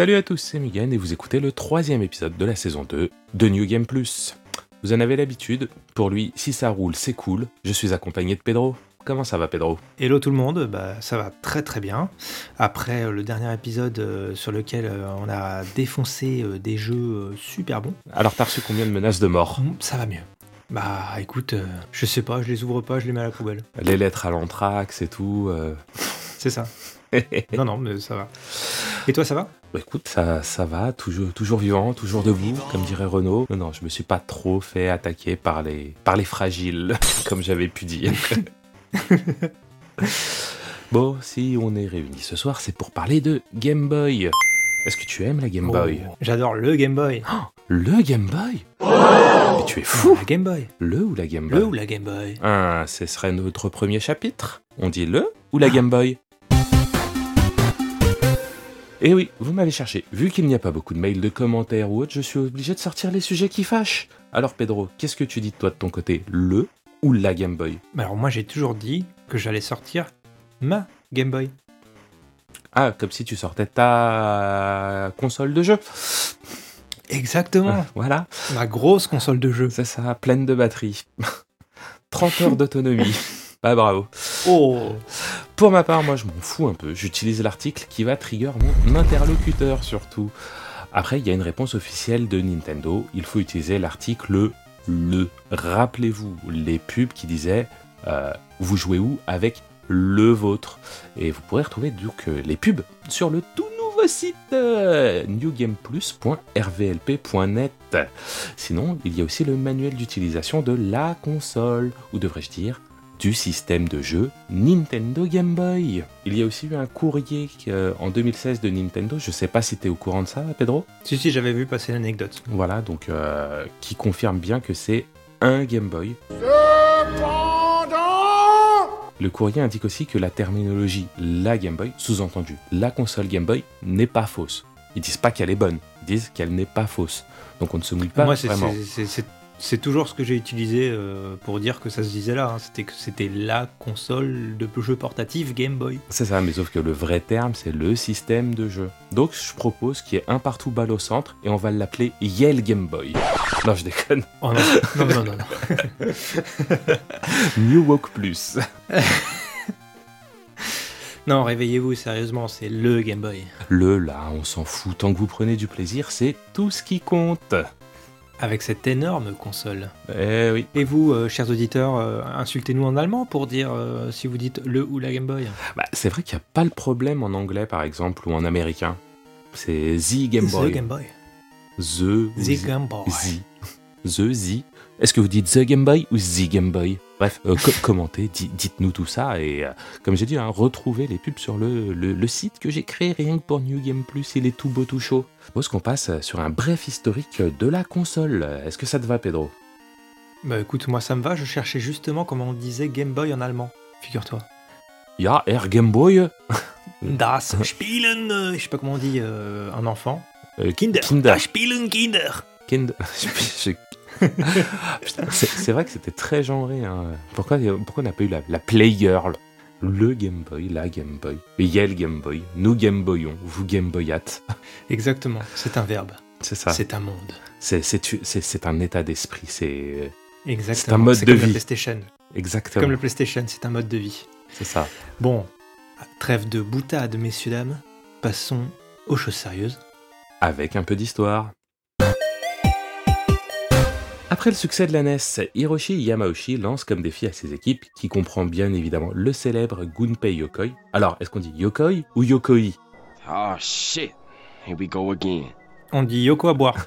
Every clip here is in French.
Salut à tous, c'est Mugen et vous écoutez le troisième épisode de la saison 2 de New Game Plus. Vous en avez l'habitude, pour lui, si ça roule, c'est cool. Je suis accompagné de Pedro. Comment ça va Pedro? Hello tout le monde, bah, ça va très très bien. Après euh, le dernier épisode euh, sur lequel euh, on a défoncé des jeux super bons, Alors t'as reçu combien de menaces de mort? Mm, ça va mieux. Bah écoute, je sais pas, je les ouvre pas, je les mets à la poubelle. Les lettres à l'anthrax et tout. euh. C'est ça. non non, mais ça va. Et toi ça va? Bah écoute, ça, ça va, toujours, toujours vivant, toujours debout, comme dirait Renaud. Non, non, je me suis pas trop fait attaquer par les, par les fragiles, comme j'avais pu dire. bon, si on est réunis ce soir, c'est pour parler de Game Boy. Est-ce que tu aimes la Game Boy? Oh, J'adore le Game Boy. Le Game Boy? Mais tu es fou La Game Boy. Le ou la Game Boy? Le ou la Game Boy Ah, ce serait notre premier chapitre. On dit le ou la Game Boy? Et oui, vous m'avez cherché. Vu qu'il n'y a pas beaucoup de mails, de commentaires ou autres, je suis obligé de sortir les sujets qui fâchent. Alors Pedro, qu'est-ce que tu dis de toi de ton côté Le ou la Game Boy? Alors moi j'ai toujours dit que j'allais sortir ma Game Boy. Ah, comme si tu sortais ta console de jeu. Exactement. Voilà, Ma grosse console de jeu. c'est ça, pleine de batterie. 30 heures d'autonomie. Bah bravo. Oh Pour ma part, moi je m'en fous un peu. J'utilise l'article qui va trigger mon interlocuteur surtout. Après, il y a une réponse officielle de Nintendo. Il faut utiliser l'article le. Rappelez-vous les pubs qui disaient euh, vous jouez où avec le vôtre. Et vous pourrez retrouver donc euh, les pubs sur le tout nouveau site euh, newgameplus.rvlp.net. Sinon, il y a aussi le manuel d'utilisation de la console, ou devrais-je dire du système de jeu Nintendo Game Boy. Il y a aussi eu un courrier euh, en 2016 de Nintendo, je sais pas si tu es au courant de ça, Pedro Si si j'avais vu passer l'anecdote. Voilà, donc euh, qui confirme bien que c'est un Game Boy. Le courrier indique aussi que la terminologie la Game Boy, sous-entendu la console Game Boy, n'est pas fausse. Ils disent pas qu'elle est bonne, ils disent qu'elle n'est pas fausse. Donc on ne se mouille pas Moi, vraiment. c'est- c'est toujours ce que j'ai utilisé euh, pour dire que ça se disait là. hein. C'était que c'était la console de jeu portatif Game Boy. C'est ça, mais sauf que le vrai terme, c'est le système de jeu. Donc je propose qu'il y ait un partout balle au centre et on va l'appeler Yale Game Boy. Non, je déconne. Oh non, non, non, non. non. New Walk Plus. Non, réveillez-vous, sérieusement, c'est le Game Boy. Le là, on s'en fout. Tant que vous prenez du plaisir, c'est tout ce qui compte. Avec cette énorme console. Eh oui. Et vous, euh, chers auditeurs, euh, insultez-nous en allemand pour dire euh, si vous dites le ou la Game Boy. Bah, c'est vrai qu'il n'y a pas le problème en anglais, par exemple, ou en américain. C'est The Game Boy. The Game Boy. The. The Game Boy. The. The, The. Est-ce que vous dites The Game Boy ou The Game Boy? Bref, euh, co- commentez, di- dites-nous tout ça et euh, comme j'ai dit, hein, retrouvez les pubs sur le, le- le site que j'ai créé rien que pour New Game Plus, il est tout beau tout chaud. Je propose qu'on passe sur un bref historique de la console. Est-ce que ça te va Pedro? Bah écoute, moi ça me va, je cherchais justement comment on disait Game Boy en allemand. Figure-toi. Ja, Air Game Boy? Das Spielen, euh, je sais pas comment on dit euh, un enfant. Euh, Kinder. Kinder. Das Spielen Kinder. Kind- Je- Putain, c'est vrai que c'était très genré. hein. Pourquoi, pourquoi on n'a pas eu la, la Play Girl Le Game Boy, la Game Boy, le Yale Game Boy, nous Game Boyons, vous Game Boyat. Exactement, c'est un verbe. C'est ça. C'est un monde. C'est un état d'esprit. C'est Exactement. mode de comme vie. La PlayStation. exactement. Comme le PlayStation, c'est un mode de vie. C'est ça. Bon, trêve de boutade, messieurs, dames. Passons aux choses sérieuses. Avec un peu d'histoire. Après le succès de la NES, Hiroshi Yamauchi lance comme défi à ses équipes, qui comprend bien évidemment le célèbre Gunpei Yokoi. Alors, est-ce qu'on dit Yokoi ou Yokoi? Oh shit. Here we go again. On dit Yoko à boire.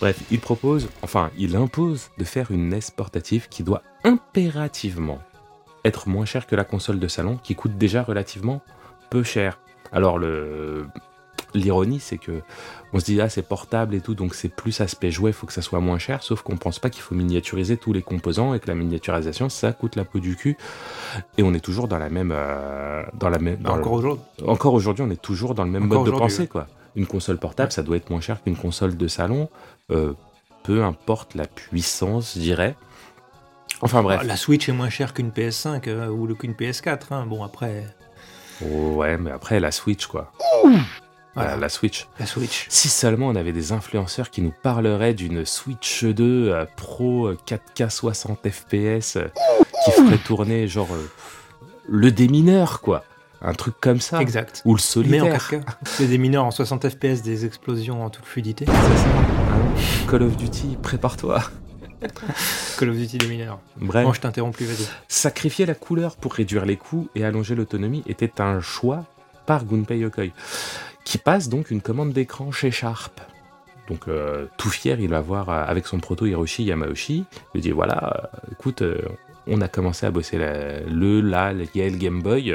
Bref, il propose, enfin, il impose de faire une NES portative qui doit impérativement être moins chère que la console de salon, qui coûte déjà relativement peu cher. Alors, le. L'ironie, c'est que on se dit ah c'est portable et tout, donc c'est plus aspect jouet, faut que ça soit moins cher. Sauf qu'on pense pas qu'il faut miniaturiser tous les composants et que la miniaturisation ça coûte la peau du cul. Et on est toujours dans la même, euh, dans la même, dans le- Encore aujourd'hui. encore aujourd'hui, on est toujours dans le même Encore mode de pensée, ouais. quoi. Une console portable, ça doit être moins cher qu'une console de salon, euh, peu importe la puissance, je dirais. Enfin bref, La Switch est moins chère qu'une PS5 euh, ou le- qu'une PS4. hein. Bon, après. Ouais, mais après, la Switch, quoi. Voilà. La, Switch. La Switch. Si seulement on avait des influenceurs qui nous parleraient d'une Switch 2 euh, Pro euh, 4K 60 FPS euh, qui ferait tourner genre euh, le démineur quoi, un truc comme ça, Exact. ou le Mais en solitaire. 4K. C'est des mineurs en 60 FPS, des explosions en toute fluidité. Ça, hein. Call of Duty, prépare-toi. Call of Duty des mineurs. Bref, Bon, je t'interromps plus, vas-y. sacrifier la couleur pour réduire les coûts et allonger l'autonomie était un choix par Gunpei Yokoi, qui passe donc une commande d'écran chez Sharp. Donc euh, tout fier, il va voir euh, avec son proto Hiroshi Yamauchi, il dit voilà, euh, écoute, euh, on a commencé à bosser la- le, la, le Game Boy,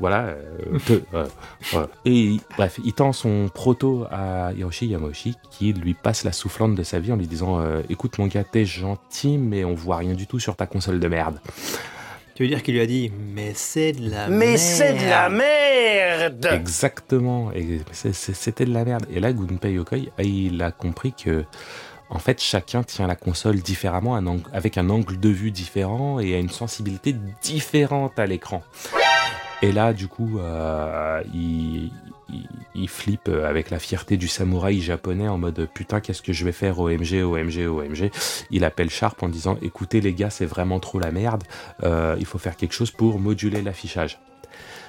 voilà, voilà. Et bref, il tend son proto à Hiroshi Yamauchi, qui lui passe la soufflante de sa vie en lui disant écoute mon gars, t'es gentil, mais on voit rien du tout sur ta console de merde. Tu veux dire qu'il lui a dit Mais c'est de la Mais merde. c'est de la merde Exactement, c'était de la merde. Et là, Gunpei Yokoi, il a compris que, en fait, chacun tient la console différemment, un avec un angle de vue différent et a une sensibilité différente à l'écran. Et là, du coup, euh, il, il, il flippe avec la fierté du samouraï japonais en mode putain, qu'est-ce que je vais faire OMG, OMG, OMG. Il appelle Sharp en disant écoutez, les gars, c'est vraiment trop la merde, euh, il faut faire quelque chose pour moduler l'affichage.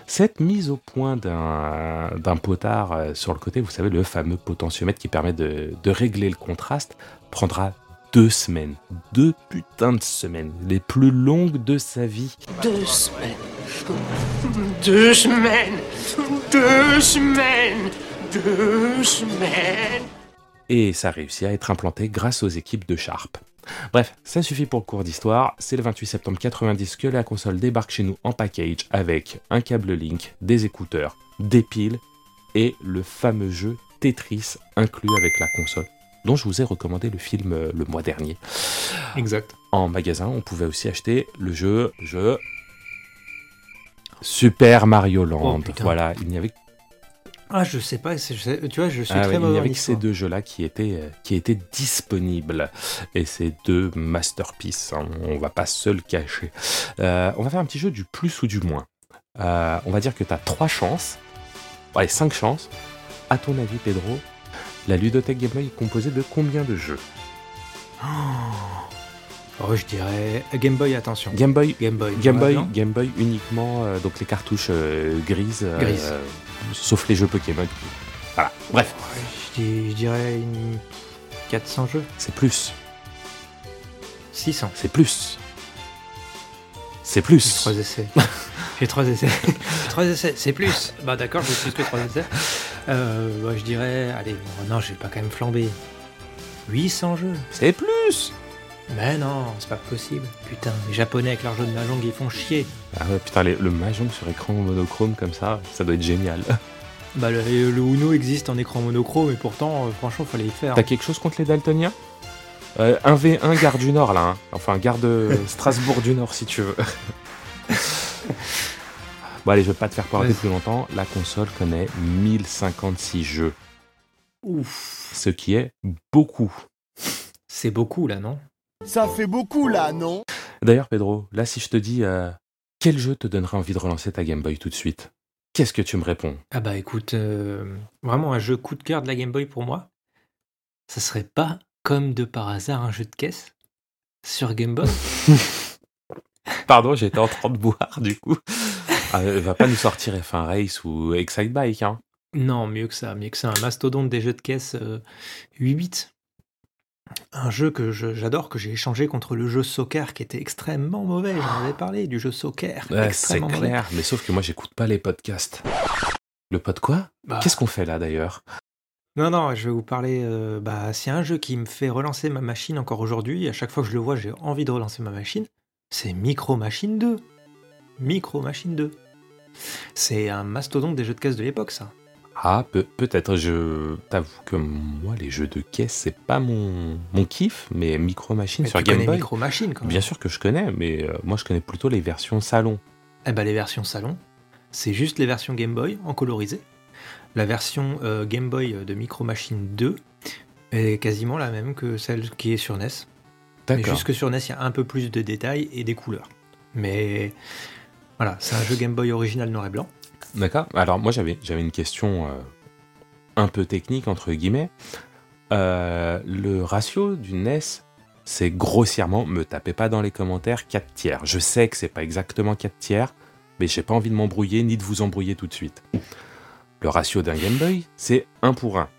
Cette mise au point d'un d'un potard euh, sur le côté, vous savez, le fameux potentiomètre qui permet de, de régler le contraste, prendra deux semaines. Deux putains de semaines. Les plus longues de sa vie. Deux semaines. Deux semaines. Deux semaines. Deux semaines. Et ça réussit à être implanté grâce aux équipes de Sharp. Bref, ça suffit pour le cours d'histoire. C'est le 28 septembre 90 que la console débarque chez nous en package avec un câble Link, des écouteurs, des piles et le fameux jeu Tetris inclus avec la console, dont je vous ai recommandé le film euh, le mois dernier. Exact. En magasin, on pouvait aussi acheter le jeu, jeu Super Mario Land. Oh, voilà, il n'y avait, Ah, je sais pas, c'est- je sais- tu vois, je suis ah ouais, très il n'y mauvais avait que ces deux jeux-là qui étaient, euh, qui étaient disponibles. Et ces deux masterpieces, hein, on va pas se le cacher. Euh, on va faire un petit jeu du plus ou du moins. Euh, on va dire que tu as trois chances, ouais, cinq chances. À ton avis, Pedro, la ludothèque Game Boy est composée de combien de jeux Oh, je dirais Game Boy, attention. Game Boy Game Boy. Game Boy. Game Boy uniquement, euh, donc les cartouches euh, grises, euh, euh, sauf les jeux Pokémon. Voilà, bref, je, dis- je dirais une 400 jeux. c'est plus, 600. c'est plus, c'est plus. trois essais. J'ai trois essais. Trois essais, c'est plus. Bah d'accord, j'ai plus que trois essais. Euh, bah, je dirais, allez, bon, non, je vais pas quand même flamber. 800 jeux. C'est plus Mais non, c'est pas possible. Putain, les japonais avec leur jeu de mahjong, ils font chier. Ah ouais, putain, les- le Mahjong sur écran monochrome comme ça, ça doit être génial. Bah le, le Uno existe en écran monochrome et pourtant, euh, franchement, fallait y faire. T'as quelque chose contre les Daltoniens euh, 1v1 Gare du Nord là, hein. enfin Gare de Strasbourg du Nord si tu veux. Bon allez, je vais pas te faire parler plus longtemps, la console connaît 1056 jeux, Ouf, ce qui est beaucoup. c'est beaucoup là, non? Ça fait beaucoup là, non? D'ailleurs Pedro, là si je te dis euh, quel jeu te donnerait envie de relancer ta Game Boy tout de suite? Qu'est-ce que tu me réponds? Ah bah écoute, euh, vraiment un jeu coup de cœur de la Game Boy pour moi, ça serait pas comme de par hasard un jeu de caisse sur Game Boy? Pardon, j'étais en train de boire du coup. Ah, elle va pas nous sortir F1 Race ou Excite Bike, hein. Non, mieux que ça, mieux que ça, un mastodonte des jeux de caisse euh, 8 bits. Un jeu que je- j'adore, que j'ai échangé contre le jeu Soccer qui était extrêmement mauvais. J'en avais parlé du jeu Soccer. Ouais, c'est mauvais. clair, mais sauf que moi j'écoute pas les podcasts. Le pod quoi? Bah, Qu'est-ce qu'on fait là d'ailleurs? Non, non, je vais vous parler. euh, bah, c'est un jeu qui me fait relancer ma machine encore aujourd'hui. À chaque fois que je le vois, j'ai envie de relancer ma machine. C'est Micro Machine 2. Micro Machine 2. C'est un mastodonte des jeux de caisse de l'époque, ça. Ah, peut- peut-être, je t'avoue que moi les jeux de caisse c'est pas mon, mon kiff, mais Micro Machine Mais sur tu Game connais Boy. Micro Machine, quand même. Bien sûr que je connais, mais euh, moi je connais plutôt les versions salon. Eh ben, les versions salon, c'est juste les versions Game Boy en colorisé. La version euh, Game Boy de Micro Machine 2 est quasiment la même que celle qui est sur NES. Mais D'accord. juste que sur NES, il y a un peu plus de détails et des couleurs. Mais voilà, c'est un jeu Game Boy original noir et blanc. D'accord. Alors moi j'avais j'avais une question euh, un peu technique entre guillemets. Euh, le ratio du NES, c'est grossièrement, me tapez pas dans les commentaires, 4 tiers. Je sais que c'est pas exactement 4 tiers, mais j'ai pas envie de m'embrouiller ni de vous embrouiller tout de suite. Le ratio d'un Game Boy, c'est 1 pour 1.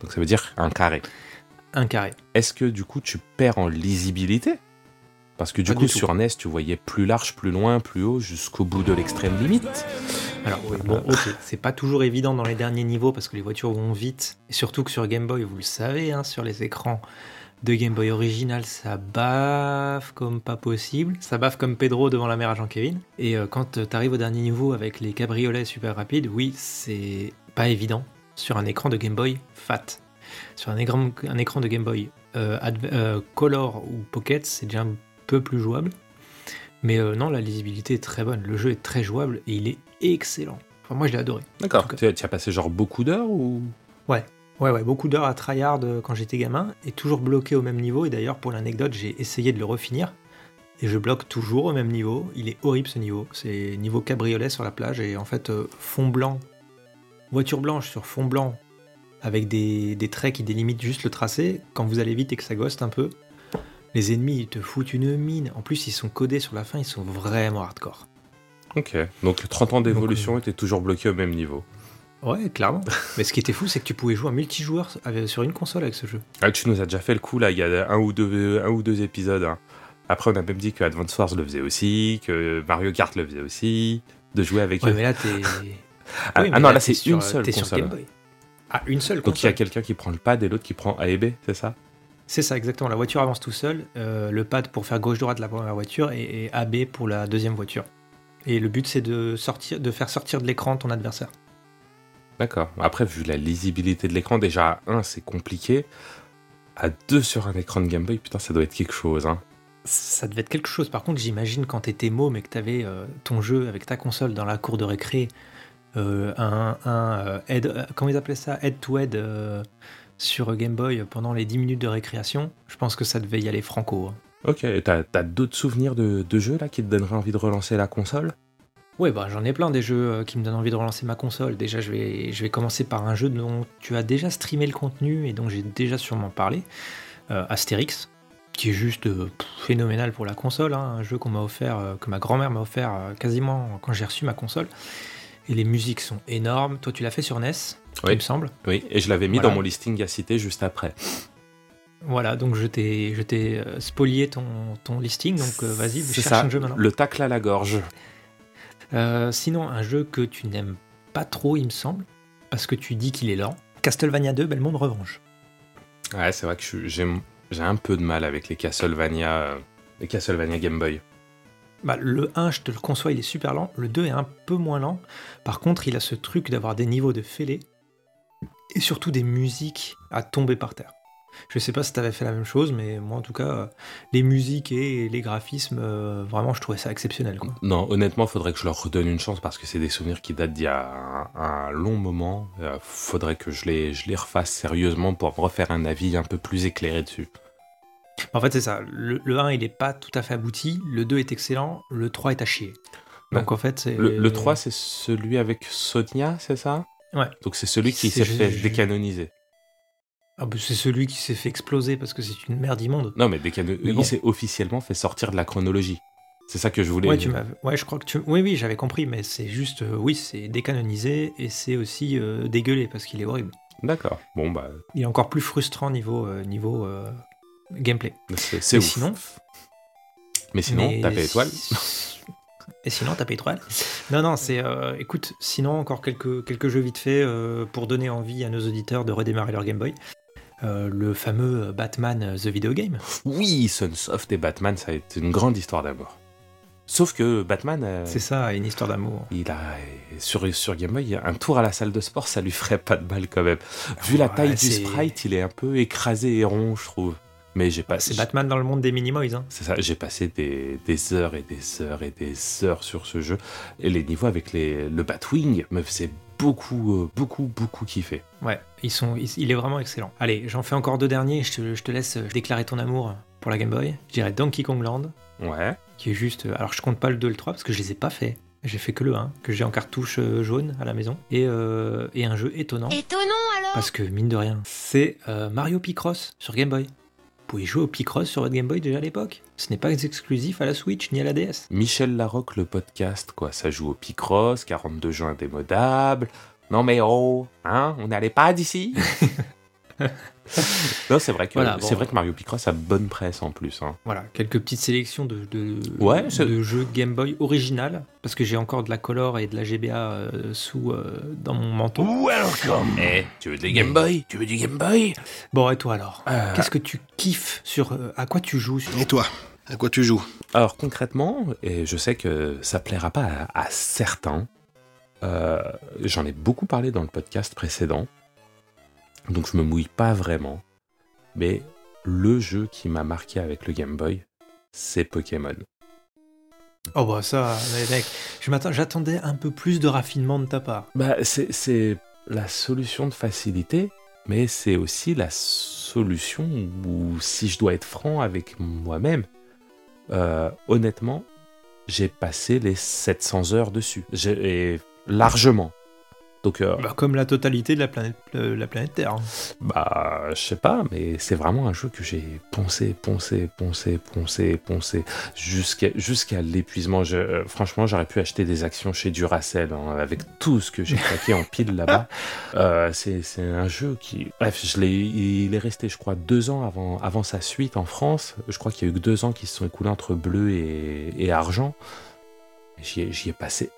Donc ça veut dire un carré. Un carré. Est-ce que du coup tu perds en lisibilité? Parce que du Pas coup du sur NES tu voyais plus large, plus loin, plus haut, jusqu'au bout de l'extrême limite. Alors oui, bon, ok, c'est pas toujours évident dans les derniers niveaux parce que les voitures vont vite. Et surtout que sur Game Boy, vous le savez, hein, sur les écrans de Game Boy original, ça baffe comme pas possible. Ça baffe comme Pedro devant la mère à Jean-Kevin. Et euh, quand tu arrives au dernier niveau avec les cabriolets super rapides, oui, c'est pas évident sur un écran de Game Boy fat. Sur un écran, un écran de Game Boy euh, euh, Color ou Pocket, c'est déjà un peu plus jouable. Mais euh, non, la lisibilité est très bonne. Le jeu est très jouable et il est excellent. Enfin, moi, je l'ai adoré. D'accord. Tu, as passé genre beaucoup d'heures ou? Ouais, ouais, beaucoup d'heures à tryhard quand j'étais gamin et toujours bloqué au même niveau. Et d'ailleurs, pour l'anecdote, j'ai essayé de le refinir et je bloque toujours au même niveau. Il est horrible ce niveau. C'est niveau cabriolet sur la plage et en fait, euh, fond blanc, voiture blanche sur fond blanc avec des, des traits qui délimitent juste le tracé. Quand vous allez vite et que ça ghost un peu, les ennemis ils te foutent une mine. En plus, ils sont codés sur la fin, ils sont vraiment hardcore. Ok. Donc 30 ans d'évolution était toujours bloqué au même niveau. Ouais, clairement. Mais ce qui était fou, c'est que tu pouvais jouer en multijoueur avec- sur une console avec ce jeu. Ah, tu nous as déjà fait le coup là, il y a un ou deux, un ou deux épisodes. hein. Après, on a même dit que Advance Wars le faisait aussi, que Mario Kart le faisait aussi, de jouer avec Ouais, eux. mais là, t'es. Ah, Oui, ah non, là, c'est sur- une seule t'es sur console. Game Boy. Une seule Donc il y a quelqu'un qui prend le pad et l'autre qui prend A et B, c'est ça? C'est ça, exactement. La voiture avance tout seul. euh, le pad pour faire gauche-droite la première voiture et, et AB pour la deuxième voiture. Et le but, c'est de, sortir, de faire sortir de l'écran ton adversaire. D'accord. Après, vu la lisibilité de l'écran, déjà, à 1, c'est compliqué. À 2 sur un écran de Game Boy, putain, ça doit être quelque chose. Hein. Ça devait être quelque chose. Par contre, j'imagine quand t'étais môme et que t'avais euh, ton jeu avec ta console dans la cour de récré, euh, un, un euh, head, euh, comment ils appelaient ça? Head-to-head euh, sur Game Boy pendant les 10 minutes de récréation. Je pense que ça devait y aller franco. hein. Ok, et t'as t'as d'autres souvenirs de, de jeux là qui te donneraient envie de relancer la console? Ouais, bah j'en ai plein des jeux euh, qui me donnent envie de relancer ma console. Déjà, je vais, je vais commencer par un jeu dont tu as déjà streamé le contenu et dont j'ai déjà sûrement parlé, euh, Astérix, qui est juste euh, phénoménal pour la console. hein, un jeu qu'on m'a offert, euh, que ma grand-mère m'a offert euh, quasiment quand j'ai reçu ma console. Et les musiques sont énormes. Toi, tu l'as fait sur NES, Oui. il me semble. Oui, et je l'avais mis Voilà. dans mon listing à citer juste après. Voilà, donc je t'ai, je t'ai euh, spolié ton, ton listing. Donc euh, vas-y, cherche ça, un jeu maintenant. le tacle à la gorge. Euh, sinon, un jeu que tu n'aimes pas trop, il me semble, parce que tu dis qu'il est lent. Castlevania 2, Belmont Revanche. Ouais, c'est vrai que j'ai j'ai un peu de mal avec les Castlevania, les Castlevania Game Boy. Bah, le 1, je te le conçois, il est super lent. Le 2 est un peu moins lent. Par contre, il a ce truc d'avoir des niveaux de fêlés et surtout des musiques à tomber par terre. Je sais pas si t'avais fait la même chose, mais moi en tout cas, euh, les musiques et les graphismes, euh, vraiment, je trouvais ça exceptionnel. Quoi. Non, honnêtement, faudrait que je leur redonne une chance parce que c'est des souvenirs qui datent d'il y a un, long moment. Euh, faudrait que je les, je les refasse sérieusement pour refaire un avis un peu plus éclairé dessus. En fait, c'est ça. Le, le 1, il est pas tout à fait abouti. Le 2 est excellent. Le 3 est à chier. Donc en fait, c'est. Le, le 3, c'est celui avec Sonia, c'est ça? Ouais. Donc c'est celui qui s'est fait décanoniser. Ah bah, c'est celui qui s'est fait exploser parce que c'est une merde immonde. Non, mais, décano- Mais il s'est officiellement fait sortir de la chronologie. C'est ça que je voulais Ouais, tu. Ouais, je crois que tu. Oui, oui, j'avais compris, mais c'est juste, euh, oui, c'est décanonisé et c'est aussi euh, dégueulé parce qu'il est horrible. D'accord. Bon, bah, Il est encore plus frustrant niveau euh, niveau gameplay. c'est ouf. sinon, Mais sinon, mais- étoile. Et sinon, tape étoile. Non, non, c'est. euh, écoute, sinon encore quelques quelques jeux vite fait euh, pour donner envie à nos auditeurs de redémarrer leur Game Boy. Euh, le fameux Batman The Video Game. Oui, Sunsoft et Batman, ça a été une grande histoire d'amour. Sauf que Batman, euh, C'est ça, une histoire d'amour. il a sur, sur Game Boy, un tour à la salle de sport, ça lui ferait pas de mal quand même. Vu la Ouais, taille du sprite, il est un peu écrasé et rond, je trouve. Mais j'ai pas. C'est Batman dans le monde des Minimoys. Hein. C'est ça, j'ai passé des, des heures et des heures et des heures sur ce jeu. Et les niveaux avec les, le Batwing me faisaient beaucoup, euh, beaucoup, beaucoup kiffer. Ouais, ils sont, ils- il est vraiment excellent. Allez, j'en fais encore deux derniers. Je te, je te laisse euh, déclarer ton amour pour la Game Boy. Je dirais Donkey Kong Land, Ouais. qui est juste. euh, Alors, je compte pas le 2 et le 3 parce que je les ai pas faits. J'ai fait que le 1, que j'ai en cartouche jaune à la maison. Et, euh, et un jeu étonnant. Étonnant alors Parce que, mine de rien, c'est euh, Mario Picross sur Game Boy. Vous pouvez jouer au Picross sur votre Game Boy déjà à l'époque. Ce n'est pas exclusif à la Switch ni à la DS. Michel Larocque, le podcast, quoi. Ça joue au Picross, 42 jeux indémodables. Non mais oh, hein, on n'allait pas d'ici Non, c'est vrai que Voilà, bon. c'est vrai que Mario Picross a bonne presse en plus. Hein. Voilà, quelques petites sélections de, de, Ouais, c'est- de jeux Game Boy original. Parce que j'ai encore de la Color et de la GBA euh, sous euh, dans mon manteau. Eh, tu veux des Game Boy? Tu veux du Game Boy? Bon, et toi alors? Euh, Qu'est-ce que tu kiffes sur. euh, à quoi tu joues sur... Et toi? À quoi tu joues? Alors concrètement, et je sais que ça plaira pas à, à certains, euh, j'en ai beaucoup parlé dans le podcast précédent, donc je me mouille pas vraiment, mais le jeu qui m'a marqué avec le Game Boy, c'est Pokémon. Oh, bah ça, mec, j'attendais un peu plus de raffinement de ta part. Bah, c'est la solution de facilité, mais c'est aussi la solution où, si je dois être franc avec moi-même, euh, honnêtement, j'ai passé les 700 heures dessus. Et largement. Donc, euh, Bah, comme la totalité de la planète, euh, la planète Terre. bah, je sais pas, mais c'est vraiment un jeu que j'ai poncé, poncé, poncé, poncé, poncé, jusqu'à jusqu'à l'épuisement. Euh, franchement, j'aurais pu acheter des actions chez Duracell hein, avec tout ce que j'ai claqué en pile là-bas. C'est un jeu qui, bref, je il est resté, je crois, deux ans avant, avant sa suite en France. Je crois qu'il y a eu que deux ans qui se sont écoulés entre bleu et, et argent. J'y ai, j'y ai passé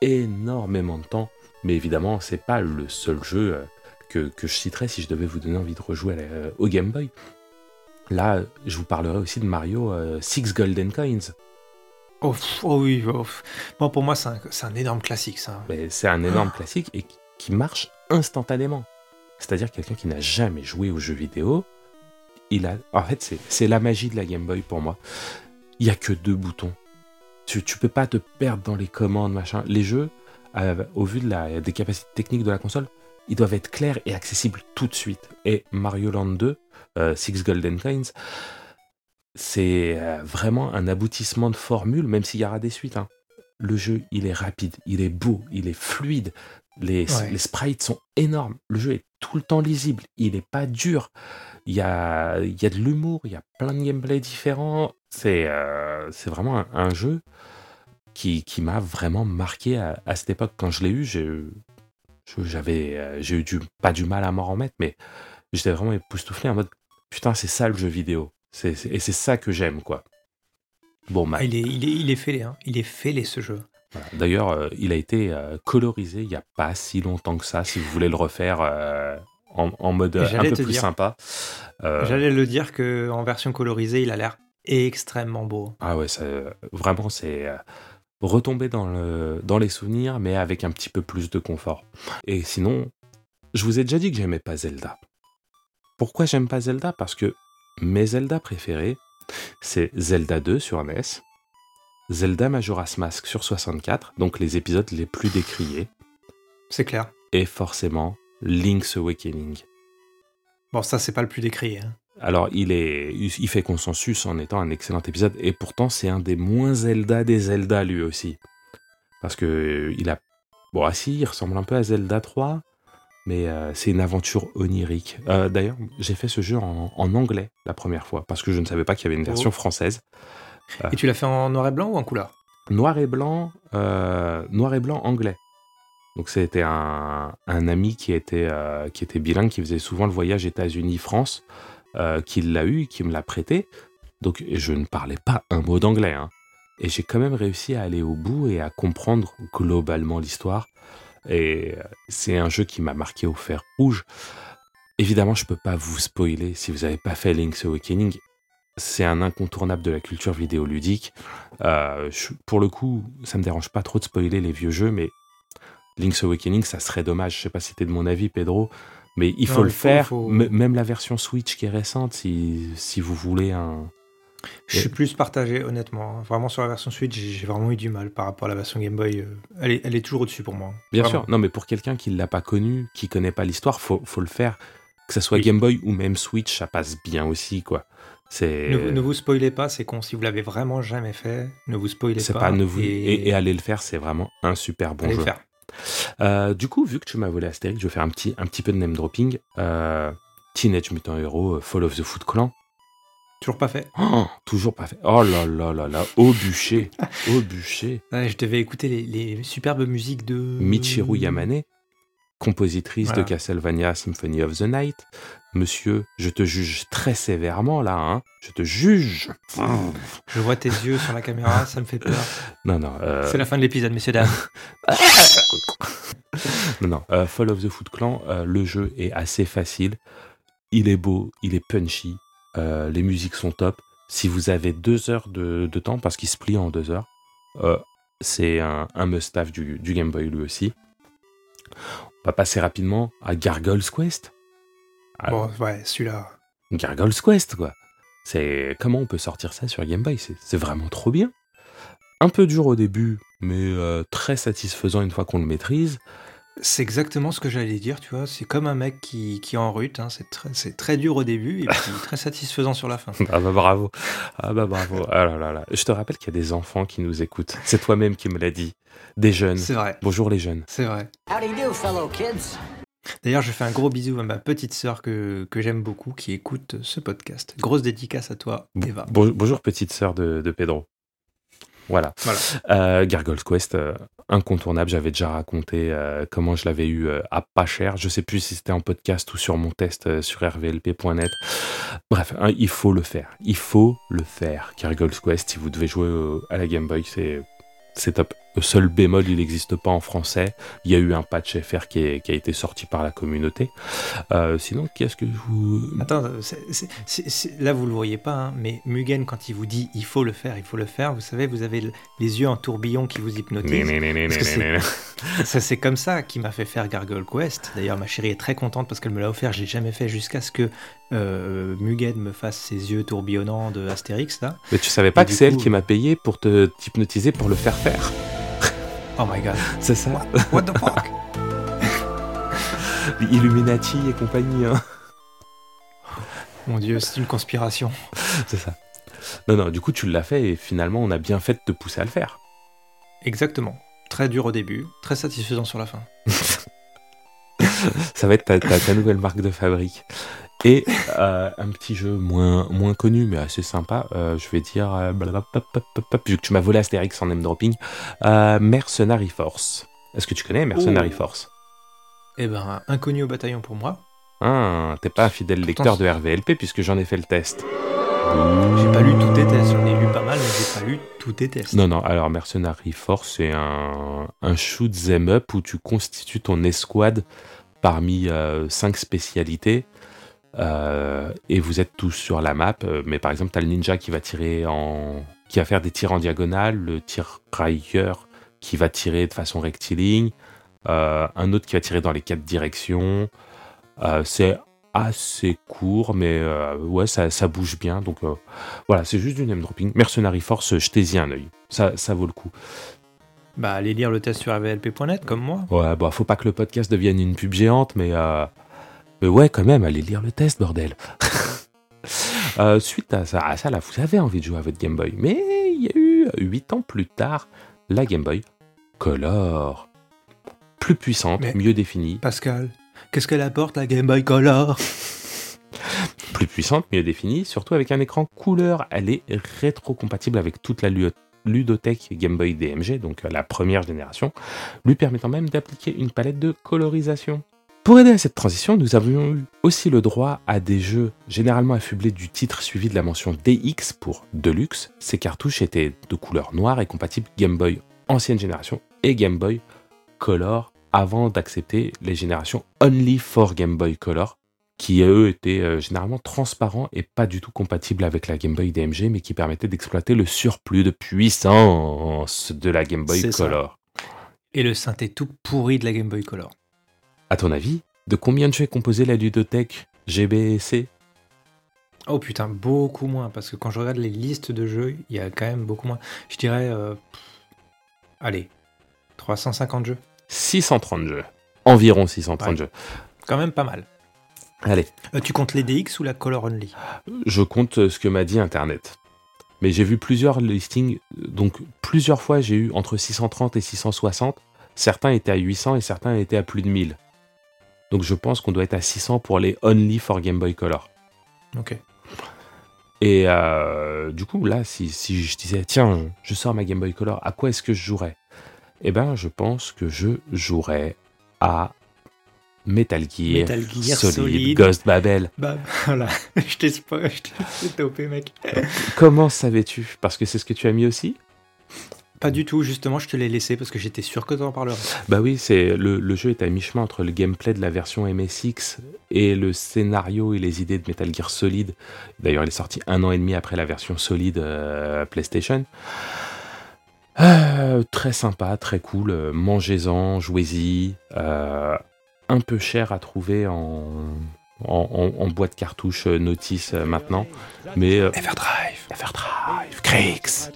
énormément de temps. Mais évidemment, c'est pas le seul jeu euh, que, que je citerais si je devais vous donner envie de rejouer la- euh, au Game Boy. Là, je vous parlerai aussi de Mario euh, Six Golden Coins. Oh, oh oui, oh. Bon, pour moi, c'est un, énorme classique, ça. C'est un énorme classique et qui- marche instantanément. C'est-à-dire quelqu'un qui n'a jamais joué aux jeux vidéo, il a. En fait, c'est- c'est la magie de la Game Boy pour moi. Il y a que deux boutons. Tu, tu peux pas te perdre dans les commandes, machin. Les jeux, euh, au vu de la, des capacités techniques de la console, ils doivent être clairs et accessibles tout de suite. Et Mario Land 2, euh, Six Golden Coins, c'est euh, vraiment un aboutissement de formule, même s'il y aura des suites. hein. Le jeu, il est rapide, il est beau, il est fluide. Les, Ouais. les sprites sont énormes. Le jeu est tout le temps lisible. Il n'est pas dur. Il y a, il y a de l'humour, il y a plein de gameplays différents. C'est euh, vraiment un, un jeu qui, qui m'a vraiment marqué à, à cette époque. Quand je l'ai eu, j'ai j'avais euh, j'ai eu du, pas du mal à m'en remettre, mais j'étais vraiment époustouflé en mode putain, c'est ça le jeu vidéo. C'est- c'est- et c'est ça que j'aime, quoi. Bon, bah, Ah, il, est, il, est, il est fêlé, hein. Il est fêlé, ce jeu. voilà. D'ailleurs, euh, il a été euh, colorisé il n'y a pas si longtemps que ça, si vous voulez le refaire euh, en, en mode un peu plus dire. sympa. J'allais le dire que en version colorisée, il a l'air extrêmement beau. ah ouais, ça, vraiment, c'est retomber dans, le, dans les souvenirs, mais avec un petit peu plus de confort. Et sinon, je vous ai déjà dit que j'aimais pas Zelda. Pourquoi j'aime pas Zelda? Parce que mes Zelda préférés, c'est Zelda 2 sur NES, Zelda Majora's Mask sur 64, donc les épisodes les plus décriés, C'est clair. et forcément Link's Awakening. Bon, ça, c'est pas le plus décrié. hein. Alors, il, est, il fait consensus en étant un excellent épisode, et pourtant, c'est un des moins Zelda des Zelda, lui aussi. Parce que euh, il a. Bon, ah si, il ressemble un peu à Zelda 3, mais euh, c'est une aventure onirique. Euh, D'ailleurs, j'ai fait ce jeu en, en anglais la première fois, parce que je ne savais pas qu'il y avait une version Oh. française. Et tu l'as fait en noir et blanc ou en couleur? Noir et blanc, noir et blanc anglais. Donc c'était un, un ami qui était, qui était bilingue, qui faisait souvent le voyage États-Unis-France, euh, qui l'a eu, qui me l'a prêté. Donc je ne parlais pas un mot d'anglais. hein. Et j'ai quand même réussi à aller au bout et à comprendre globalement l'histoire. Et euh, c'est un jeu qui m'a marqué au fer rouge. Évidemment, je peux pas vous spoiler si vous n'avez pas fait Link's Awakening. C'est un incontournable de la culture vidéoludique. Euh, pour le coup, ça me dérange pas trop de spoiler les vieux jeux, mais Link's Awakening, ça serait dommage. Je sais pas si t'es de mon avis, Pedro, mais il faut Non, le il faire. faut- Même la version Switch qui est récente, si, si vous voulez un. Je suis plus partagé, honnêtement. Vraiment, sur la version Switch, j'ai vraiment eu du mal par rapport à la version Game Boy. euh, Elle est, elle est toujours au-dessus pour moi. Bien Vraiment. sûr, non, mais pour quelqu'un qui l'a pas connu, qui connaît pas l'histoire, faut, faut le faire. Que ça soit Oui. Game Boy ou même Switch, ça passe bien aussi, quoi. Ne, vous- ne vous spoilez pas, c'est con. Si vous l'avez vraiment jamais fait, ne vous spoilez pas. pas ne vous et, et, et aller le faire, c'est vraiment un super bon allez jeu. le faire. Euh, du coup, vu que tu m'as volé Astérix, je vais faire un petit, un petit peu de name dropping. Euh, Teenage Mutant Hero, euh, Fall of the Foot Clan. Toujours pas fait. Oh, toujours pas fait. Oh là là là là, au bûcher, au bûcher. Ouais, je devais écouter les, les superbes musiques de Michiru Yamane, compositrice Voilà. de Castlevania Symphony of the Night. Monsieur, je te juge très sévèrement là, hein. Je te juge. Je vois tes yeux sur la caméra, ça me fait peur. Non, non. euh, C'est la fin de l'épisode, messieurs dames. Non, non. euh, Fall of the Foot Clan, euh, le jeu est assez facile. Il est beau, il est punchy. les musiques sont top. Si vous avez deux heures de, de temps, parce qu'il se plie en deux heures, c'est un, un must-have du, du Game Boy lui aussi. On va passer rapidement à Gargoyle's Quest. Ah, Bon, ouais, celui-là. Gargoyle's Quest, quoi. C'est comment on peut sortir ça sur Game Boy? C'est vraiment trop bien. Un peu dur au début, mais euh, très satisfaisant une fois qu'on le maîtrise. C'est exactement ce que j'allais dire, tu vois. C'est comme un mec qui, qui est en rut. hein. C'est très, dur au début et puis très satisfaisant sur la fin. Ah bah bravo. Ah bah bravo. Ah là là là. Je te rappelle qu'il y a des enfants qui nous écoutent. C'est toi-même qui me l'as dit. Des jeunes. C'est vrai, Bonjour les jeunes. c'est vrai. Howdy do, fellow kids? D'ailleurs, je fais un gros bisou à ma petite sœur que, que j'aime beaucoup qui écoute ce podcast. Grosse dédicace à toi, Eva. Bon- bonjour petite sœur de, de Pedro. Voilà. Voilà. Euh, Quest, euh, incontournable. J'avais déjà raconté euh, comment je l'avais eu à pas cher. Je sais plus si c'était en podcast ou sur mon test sur rvlp.net. Bref, hein, il faut le faire. Il faut le faire. Gargoyle's Quest, si vous devez jouer à la Game Boy, c'est c'est top. Le seul bémol, il n'existe pas en français. Il y a eu un patch FR qui, est- qui a été sorti par la communauté. Euh, sinon, qu'est-ce que vous... Attends, là vous le voyez pas, hein, mais Mugen, quand il vous dit il faut le faire, il faut le faire, vous savez, vous avez le- les yeux en tourbillon qui vous hypnotisent. Ça, c'est comme ça qui m'a fait faire Gargoyle Quest. D'ailleurs, ma chérie est très contente parce qu'elle me l'a offert. J'ai jamais fait jusqu'à ce que euh, Mugen me fasse ses yeux tourbillonnants de Astérix là. Mais tu savais pas Et que c'est elle qui m'a payé pour te t'hypnotiser pour le faire faire. Oh my god. C'est ça. What the fuck? Illuminati et compagnie, hein. Mon dieu, c'est une conspiration. C'est ça. Non, non, du coup, tu l'as fait et finalement, on a bien fait de te pousser à le faire. Exactement. Très dur au début, très satisfaisant sur la fin. Ça va être ta, ta- ta nouvelle marque de fabrique. Et euh, un petit jeu moins, moins connu, mais assez sympa, euh, je vais dire, euh, vu que tu m'as volé Astérix en name dropping, euh, Mercenary Force. Est-ce que tu connais Mercenary Oh. Force? Eh ben, inconnu au bataillon pour moi. Ah, T'es pas un fidèle lecteur de RVLP puisque j'en ai fait le test. J'ai pas lu tous tes tests, j'en ai lu pas mal, mais j'ai pas lu tous tes tests. Non, non, alors Mercenary Force, c'est un, un shoot them up où tu constitues ton escouade parmi euh, cinq spécialités. Euh, et vous êtes tous sur la map, euh, mais par exemple, tu as le ninja qui va tirer en. qui va faire des tirs en diagonale, le tirailleur qui va tirer de façon rectiligne, euh, un autre qui va tirer dans les quatre directions. Euh, c'est assez court, mais euh, ouais, ça, ça bouge bien. Donc voilà, c'est juste du name dropping. Mercenary Force, jetez-y un œil. Ça, ça vaut le coup. Bah, allez lire le test sur rvlp.net comme moi. Ouais, bah, faut pas que le podcast devienne une pub géante, mais, mais ouais, quand même, allez lire le test, bordel. Euh, suite à ça, à ça, là, vous avez envie de jouer à votre Game Boy, mais il y a eu 8 ans plus tard, la Game Boy Color. Plus puissante, Mais- mieux définie, Pascal, qu'est-ce qu'elle apporte la Game Boy Color? Plus puissante, mieux définie, surtout avec un écran couleur. Elle est rétro-compatible avec toute la lu- ludothèque Game Boy DMG, donc euh, la première génération, lui permettant même d'appliquer une palette de colorisation. Pour aider à cette transition, nous avions eu aussi le droit à des jeux généralement affublés du titre suivi de la mention DX pour Deluxe. Ces cartouches étaient de couleur noire et compatibles Game Boy ancienne génération et Game Boy Color avant d'accepter les générations Only for Game Boy Color qui eux étaient euh, généralement transparents et pas du tout compatibles avec la Game Boy DMG, mais qui permettaient d'exploiter le surplus de puissance de la Game Boy ça. Color. Et le synthé tout pourri de la Game Boy Color. À ton avis, de combien de jeux est composée la ludothèque GBC Oh putain, beaucoup moins, parce que quand je regarde les listes de jeux, il y a quand même beaucoup moins. Je dirais, euh, pff, allez, 350 jeux. 630 jeux. Environ 630 Ouais. jeux. Quand même pas mal. Allez, Euh, tu comptes les DX ou la Color Only? Je compte euh, ce que m'a dit Internet. Mais j'ai vu plusieurs listings, donc plusieurs fois j'ai eu entre 630 et 660. Certains étaient à 800 et certains étaient à plus de 1000. Donc je pense qu'on doit être à 600 pour les Only for Game Boy Color. Ok. Et euh, du coup, là, si, si je disais, tiens, je sors ma Game Boy Color, à quoi est-ce que je jouerais? Eh ben, je pense que je jouerais à Metal Gear, Metal Gear Solid, Solid. Ghost Babel. Bah voilà, je t'ai topé, mec. Comment savais-tu? Parce que c'est ce que tu as mis aussi? Pas du tout, justement, je te l'ai laissé parce que j'étais sûr que t'en parlerais. Bah oui, c'est le, le jeu est à mi-chemin entre le gameplay de la version MSX et le scénario et les idées de Metal Gear Solid. D'ailleurs, il est sorti un an et demi après la version Solid euh, PlayStation. Euh, très sympa, très cool. euh, Mangez-en, jouez-y. euh, un peu cher à trouver en, en, en- en boîte cartouche euh, notice euh, maintenant. Mais euh, Everdrive, Everdrive, Krix.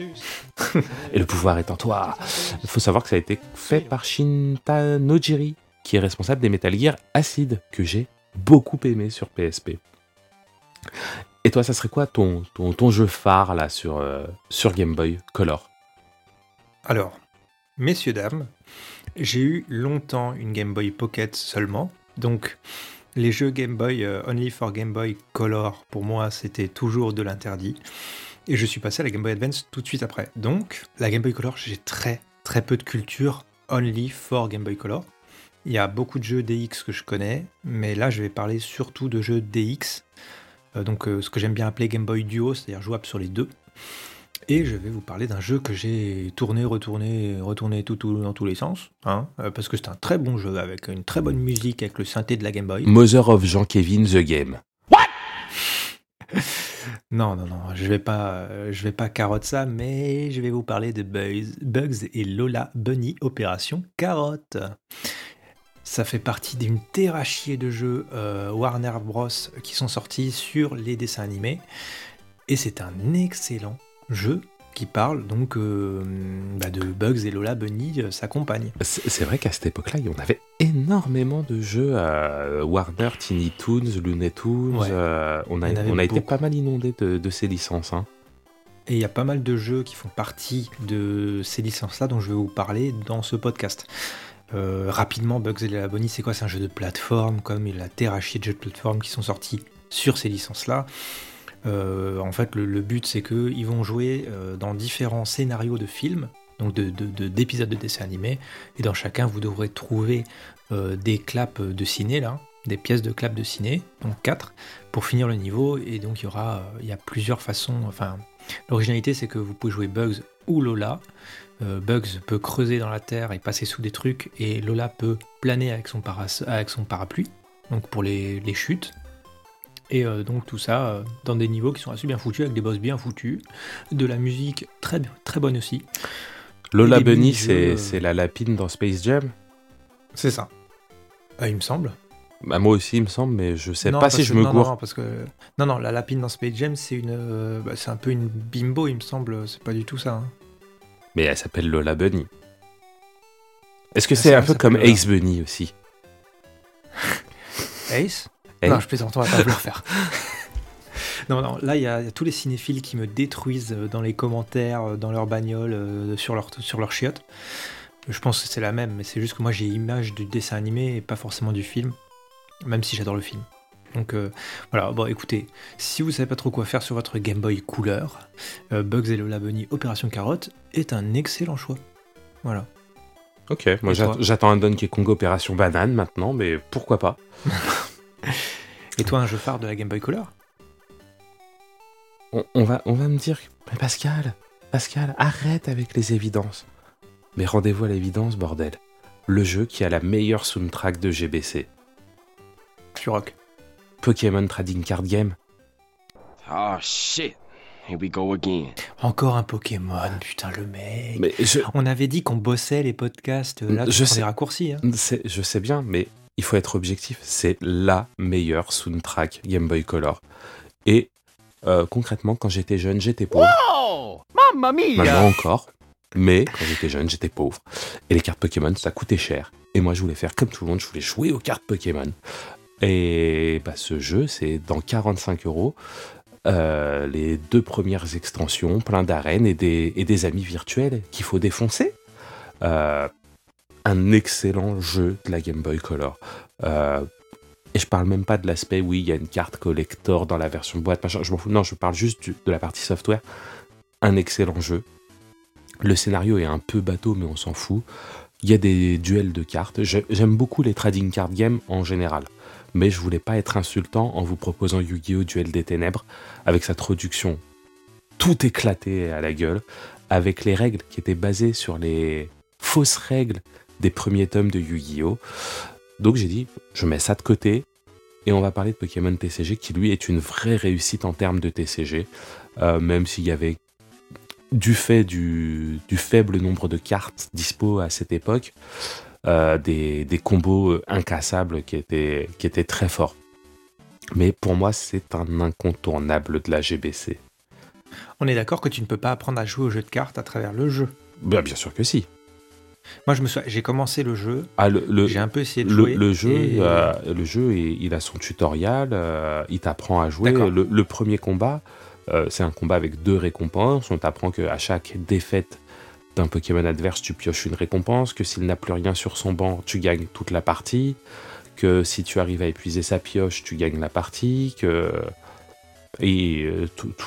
et le pouvoir est en toi. Il faut savoir que ça a été fait par Shinta Nojiri, qui est responsable des Metal Gear Acid, que j'ai beaucoup aimé sur PSP. Et toi, ça serait quoi ton, ton, ton jeu phare là sur, euh, sur Game Boy Color? Alors, messieurs, dames, j'ai eu longtemps une Game Boy Pocket seulement. Donc, les jeux Game Boy euh, Only for Game Boy Color, pour moi, c'était toujours de l'interdit. Et je suis passé à la Game Boy Advance tout de suite après. Donc, la Game Boy Color, j'ai très très peu de culture Only for Game Boy Color. Il y a beaucoup de jeux DX que je connais, mais là, je vais parler surtout de jeux DX. Euh, donc, euh, ce que j'aime bien appeler Game Boy Duo, c'est-à-dire jouable sur les deux. Et je vais vous parler d'un jeu que j'ai tourné, retourné, retourné tout, tout- dans tous les sens, hein, euh, parce que c'est un très bon jeu avec une très bonne musique, avec le synthé de la Game Boy. Mother of Jean-Kevin The Game. Non, non, non, je vais pas, je vais pas carotte ça, mais je vais vous parler de Bugs, Bugs et Lola Bunny Opération Carotte. Ça fait partie d'une terrachier de jeux euh, Warner Bros qui sont sortis sur les dessins animés, et c'est un excellent jeu qui parle donc euh, bah, de Bugs et Lola Bunny, euh, sa compagne. C'est vrai qu'à cette époque-là, on avait énormément de jeux euh, Warner, Tiny Toons, Looney Tunes. Ouais. on a, on été pas mal inondé de, de ces licences. hein. Et il y a pas mal de jeux qui font partie de ces licences-là dont je vais vous parler dans ce podcast. Rapidement, Bugs et la Bunny, c'est quoi? C'est un jeu de plateforme, comme il a la terrachier de jeux de plateforme qui sont sortis sur ces licences-là. Euh, en fait, le, but, c'est qu'ils vont jouer euh, dans différents scénarios de films, donc de- de- de- d'épisodes de, dessins animés, et dans chacun, vous devrez trouver euh, des claps de ciné, là, des pièces de claps de ciné, donc 4, pour finir le niveau, et donc il y aura, y a plusieurs façons, enfin, L'originalité, c'est que vous pouvez jouer Bugs ou Lola. Bugs peut creuser dans la terre et passer sous des trucs, et Lola peut planer avec son, avec son parapluie, donc pour les, les chutes. Et euh, donc tout ça euh, dans des niveaux qui sont assez bien foutus, avec des boss bien foutus, de la musique très, très bonne aussi. Lola Bunny, c'est euh, c'est la lapine dans Space Jam. C'est ça. Euh, il me semble. Bah, moi aussi, il me semble, mais je sais Non, pas si je que- me non, gourre. Non, parce que non, non, la lapine dans Space Jam, c'est une, euh, bah, c'est un peu une bimbo, il me semble. C'est pas du tout ça. hein. Mais elle s'appelle Lola Bunny. Est-ce que Ah, c'est un peu comme. Ace Bunny aussi? Ace? Ace. Non, je plaisante, on va pas le refaire. non, non, là, il y, a il y a tous les cinéphiles qui me détruisent euh, dans les commentaires, euh, dans leur bagnole, euh, sur leur, sur leur chiotte. Je pense que c'est la même, mais c'est juste que moi, j'ai image du dessin animé et pas forcément du film, même si j'adore le film. Donc euh, voilà, bon écoutez, si vous savez pas trop quoi faire sur votre Game Boy couleur, euh, Bugs et Lola Bunny Opération Carotte est un excellent choix. Voilà. Ok, moi j'attends un Donkey Kong Opération Banane maintenant, mais pourquoi pas? Et toi, un jeu phare de la Game Boy Color on, on va, on va me dire, mais Pascal, Pascal, arrête avec les évidences. Mais rendez-vous à l'évidence, bordel. Le jeu qui a la meilleure soundtrack de GBC. Tu rock. Pokémon Trading Card Game. Oh shit. Here we go again. Encore un Pokémon, putain le mec. Mais je, On avait dit qu'on bossait les podcasts, là Je sais. des raccourcis. Hein. c'est- je sais bien, mais il faut être objectif. C'est la meilleure soundtrack Game Boy Color. Et euh, concrètement, quand j'étais jeune, j'étais pauvre. Oh Mamma mia Maintenant encore. Mais quand j'étais jeune, j'étais pauvre. Et les cartes Pokémon, ça coûtait cher. Et moi, je voulais faire comme tout le monde, je voulais jouer aux cartes Pokémon. Et bah, ce jeu, c'est dans 45 euros. euh, les deux premières extensions, plein d'arènes et des, et des amis virtuels qu'il faut défoncer. Euh, un excellent jeu de la Game Boy Color. Euh, et je parle même pas de l'aspect, oui, il y a une carte collector dans la version boîte, je m'en fous. Non, je parle juste de la partie software. Un excellent jeu. Le scénario est un peu bateau, mais on s'en fout. Il y a des duels de cartes. J'ai- J'aime beaucoup les trading card games en général. Mais je voulais pas être insultant en vous proposant Yu-Gi-Oh! Duel des Ténèbres avec sa traduction tout éclaté à la gueule, avec les règles qui étaient basées sur les fausses règles des premiers tomes de Yu-Gi-Oh! Donc j'ai dit, je mets ça de côté et on va parler de Pokémon TCG qui lui est une vraie réussite en termes de TCG, euh, même s'il y avait du fait du, du faible nombre de cartes dispo à cette époque, euh, des, des combos euh, incassables qui étaient, qui étaient très forts. Mais pour moi, c'est un incontournable de la GBC. On est d'accord que tu ne peux pas apprendre à jouer au jeu de cartes à travers le jeu? Bah, bien sûr que si. Moi, je me suis, j'ai commencé le jeu, Ah, le, le, j'ai un peu essayé de le, jouer. le jeu, et- euh, le jeu il il a son tutoriel, euh, il t'apprend à jouer. Le, premier combat, euh, c'est un combat avec deux récompenses. On t'apprend qu'à chaque défaite d'un Pokémon adverse, tu pioches une récompense, que s'il n'a plus rien sur son banc, tu gagnes toute la partie, que si tu arrives à épuiser sa pioche, tu gagnes la partie, que... Et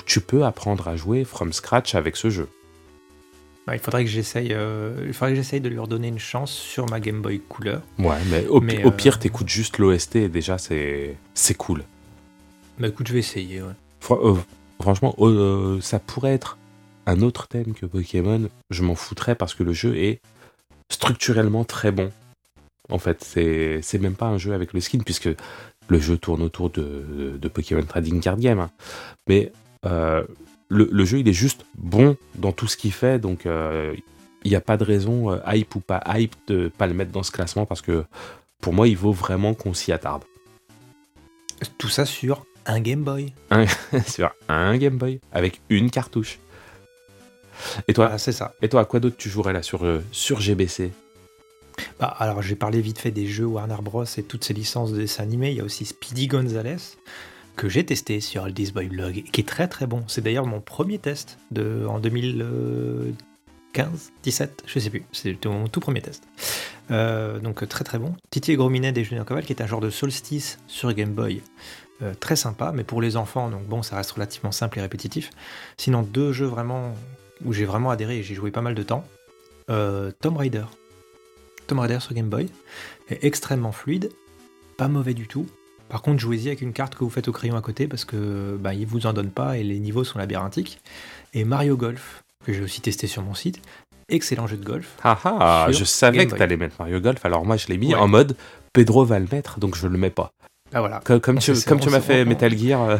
tu peux apprendre à jouer from scratch avec ce jeu. Ouais, il faudrait que j'essaye, euh, il faudrait que j'essaye de lui redonner une chance sur ma Game Boy couleur. Ouais, mais au, Mais, pi- au euh, pire, t'écoutes juste l'OST et déjà, c'est c'est cool. Bah écoute, je vais essayer. ouais. Euh, franchement, ça pourrait être un autre thème que Pokémon. Je m'en foutrais parce que le jeu est structurellement très bon. En fait, c'est même pas un jeu avec le skin puisque le jeu tourne autour de, de Pokémon Trading Card Game. hein. Mais euh, le, le jeu, il est juste bon dans tout ce qu'il fait. Donc, euh, il n'y a pas de raison, euh, hype ou pas hype, de pas le mettre dans ce classement parce que pour moi, il vaut vraiment qu'on s'y attarde. Tout ça sur un Game Boy. Sur un Game Boy avec une cartouche. Et toi, Voilà, c'est ça. et toi, à quoi d'autre tu jouerais là sur, euh, sur GBC Bah, alors, j'ai parlé vite fait des jeux Warner Bros. et toutes ces licences de dessins animés. Il y a aussi Speedy Gonzales que j'ai testé sur Aldis Boy Blog qui est très très bon. C'est d'ailleurs mon premier test de, en 2015, 17, je sais plus. C'était mon tout premier test. Euh, donc très très bon. Titi et Grominet des Junior Coval qui est un genre de solstice sur Game Boy. Euh, très sympa, mais pour les enfants, donc bon, ça reste relativement simple et répétitif. Sinon, deux jeux vraiment où j'ai vraiment adhéré et j'ai joué pas mal de temps. Euh, Tomb Raider. Tomb Raider sur Game Boy est extrêmement fluide, pas mauvais du tout. Par contre, jouez-y avec une carte que vous faites au crayon à côté parce que bah, il vous en donne pas et les niveaux sont labyrinthiques. Et Mario Golf, que j'ai aussi testé sur mon site, excellent jeu de golf. Ah ah, je savais Game que t'allais mettre Mario Golf, alors moi je l'ai mis Ouais. en mode Pedro va le mettre, donc je le mets pas. Ah voilà. Comme, comme tu, comme m'as fait Metal Gear, euh,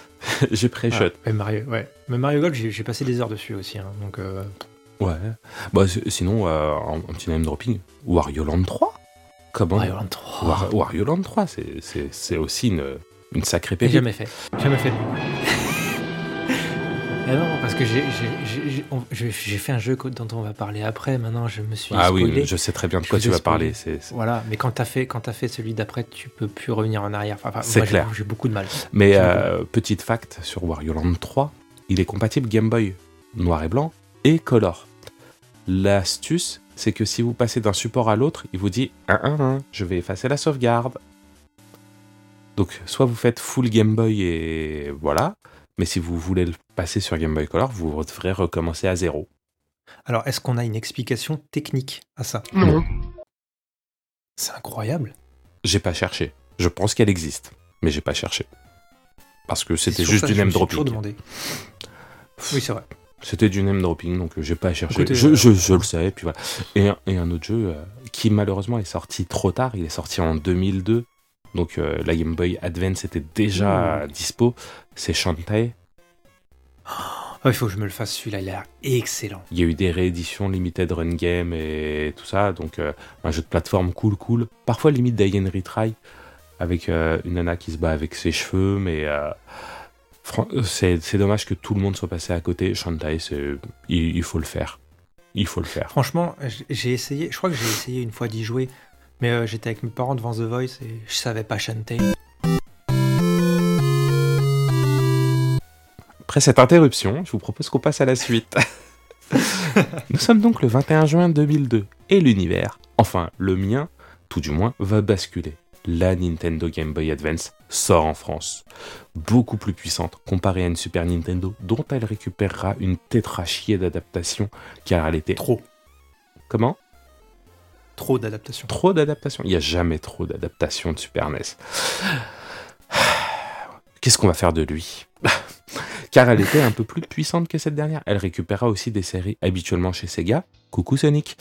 j'ai pré-shot. Mais Mario, ouais. Mais Mario Golf, j'ai passé des heures dessus aussi. hein, donc, euh, Ouais. Bah, sinon, euh, en, en petit name dropping, Wario Land 3 Comment Mario Land 3. War- Wario Land 3, c'est- aussi une, une sacrée pépite. jamais fait. Jamais fait. Ah non, parce que j'ai- fait un jeu dont on va parler après. Maintenant, je me suis Ah spoilé. oui, je sais très bien de quoi tu vas parler. Voilà, mais quand t'as fait, quand fait celui d'après, tu peux plus revenir en arrière. Enfin, C'est clair. J'ai beaucoup de mal. Mais euh, petite fact sur Wario Land 3, il est compatible Game Boy noir et blanc et color. L'astuce, c'est que si vous passez d'un support à l'autre, il vous dit 1 1 1, je vais effacer la sauvegarde. Donc soit vous faites full Game Boy et voilà, mais si vous voulez le passer sur Game Boy Color, vous devrez recommencer à zéro. Alors, est-ce qu'on a une explication technique à ça? Non. C'est incroyable. J'ai pas cherché. Je pense qu'elle existe, mais j'ai pas cherché. Parce que c'était juste ça du name dropping. demandé. Oui, c'est vrai. C'était du name dropping, donc euh, j'ai pas cherché. Écoutez, je, euh, je, je le sais, et puis voilà. Et, un- et un autre jeu euh, qui malheureusement est sorti trop tard, il est sorti en 2002, donc euh, la Game Boy Advance était déjà dispo, c'est Shantae. Oh, il faut que je me le fasse celui-là, il a l'air excellent. Il y a eu des rééditions limited run game et tout ça, donc euh, un jeu de plateforme cool cool. Parfois limite d'Alien Retry, avec une nana qui se bat avec ses cheveux, mais euh, euh, c'est dommage que tout le monde soit passé à côté. Shantae, il, il, faut le faire. Il faut le faire. Franchement, j'ai essayé, je crois que j'ai essayé une fois d'y jouer, mais euh, j'étais avec mes parents devant The Voice et je savais pas Shantae. Après cette interruption, je vous propose qu'on passe à la suite. Nous sommes donc le 21 juin 2002 et l'univers, enfin le mien, tout du moins, va basculer. La Nintendo Game Boy Advance sort en France. Beaucoup plus puissante comparée à une Super Nintendo dont elle récupérera une tétrachier d'adaptation car elle était... Trop. Comment? Trop d'adaptation. Trop d'adaptation. Il n'y a jamais trop d'adaptation de Super NES. Qu'est-ce qu'on va faire de lui? Car elle était un peu plus puissante que cette dernière. Elle récupéra aussi des séries habituellement chez Sega, coucou Sonic,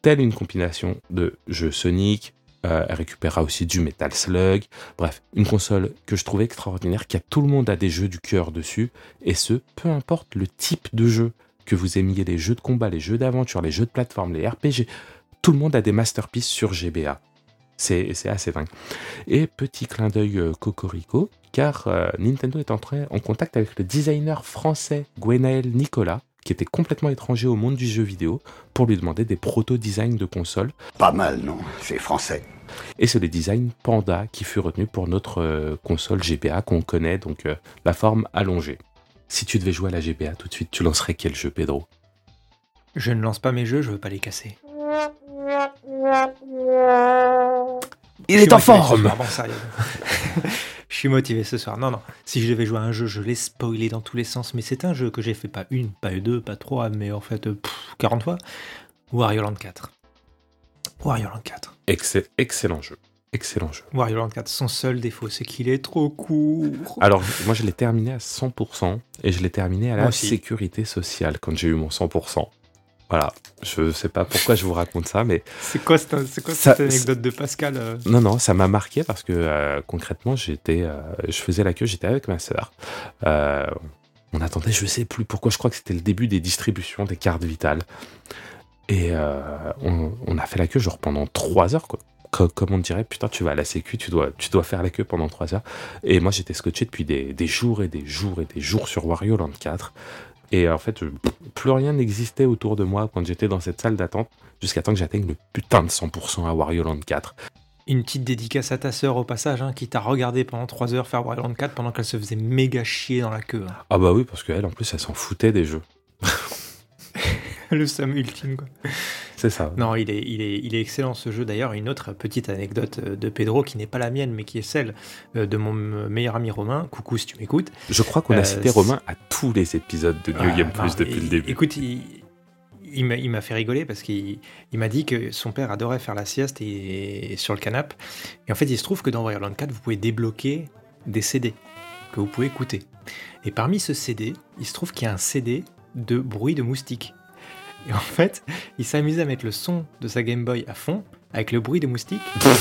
telle une compilation de jeux Sonic. Euh, elle récupéra aussi du Metal Slug. Bref, une console que je trouvais extraordinaire, qui a tout le monde a des jeux du cœur dessus, et ce, peu importe le type de jeu que vous aimiez, les jeux de combat, les jeux d'aventure, les jeux de plateforme, les RPG, tout le monde a des masterpieces sur GBA. C'est c'est assez dingue. Et petit clin d'œil euh, Cocorico, car euh, Nintendo est entré en contact avec le designer français Gwenaël Nicolas, qui était complètement étranger au monde du jeu vidéo, pour lui demander des proto-designs de consoles. Pas mal, non C'est français. Et c'est le design Panda qui fut retenu pour notre euh, console GBA qu'on connaît, donc euh, la forme allongée. Si tu devais jouer à la GBA tout de suite, tu lancerais quel jeu, Pedro? Je ne lance pas mes jeux, je veux pas les casser. Il soir, bon, sérieux. Je suis motivé ce soir. Non, non. Si je devais jouer à un jeu, je l'ai spoilé dans tous les sens. Mais c'est un jeu que j'ai fait pas une, pas deux, pas trois, mais en fait euh, pff, 40 fois. Wario Land 4. Wario Land 4. Excell- Excellent jeu. Excellent jeu. Wario Land 4, son seul défaut, c'est qu'il est trop court. Alors, moi, je l'ai terminé à 100% et je l'ai terminé à la sécurité sociale quand j'ai eu mon 100%. Voilà. Je sais pas pourquoi je vous raconte ça, mais C'est quoi, cette- c'est quoi Ça- cette anecdote de Pascal euh? Non, non, ça m'a marqué parce que euh, concrètement, j'étais, euh, je faisais la queue, j'étais avec ma sœur. On attendait, je sais plus pourquoi, je crois que c'était le début des distributions des cartes vitales. Et on, on a fait la queue genre pendant trois heures, quoi. Co- Comme on dirait, putain, tu vas à la sécu, tu dois, tu dois faire la queue pendant trois heures. Et moi, j'étais scotché depuis des, des jours et des jours et des jours sur Wario Land 4. Et en fait, plus rien n'existait autour de moi quand j'étais dans cette salle d'attente, jusqu'à temps que j'atteigne le putain de 100% à Wario Land 4. Une petite dédicace à ta sœur au passage, hein, qui t'a regardé pendant 3 heures faire Wario Land 4 pendant qu'elle se faisait méga chier dans la queue. hein. Ah bah oui, parce qu'elle, en plus, elle s'en foutait des jeux. Le Sam ultime, quoi. C'est ça. Non, il est, il, est, il est excellent ce jeu. D'ailleurs, une autre petite anecdote euh, de Pedro qui n'est pas la mienne, mais qui est celle euh, de mon meilleur ami Romain. Coucou si tu m'écoutes. Je crois qu'on a Euh, cité Romain à tous les épisodes de New Ah, Game non, Plus depuis et- le début. Écoute, il, il m'a- fait rigoler parce qu'il il m'a dit que son père adorait faire la sieste et, sur le canapé. Et en fait, il se trouve que dans Wario Land 4, vous pouvez débloquer des CD que vous pouvez écouter. Et parmi ce CD, il se trouve qu'il y a un CD de bruit de moustique. Et en fait, il s'amusait à mettre le son de sa Game Boy à fond avec le bruit de moustique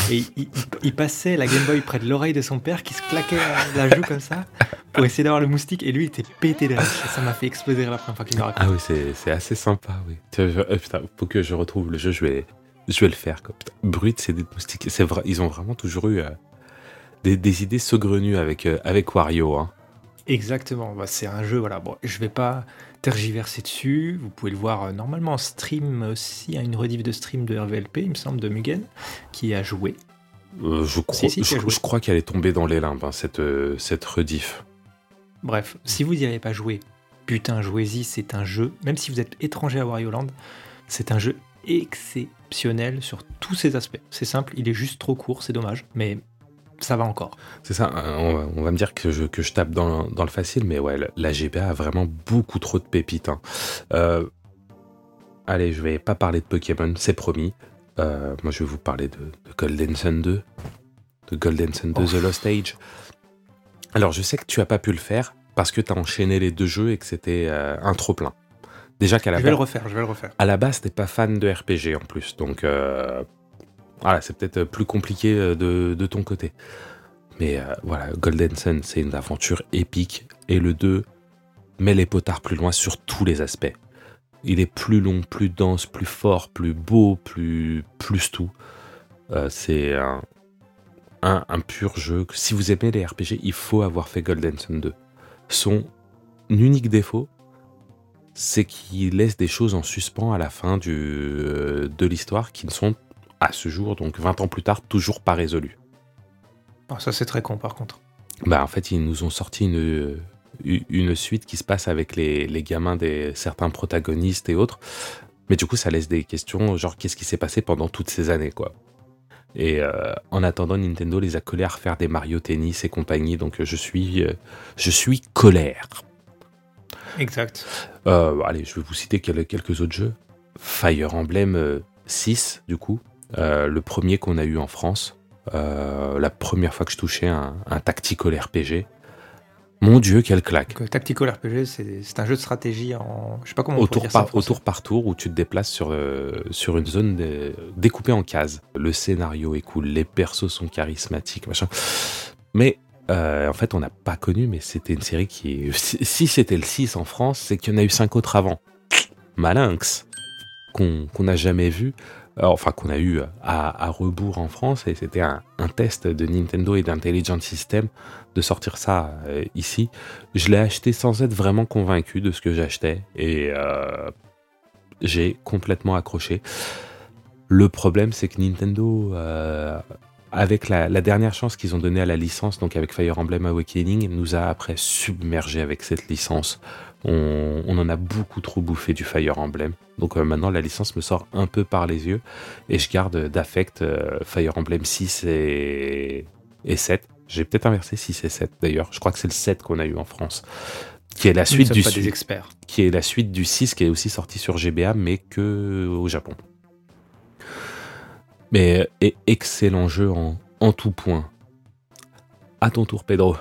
et il, il- il passait la Game Boy près de l'oreille de son père qui se claquait la, la joue comme ça pour essayer d'avoir le moustique et lui il était pété de rire. Et Ça m'a fait exploser la première fois qu'il me raconte. Ah oui, c'est assez sympa, oui. Euh, putain, faut que je retrouve le jeu, je vais, je vais le faire. Quoi. Putain, Brut, c'est des moustiques. Vrai, ils ont vraiment toujours eu euh, des, des idées saugrenues avec, euh, avec Wario. Hein. Exactement, bah, c'est un jeu, voilà. Bon, je vais pas tergiverser dessus. Vous pouvez le voir euh, normalement en stream aussi, à une rediff de stream de RVLP, il me semble, de Mugen, qui a joué. Euh, je crois, Si, si, tu je, as joué. je crois qu'elle est tombée dans les limbes, hein, cette, euh, cette rediff. Bref, si vous n'y avez pas joué, putain, jouez-y, c'est un jeu, même si vous êtes étranger à Wario Land, c'est un jeu exceptionnel sur tous ses aspects. C'est simple, il est juste trop court, c'est dommage, mais ça va encore. C'est ça, euh, on va, on va me dire que je, que je tape dans, dans le facile, mais ouais, la- GBA a vraiment beaucoup trop de pépites. hein. Euh, allez, je vais pas parler de Pokémon, c'est promis. Euh, moi, je vais vous parler de, de Golden Sun 2, de Golden Sun 2 Oh. The Lost Age. Alors, je sais que tu as pas pu le faire parce que tu as enchaîné les deux jeux et que c'était euh, un trop plein. Déjà qu'à la Je vais le refaire, je vais le refaire. à la base, t'es pas fan de RPG en plus, donc euh, voilà, c'est peut-être plus compliqué euh, de, ton côté. Mais euh, voilà, Golden Sun, c'est une aventure épique, et le 2 met les potards plus loin sur tous les aspects. Il est plus long, plus dense, plus fort, plus beau, plus, plus tout. Euh, c'est un, pur jeu. Si vous aimez les RPG, il faut avoir fait Golden Sun 2. Son unique défaut, c'est qu'il laisse des choses en suspens à la fin du, euh, de l'histoire qui ne sont, à ce jour, donc 20 ans plus tard, toujours pas résolues. Oh, ça c'est très con par contre. Bah, en fait, ils nous ont sorti une, u- une suite qui se passe avec les, les gamins des certains protagonistes et autres. Mais du coup, ça laisse des questions, genre qu'est-ce qui s'est passé pendant toutes ces années, quoi. Et euh, en attendant, Nintendo les a collés à refaire des Mario Tennis et compagnie, donc euh, je suis, euh, je suis colère. Exact. Euh, allez, je vais vous citer quel- quelques autres jeux. Fire Emblem euh, 6, du coup. Euh, le premier qu'on a eu en France. Euh, la première fois que je touchais un, un tactical RPG. Mon dieu, quelle claque. Donc, euh, Tactical RPG, c'est un jeu de stratégie en. Je sais pas comment on Au tour, dire ça en par, au tour par tour où tu te déplaces sur, euh, sur une zone de- découpée en cases. Le scénario est cool, les persos sont charismatiques, machin. Mais euh, en fait, on n'a pas connu, mais c'était une série qui est. Si, c'était le 6 en France, c'est qu'il y en a eu 5 autres avant. Malinx. Qu'on qu'on n'a jamais vu. Euh, Enfin, qu'on a eu à, à rebours en France, et c'était un, test de Nintendo et d'Intelligent System de sortir ça euh, ici. Je l'ai acheté sans être vraiment convaincu de ce que j'achetais, et euh, j'ai complètement accroché. Le problème, c'est que Nintendo, euh, avec la, la dernière chance qu'ils ont donnée à la licence, donc avec Fire Emblem Awakening, nous a après submergé avec cette licence. On, on en a beaucoup trop bouffé du Fire Emblem. Donc euh, maintenant, la licence me sort un peu par les yeux et je garde d'affect euh, Fire Emblem 6 et, et 7. J'ai peut-être inversé 6 et 7 d'ailleurs. Je crois que c'est le 7 qu'on a eu en France. Qui est la suite du des experts. qui est la suite du 6 qui est aussi sorti sur GBA mais que au Japon. Mais et excellent jeu en, en tout point. À ton tour Pedro.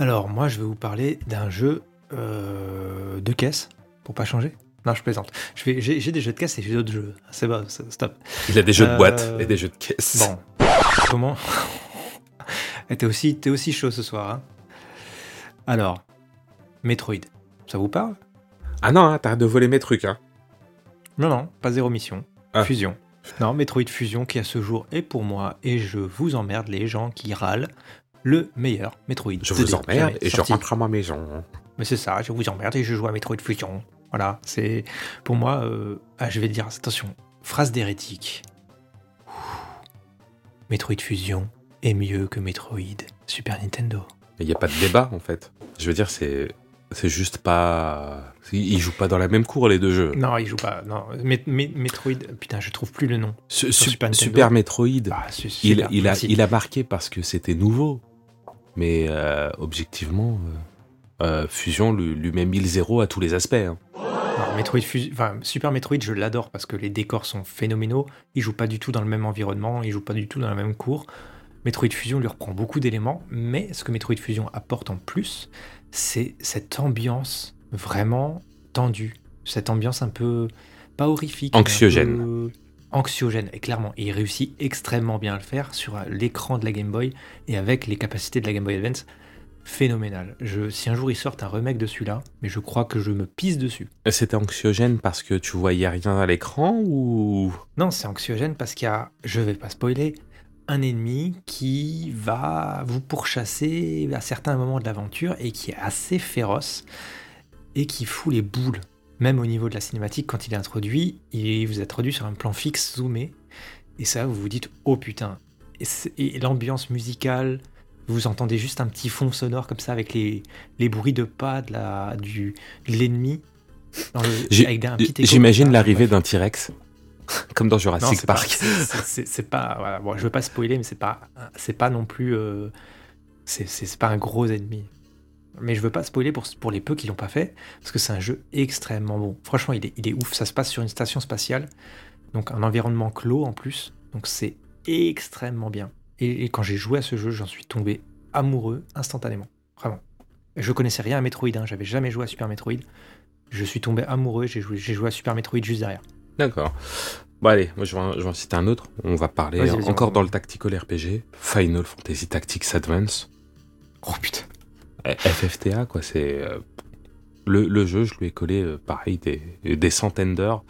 Alors, moi, je vais vous parler d'un jeu euh, de caisse, pour pas changer. Non, je plaisante. J'ai des jeux de caisse et j'ai d'autres jeux. C'est bon, stop. Il a des jeux de Euh, boîte et des jeux de caisse. Bon, comment? T'es aussi, chaud ce soir. hein Alors, Metroid, ça vous parle? Ah non, hein, t'arrêtes de voler mes trucs hein. Non, non, pas zéro mission. Ah. Fusion. Non, Metroid Fusion qui à ce jour est pour moi, et je vous emmerde les gens qui râlent, le meilleur Metroid. Je 2D vous emmerde et je rentre à ma maison. Mais c'est ça, je vous emmerde et je joue à Metroid Fusion. Voilà, c'est pour moi, euh, ah, je vais dire, attention, phrase d'hérétique. Metroid Fusion est mieux que Metroid Super Nintendo. Il n'y a pas de débat en fait. Je veux dire, c'est c'est juste pas. Ils jouent pas dans la même cour les deux jeux. Non, il joue pas. Non, Met- Met- Metroid, putain, je trouve plus le nom. Su- Super Super. Metroid, Ah, il, a, il a marqué parce que c'était nouveau. Mais euh, objectivement, euh, euh, Fusion lui, lui met 1000 zéros à tous les aspects. hein. Metroid enfin, Super Metroid, je l'adore parce que les décors sont phénoménaux. Il joue pas du tout dans le même environnement, il joue pas du tout dans la même cour. Metroid Fusion lui reprend beaucoup d'éléments, mais ce que Metroid Fusion apporte en plus, c'est cette ambiance vraiment tendue, cette ambiance un peu pas horrifique, Anxiogène. peu anxiogène. Et clairement, il réussit extrêmement bien à le faire sur l'écran de la Game Boy et avec les capacités de la Game Boy Advance. Phénoménal. Je, si un jour ils sortent un remake de celui-là, mais je crois que je me pisse dessus. C'était anxiogène parce que tu voyais rien à l'écran ou? Non, c'est anxiogène parce qu'il y a, je vais pas spoiler, un ennemi qui va vous pourchasser à certains moments de l'aventure et qui est assez féroce et qui fout les boules. Même au niveau de la cinématique, quand il est introduit, il vous est introduit sur un plan fixe zoomé. Et ça, vous vous dites, oh putain. Et, et l'ambiance musicale, vous entendez juste un petit fond sonore comme ça avec les, les bruits de pas de la- du, de l'ennemi. J'imagine ça. l'arrivée d'un T-Rex. Comme dans Jurassic Park. c'est- pas. Voilà, bon, je veux pas spoiler, mais c'est pas. C'est pas non plus. euh, c'est pas un gros ennemi. Mais je veux pas spoiler pour, pour les peu qui l'ont pas fait, parce que c'est un jeu extrêmement bon. Franchement, il est, il est ouf. Ça se passe sur une station spatiale, donc un environnement clos en plus. Donc c'est extrêmement bien. Et, et quand j'ai joué à ce jeu, j'en suis tombé amoureux instantanément. Vraiment. Je connaissais rien à Metroid, hein, j'avais jamais joué à Super Metroid. Je suis tombé amoureux, j'ai joué, j'ai joué à Super Metroid juste derrière. D'accord. Bon allez, moi je vais, en- je vais en citer un autre. On va parler encore on- dans le tactical RPG. Final Fantasy Tactics Advance. Oh putain. Eh, FFTA, quoi, c'est... euh, le, le jeu, je lui ai collé, euh, pareil, des, des centaines d'heures.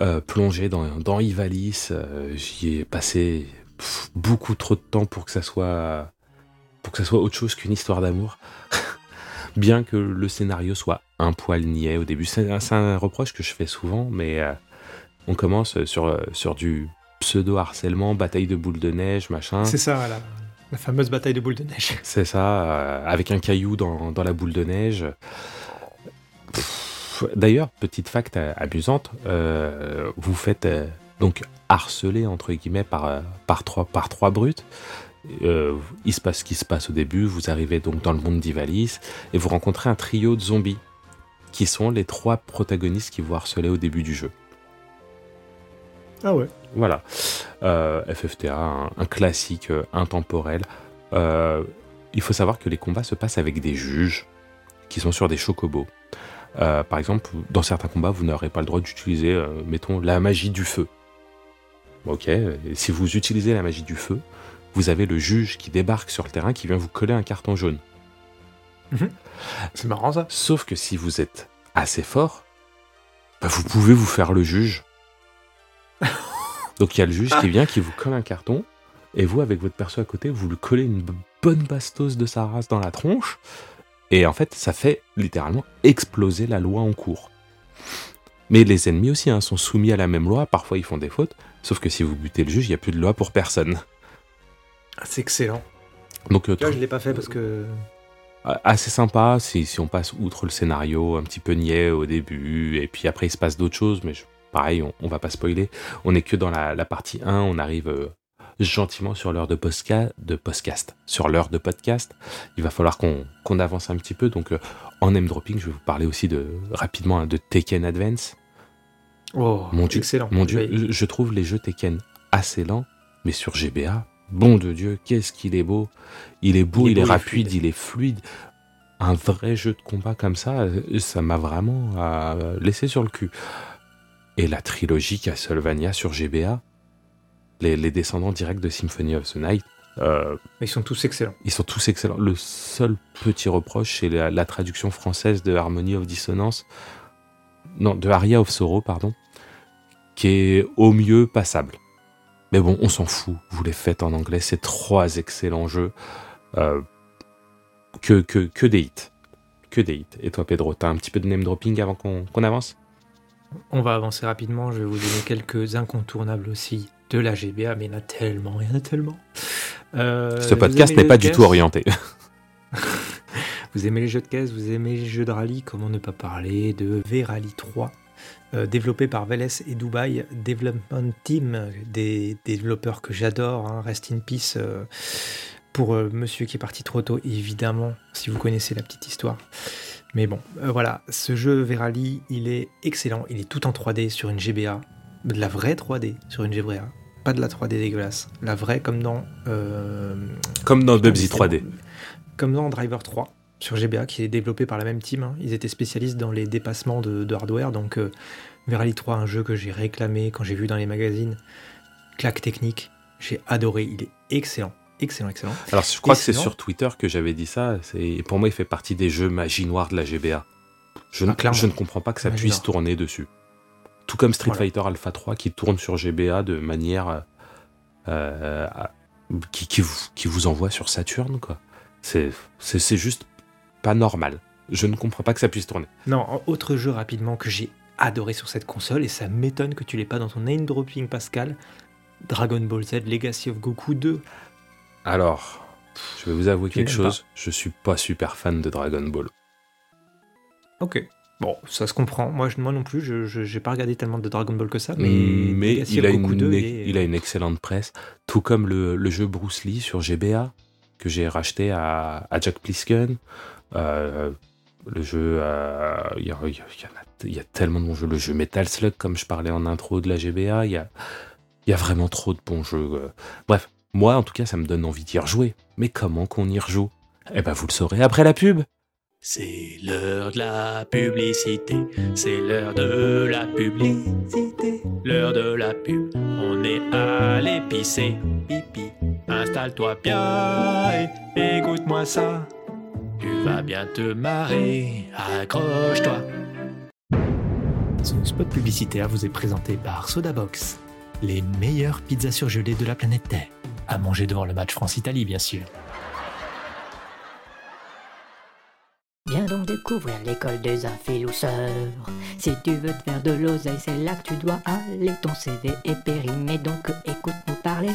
euh, plongé dans, dans Ivalice. J'y ai passé pff, beaucoup trop de temps pour que ça soit... Pour que ça soit autre chose qu'une histoire d'amour. Bien que le scénario soit un poil niais au début. C'est un, reproche que je fais souvent, mais euh, on commence sur, sur du pseudo-harcèlement, bataille de boules de neige, machin. C'est ça, voilà. La fameuse bataille de boules de neige. C'est ça, euh, avec un caillou dans, dans la boule de neige. D'ailleurs, petite fact euh, amusante, euh, vous faites donc harceler entre guillemets par, euh, par, trois, par trois brutes. Euh, il se passe ce qui se passe au début, vous arrivez donc dans le monde d'Ivalice et vous rencontrez un trio de zombies qui sont les trois protagonistes qui vous harceler au début du jeu. Ah ouais. Voilà. Euh, FFTA, un, un classique euh, intemporel. Il faut savoir que les combats se passent avec des juges qui sont sur des chocobos. Par exemple, dans certains combats, vous n'aurez pas le droit d'utiliser, mettons, la magie du feu. Ok, et si vous utilisez la magie du feu, vous avez le juge qui débarque sur le terrain qui vient vous coller un carton jaune. C'est marrant ça. Sauf que si vous êtes assez fort, bah, vous pouvez vous faire le juge. Donc il y a le juge qui vient, qui vous colle un carton, et vous, avec votre perso à côté, vous lui collez une bonne bastos de sa race dans la tronche, et en fait, ça fait littéralement exploser la loi en cours. Mais les ennemis aussi hein, sont soumis à la même loi, parfois ils font des fautes, sauf que si vous butez le juge, il n'y a plus de loi pour personne. Ah, c'est excellent. Donc euh, Là, je l'ai pas fait parce que. Ah, assez sympa si, si on passe outre le scénario un petit peu niais au début et puis après il se passe d'autres choses mais je- pareil on, on va pas spoiler on est que dans la, la partie 1 on arrive euh, gentiment sur l'heure de, posca- de podcast sur l'heure de podcast il va falloir qu'on avance un petit peu donc euh, en name dropping je vais vous parler aussi de rapidement hein, de Tekken Advance Oh, Mon Dieu, excellent. mon dieu je, trouve les jeux Tekken assez lents mais sur GBA bon de dieu qu'est-ce qu'il est beau il est beau Il est il est, beau, il est rapide il est fluide un vrai jeu de combat comme ça, euh, ça m'a vraiment euh, laissé sur le cul. Et la trilogie Castlevania sur GBA, les, les descendants directs de Symphony of the Night, euh, Ils sont tous excellents. ils sont tous excellents. Le seul petit reproche, c'est la, la traduction française de Harmony of Dissonance, non, de Aria of Sorrow, pardon, qui est au mieux passable. Mais bon, on s'en fout, vous les faites en anglais, c'est trois excellents jeux. Euh, que, que, que des hits. Que des hits. Et toi, Pedro, t'as un petit peu de name dropping avant qu'on qu'on avance? On va avancer rapidement. Je vais vous donner quelques incontournables aussi de la GBA, mais il y en a tellement, il y en a tellement. Euh, Ce podcast n'est pas du tout orienté. Vous aimez les jeux de caisse, vous aimez les jeux de rallye, comment ne pas parler de V-Rally 3, euh, développé par Veles et Dubai Development Team, des développeurs que j'adore, hein, rest in peace euh, pour euh, monsieur qui est parti trop tôt, évidemment, si vous connaissez la petite histoire. Mais bon, voilà, ce jeu V-Rally, il est excellent, il est tout en 3D sur une GBA, de la vraie 3D sur une GBA, pas de la 3D dégueulasse, la vraie comme dans... Comme dans Bubsy mais c'est 3D. bon. Comme dans Driver 3 sur GBA, qui est développé par la même team. hein. Ils étaient spécialistes dans les dépassements de, de hardware. Donc, euh, Verali 3, un jeu que j'ai réclamé quand j'ai vu dans les magazines. Claque technique. J'ai adoré. Il est excellent. Excellent, excellent. Alors, je crois Et que c'est sur Twitter que j'avais dit ça. C'est Pour moi, il fait partie des jeux magie noire de la GBA. Je, ne- Ah, je ne comprends pas que ça Magie puisse noire. tourner dessus. Tout comme Street Voilà. Fighter Alpha 3 qui tourne sur GBA de manière. euh, euh, qui, qui vous, qui vous envoie sur Saturn, quoi. C'est juste pas normal. Je ne comprends pas que ça puisse tourner. Non, autre jeu rapidement que j'ai adoré sur cette console, et ça m'étonne que tu l'aies pas dans ton name dropping, Pascal. Dragon Ball Z Legacy of Goku 2. Alors, je vais vous avouer Tu quelque pas. chose. Je suis pas super fan de Dragon Ball. Ok. Bon, ça se comprend. Moi, moi non plus, je j'ai pas regardé tellement de Dragon Ball que ça, mais, il, a une, 2, il est- il a une excellente presse, tout comme le, le jeu Bruce Lee sur GBA que j'ai racheté à, à Jack Plisken. Euh, le jeu, euh, il y, a, y a- y y a tellement de bons jeux. Le jeu Metal Slug, comme je parlais en intro de la GBA, il y a, y a vraiment trop de bons jeux. euh. Bref, moi en tout cas, ça me donne envie d'y rejouer. Mais comment qu'on y rejoue? Eh ben, vous le saurez après la pub. C'est l'heure de la publicité, c'est l'heure de la publicité, l'heure de la pub, on est à l'épicé, pipi, installe-toi bien et écoute-moi ça, tu vas bien te marrer, accroche-toi. Ce spot publicitaire vous est présenté par Sodabox, les meilleures pizzas surgelées de la planète Terre, à manger devant le match France-Italie bien sûr. Viens donc découvrir l'école des infilousseurs. Si tu veux te faire de l'oseille, c'est là que tu dois aller. Ton CV est périmé, donc écoute-nous parler.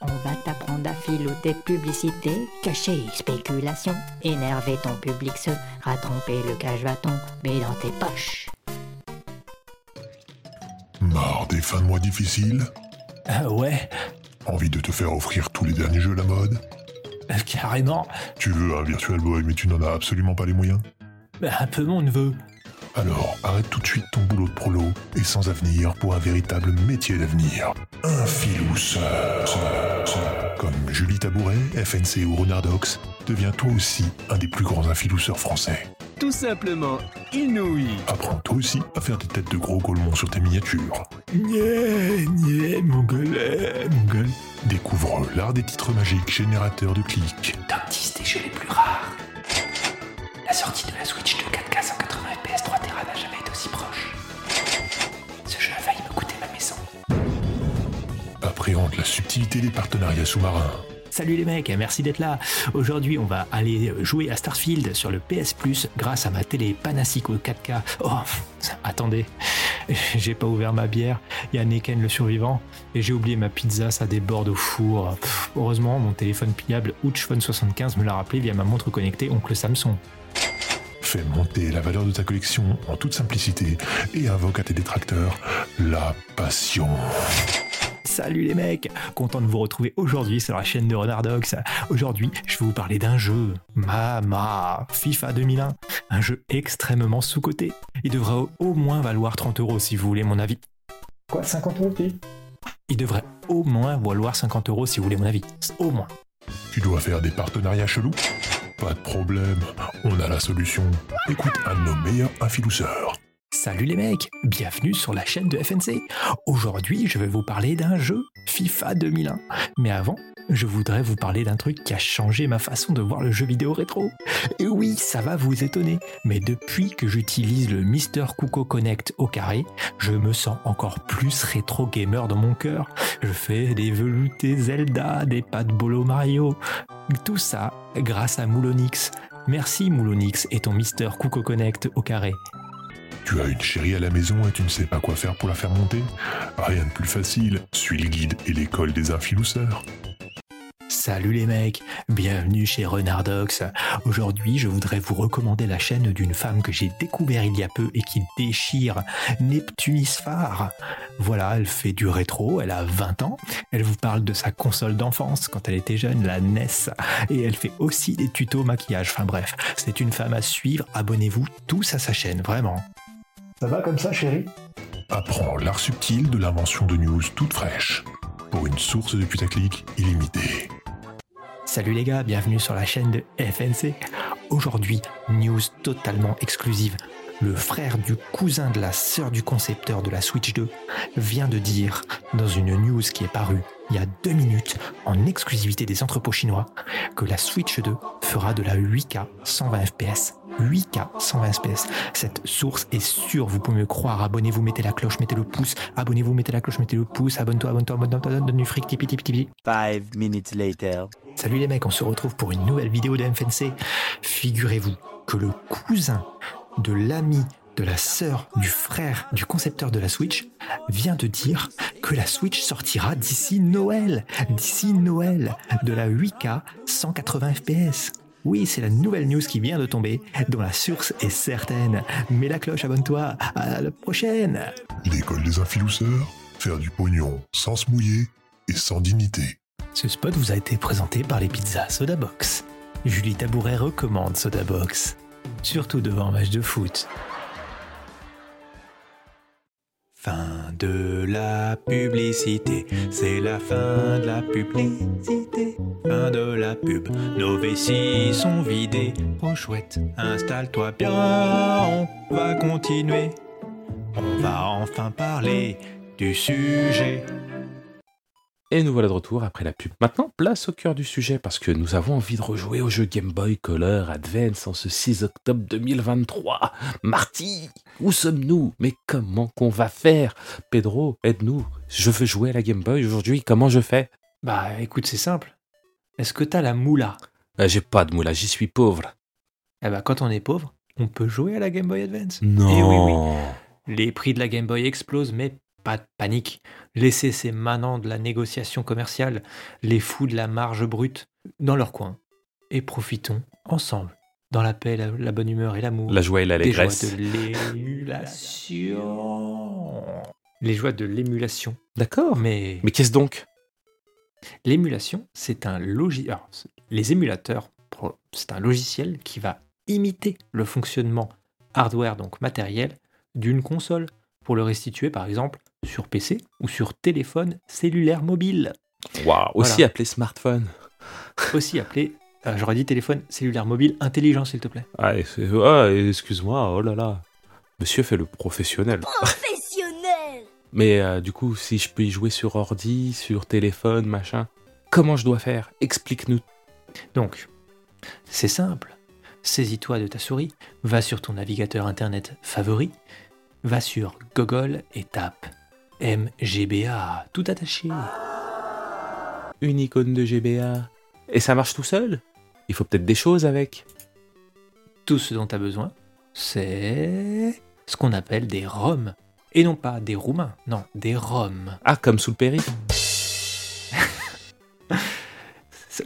On va t'apprendre à filouter publicité, cacher spéculation, énerver ton public se rattraper le cache va tomber dans tes poches. Marre des fins de mois difficiles Ah ouais, Envie de te faire offrir tous les derniers jeux à la mode euh, carrément. Tu veux un Virtual Boy mais tu n'en as absolument pas les moyens Bah, Un peu mon neveu. Alors arrête tout de suite ton boulot de prolo et sans avenir pour un véritable métier d'avenir. Un filousseur. Comme Julie Tabouret, FNC ou Renardox, deviens toi aussi un des plus grands infilousseurs français. Tout simplement inouï. Apprends toi aussi à faire des têtes de gros golemons sur tes miniatures. Nyeh, nyeh, mon gueulet, mon gueule. Découvre l'art des titres magiques générateurs de clics. Top 10 des jeux les plus rares. La sortie de la Switch de 4K Appréhende la subtilité des partenariats sous-marins. Salut les mecs, merci d'être là. Aujourd'hui, on va aller jouer à Starfield sur le PS Plus grâce à ma télé Panasonic 4K. Oh, attendez, j'ai pas ouvert ma bière. Il y a Neken le survivant et j'ai oublié ma pizza, ça déborde au four. Pff, heureusement, mon téléphone pliable Ouchphone 75 me l'a rappelé via ma montre connectée Oncle Samsung. Fais monter la valeur de ta collection en toute simplicité et invoque à tes détracteurs la passion. Salut les mecs, content de vous retrouver aujourd'hui sur la chaîne de Renardox. Aujourd'hui, je vais vous parler d'un jeu, Mama, FIFA 2001, un jeu extrêmement sous-coté. Il devrait au- moins valoir 30 euros si vous voulez mon avis. Quoi, 50 euros Il devrait au moins valoir 50 euros si vous voulez mon avis. Au moins. Tu dois faire des partenariats chelous? Pas de problème, on a la solution. Écoute un de nos meilleurs infilousseurs. Salut les mecs, bienvenue sur la chaîne de FNC. Aujourd'hui, je vais vous parler d'un jeu, FIFA 2001. Mais avant, je voudrais vous parler d'un truc qui a changé ma façon de voir le jeu vidéo rétro. Et oui, ça va vous étonner, mais depuis que j'utilise le Mister Kuko Connect au carré, je me sens encore plus rétro gamer dans mon cœur. Je fais des veloutés Zelda, des pas de bolo Mario. Tout ça grâce à Moulonix. Merci Moulonix et ton Mister Kuko Connect au carré. Tu as une chérie à la maison et tu ne sais pas quoi faire pour la faire monter Rien de plus facile, suis le guide et l'école des infilousseurs. Salut les mecs, bienvenue chez Renardox. Aujourd'hui, je voudrais vous recommander la chaîne d'une femme que j'ai découvert il y a peu et qui déchire, Neptunis Phare. Voilà, elle fait du rétro, elle a 20 ans, elle vous parle de sa console d'enfance quand elle était jeune, la NES, et elle fait aussi des tutos maquillage. Enfin bref, c'est une femme à suivre, abonnez-vous tous à sa chaîne, vraiment. Ça va comme ça, chérie? Apprends l'art subtil de l'invention de news toute fraîche. Pour une source de putaclic illimitée. Salut les gars, bienvenue sur la chaîne de FNC. Aujourd'hui, news totalement exclusive. Le frère du cousin de la sœur du concepteur de la Switch 2 vient de dire dans une news qui est parue il y a deux minutes en exclusivité des entrepôts chinois que la Switch 2 fera de la 8K 120 FPS. 8K 120 FPS. Cette source est sûre, vous pouvez me croire. Abonnez-vous, mettez la cloche, mettez le pouce. Abonnez-vous, mettez la cloche, mettez le pouce. Abonne-toi, abonne-toi, abonne-toi, donne du fric, tipi, tipi. Five minutes later. Salut les mecs, on se retrouve pour une nouvelle vidéo de FNC. Figurez-vous que le cousin de l'ami de la sœur du frère du concepteur de la Switch vient de dire que la Switch sortira d'ici Noël. D'ici Noël. De la 8K 180 FPS. Oui, c'est la nouvelle news qui vient de tomber, dont la source est certaine. Mets la cloche, abonne-toi. À la prochaine. L'école des infilousseurs, faire du pognon sans se mouiller et sans dignité. Ce spot vous a été présenté par les pizzas Soda Box. Julie Tabouret recommande Soda Box. Surtout devant match de foot. Fin de la publicité, c'est la fin de la publicité. Fin de la pub, nos vessies sont vidées. Oh chouette, installe-toi bien, on va continuer. On va enfin parler du sujet. Et nous voilà de retour après la pub. Maintenant, place au cœur du sujet parce que nous avons envie de rejouer au jeu Game Boy Color Advance en ce 6 octobre 2023. Marty, où sommes-nous? Mais comment qu'on va faire? Pedro, aide-nous. Je veux jouer à la Game Boy aujourd'hui, comment je fais? Bah écoute, c'est simple. Est-ce que t'as la moula? Euh, J'ai pas de moula, j'y suis pauvre. Eh bah quand on est pauvre, on peut jouer à la Game Boy Advance. Non. Eh oui, oui. Les prix de la Game Boy explosent, mais pas de panique. Laissez ces manants de la négociation commerciale, les fous de la marge brute, dans leur coin. Et profitons ensemble, dans la paix, la, la bonne humeur et l'amour. La joie et des joies l'allégresse. de l'émulation. Les joies de l'émulation. D'accord. Mais, Mais qu'est-ce donc? L'émulation, c'est un logiciel. Les émulateurs, c'est un logiciel qui va imiter le fonctionnement hardware, donc matériel, d'une console pour le restituer, par exemple, sur PC ou sur téléphone cellulaire mobile. Waouh, aussi Voilà. appelé smartphone. Aussi appelé, euh, j'aurais dit téléphone cellulaire mobile intelligent, s'il te plaît. Ah, ah, excuse-moi, oh là là. Monsieur fait le professionnel. Professionnel Mais euh, du coup, si je peux y jouer sur ordi, sur téléphone, machin, comment je dois faire? Explique-nous. Donc, c'est simple. Saisis-toi de ta souris, va sur ton navigateur internet favori, va sur Google et tape MGBA, tout attaché. Une icône de GBA. Et ça marche tout seul? Il faut peut-être des choses avec. Tout ce dont tu as besoin, c'est ce qu'on appelle des ROM. Et non pas des Roumains, non, des ROM. Ah, comme sous le péri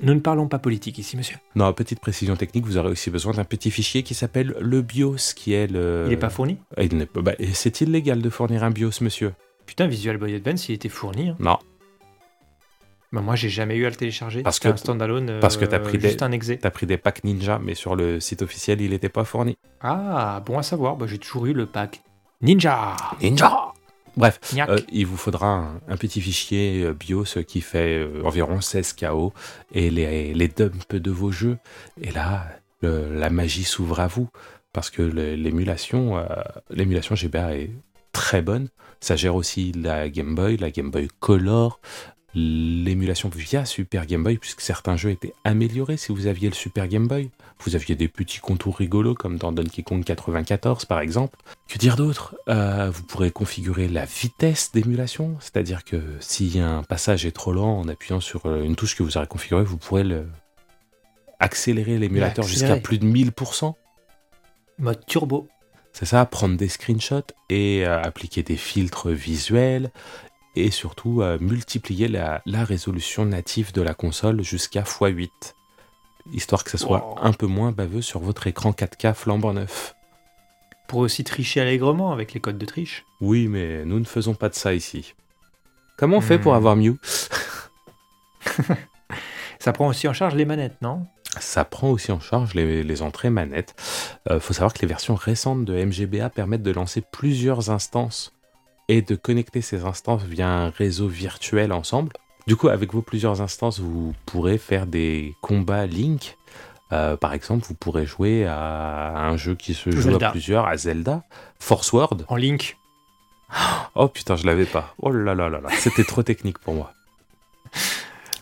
Nous ne parlons pas politique ici, monsieur. Non, petite précision technique, vous aurez aussi besoin d'un petit fichier qui s'appelle le BIOS, qui est le... Il n'est pas fourni? Ah, il n'est pas- bah, c'est illégal de fournir un BIOS, monsieur Putain, Visual Boy Advance, il était fourni. hein. Non, Bah, moi, j'ai jamais eu à le télécharger. Parce que- un standalone, euh, parce que t'as pris, juste des, un exe. t'as pris des packs Ninja, mais sur le site officiel, il n'était pas fourni. Ah, bon à savoir, bah, j'ai toujours eu le pack Ninja Ninja Bref, euh, il vous faudra un, un petit fichier euh, BIOS qui fait euh, environ 16 KO et les, les dumps de vos jeux. Et là, le- la magie s'ouvre à vous parce que l'émulation, euh, l'émulation GBA est très bonne. Ça gère aussi la Game Boy, la Game Boy Color, l'émulation via Super Game Boy, puisque certains jeux étaient améliorés si vous aviez le Super Game Boy. Vous aviez des petits contours rigolos comme dans Donkey Kong 94 par exemple. Que dire d'autre? Euh, Vous pourrez configurer la vitesse d'émulation, c'est-à-dire que si un passage est trop lent en appuyant sur euh, une touche que vous aurez configurée, vous pourrez le accélérer l'émulateur jusqu'à plus de 1000%. Mode turbo. C'est ça, prendre des screenshots et euh, appliquer des filtres visuels et surtout euh, multiplier la, la résolution native de la console jusqu'à x8, histoire que ça soit Wow. un peu moins baveux sur votre écran 4K flambant neuf. Pour aussi tricher allègrement avec les codes de triche. Oui, mais nous ne faisons pas de ça ici. Comment on fait pour Hmm. avoir Mew Ça prend aussi en charge les manettes, non? Ça prend aussi en charge les, les entrées manettes. Il faut savoir que les versions récentes de MGBA permettent de lancer plusieurs instances et de connecter ces instances via un réseau virtuel ensemble. Du coup, avec vos plusieurs instances, vous pourrez faire des combats Link. Euh, par exemple, vous pourrez jouer à un jeu qui se joue Zelda. à plusieurs, à Zelda, Force Word. En Link. Oh putain, je l'avais pas. Oh là là là là, c'était trop technique pour moi.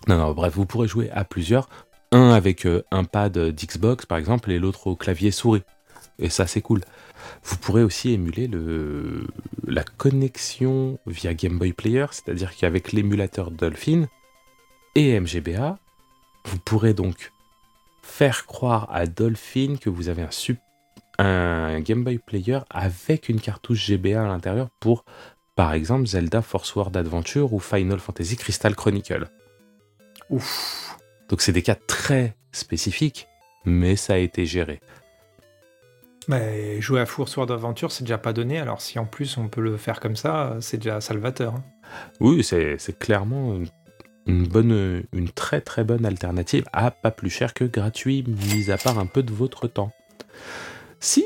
Non, non, bref, vous pourrez jouer à plusieurs. Un avec euh, un pad d'Xbox, par exemple, et l'autre au clavier souris. Et ça, c'est cool. Vous pourrez aussi émuler le, la connexion via Game Boy Player, c'est-à-dire qu'avec l'émulateur Dolphin et MGBA, vous pourrez donc faire croire à Dolphin que vous avez un Game Boy Player avec une cartouche GBA à l'intérieur pour, par exemple, Zelda Force World Adventure ou Final Fantasy Crystal Chronicle. Ouf. Donc c'est des cas très spécifiques, mais ça a été géré. Mais jouer à Force Sword Adventure, c'est déjà pas donné, alors si en plus on peut le faire comme ça, c'est déjà salvateur. hein. Oui, c'est c'est clairement une, une bonne, une très très bonne alternative à pas plus cher que gratuit, mis à part un peu de votre temps. Si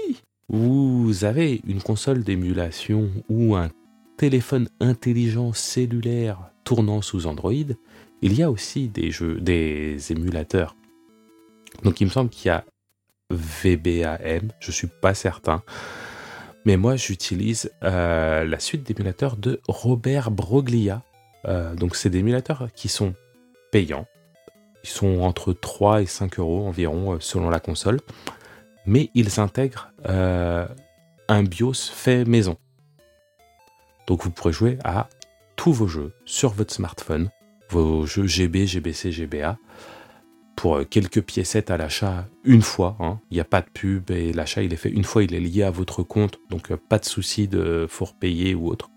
vous avez une console d'émulation ou un téléphone intelligent cellulaire tournant sous Android, il y a aussi des jeux, des émulateurs. Donc il me semble qu'il y a VBAM, je suis pas certain. Mais moi, j'utilise euh, la suite d'émulateurs de Robert Broglia. Euh, donc, c'est des émulateurs qui sont payants. Ils sont entre 3 et 5 euros environ euh, selon la console. Mais ils intègrent un BIOS fait maison. Donc, vous pourrez jouer à tous vos jeux sur votre smartphone, vos jeux GB, GBC, GBA, pour euh, quelques piécettes à l'achat une fois. hein. Il n'y a pas de pub et l'achat il est fait une fois, il est lié à votre compte, donc euh, pas de souci de faut repayer ou autre.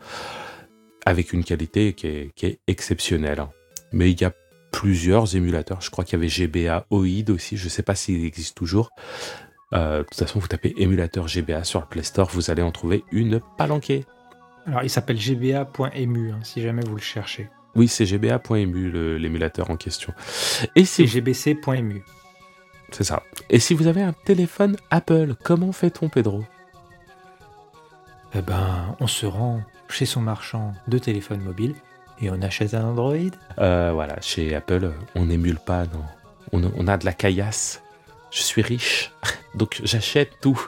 avec une qualité qui est, exceptionnelle. hein. Mais il y a plusieurs émulateurs. Je crois qu'il y avait GBA OID aussi. Je sais pas s'il existe toujours. Euh, de toute façon, vous tapez émulateur GBA sur le Play Store, vous allez en trouver une palanquée. Alors, il s'appelle gba.emu, hein, si jamais vous le cherchez. Oui, c'est gba.emu l'émulateur en question. Et C'est gbc.emu. c'est ça. Et si vous avez un téléphone Apple, comment fait-on, Pedro? Eh ben, on se rend chez son marchand de téléphone mobile et on achète un Android. Euh, Voilà, chez Apple, on n'émule pas, non. On, on a de la caillasse. Je suis riche, donc j'achète tout.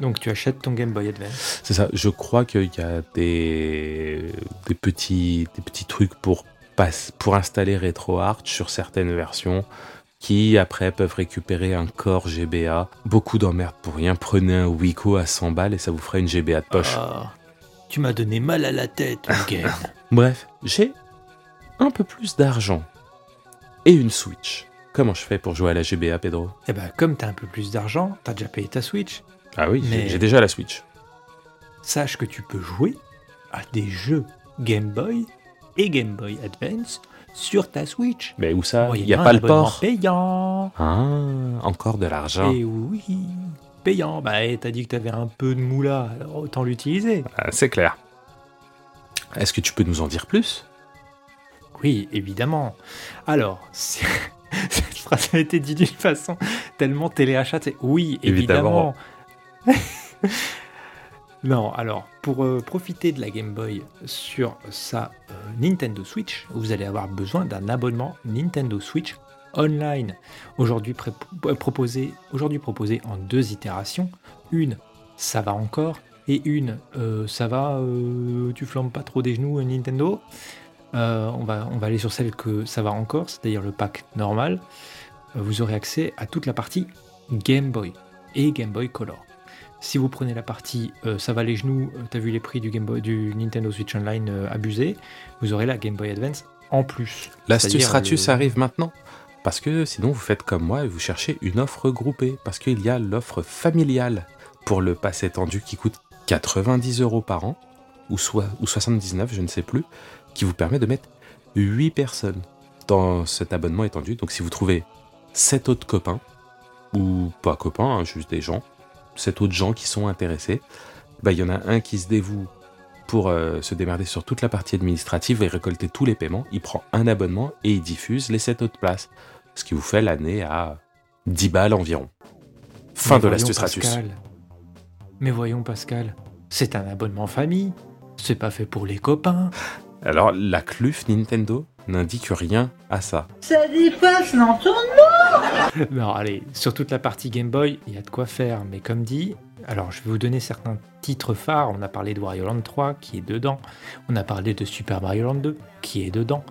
Donc, tu achètes ton Game Boy Advance. C'est ça. Je crois qu'il y a des, des, petits, des petits trucs pour, pour installer RetroArch sur certaines versions qui après peuvent récupérer un corps GBA. Beaucoup d'emmerdes pour rien. Prenez un Wiko à 100 balles et ça vous ferait une GBA de poche. Ah, tu m'as donné mal à la tête, Miguel. Bref, j'ai un peu plus d'argent et une Switch. Comment je fais pour jouer à la GBA, Pedro? Eh ben, comme t'as un peu plus d'argent, t'as déjà payé ta Switch. Ah oui, j'ai- Mais- j'ai déjà la Switch. Sache que tu peux jouer à des jeux Game Boy et Game Boy Advance sur ta Switch. Mais où ça? Il n'y a pas le port? Payant. Ah, encore de l'argent. Et oui, payant. Bah, et t'as dit que t'avais un peu de moula, alors autant l'utiliser. Ah, C'est clair. Est-ce que tu peux nous en dire plus? Oui, évidemment. Alors, cette phrase a été dite d'une façon tellement téléachat. c'est Oui, évidemment. non, alors, pour euh, profiter de la Game Boy sur sa euh, Nintendo Switch, vous allez avoir besoin d'un abonnement Nintendo Switch Online. Aujourd'hui euh, proposé, proposé en deux itérations. Une, ça va encore. Et une, ça va, tu flambes pas trop des genoux, Nintendo. On, va, on va aller sur celle que ça va encore, c'est-à-dire le pack normal. Vous aurez accès à toute la partie Game Boy et Game Boy Color. Si vous prenez la partie euh, ça va les genoux, euh, t'as vu les prix du, Game Boy, du Nintendo Switch Online euh, abusé, vous aurez la Game Boy Advance en plus. L'astuce Ratus le- arrive maintenant. Parce que sinon, vous faites comme moi et vous cherchez une offre groupée. Parce qu'il y a l'offre familiale pour le pass étendu qui coûte 90 euros par an, ou, soit, ou 79, je ne sais plus, qui vous permet de mettre 8 personnes dans cet abonnement étendu. Donc si vous trouvez 7 autres copains, ou pas copains, hein, juste des gens, 7 autres gens qui sont intéressés, bah, il y en a un qui se dévoue pour euh, se démerder sur toute la partie administrative et récolter tous les paiements, il prend un abonnement et il diffuse les 7 autres places. Ce qui vous fait l'année à 10 balles environ. Fin Mais de voyons, l'astuce Ratus. Mais voyons Pascal, c'est un abonnement famille, c'est pas fait pour les copains. Alors, la CLUF Nintendo n'indique rien à ça. Ça dépasse l'entendement Non, allez, sur toute la partie Game Boy, il y a de quoi faire, mais comme dit, alors je vais vous donner certains titres phares. On a parlé de Wario Land 3 qui est dedans, on a parlé de Super Mario Land 2 qui est dedans,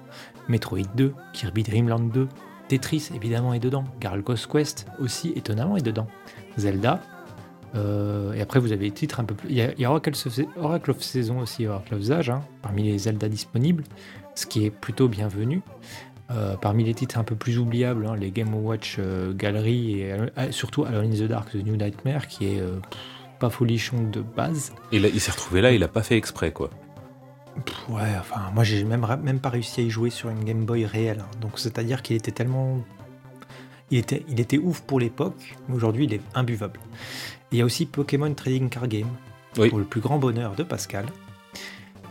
Metroid 2, Kirby Dream Land 2, Tetris évidemment est dedans, Gargoyle's Quest aussi étonnamment est dedans, Zelda. euh, et après, vous avez les titres un peu plus. Il y a, Oracle of Saison aussi, Oracle of Age, hein, parmi les Zelda disponibles, ce qui est plutôt bienvenu. Euh, parmi les titres un peu plus oubliables, hein, les Game Watch euh, Gallery et euh, surtout Alone in the Dark The New Nightmare qui est euh, pff, pas folichon de base. Et là, il s'est retrouvé là, il a pas fait exprès, quoi. Pff, ouais, enfin, moi j'ai même, même pas réussi à y jouer sur une Game Boy réelle. hein. Donc c'est-à-dire qu'il était tellement. Il était, il était ouf pour l'époque, mais aujourd'hui il est imbuvable. Et il y a aussi Pokémon Trading Card Game, Oui. pour le plus grand bonheur de Pascal.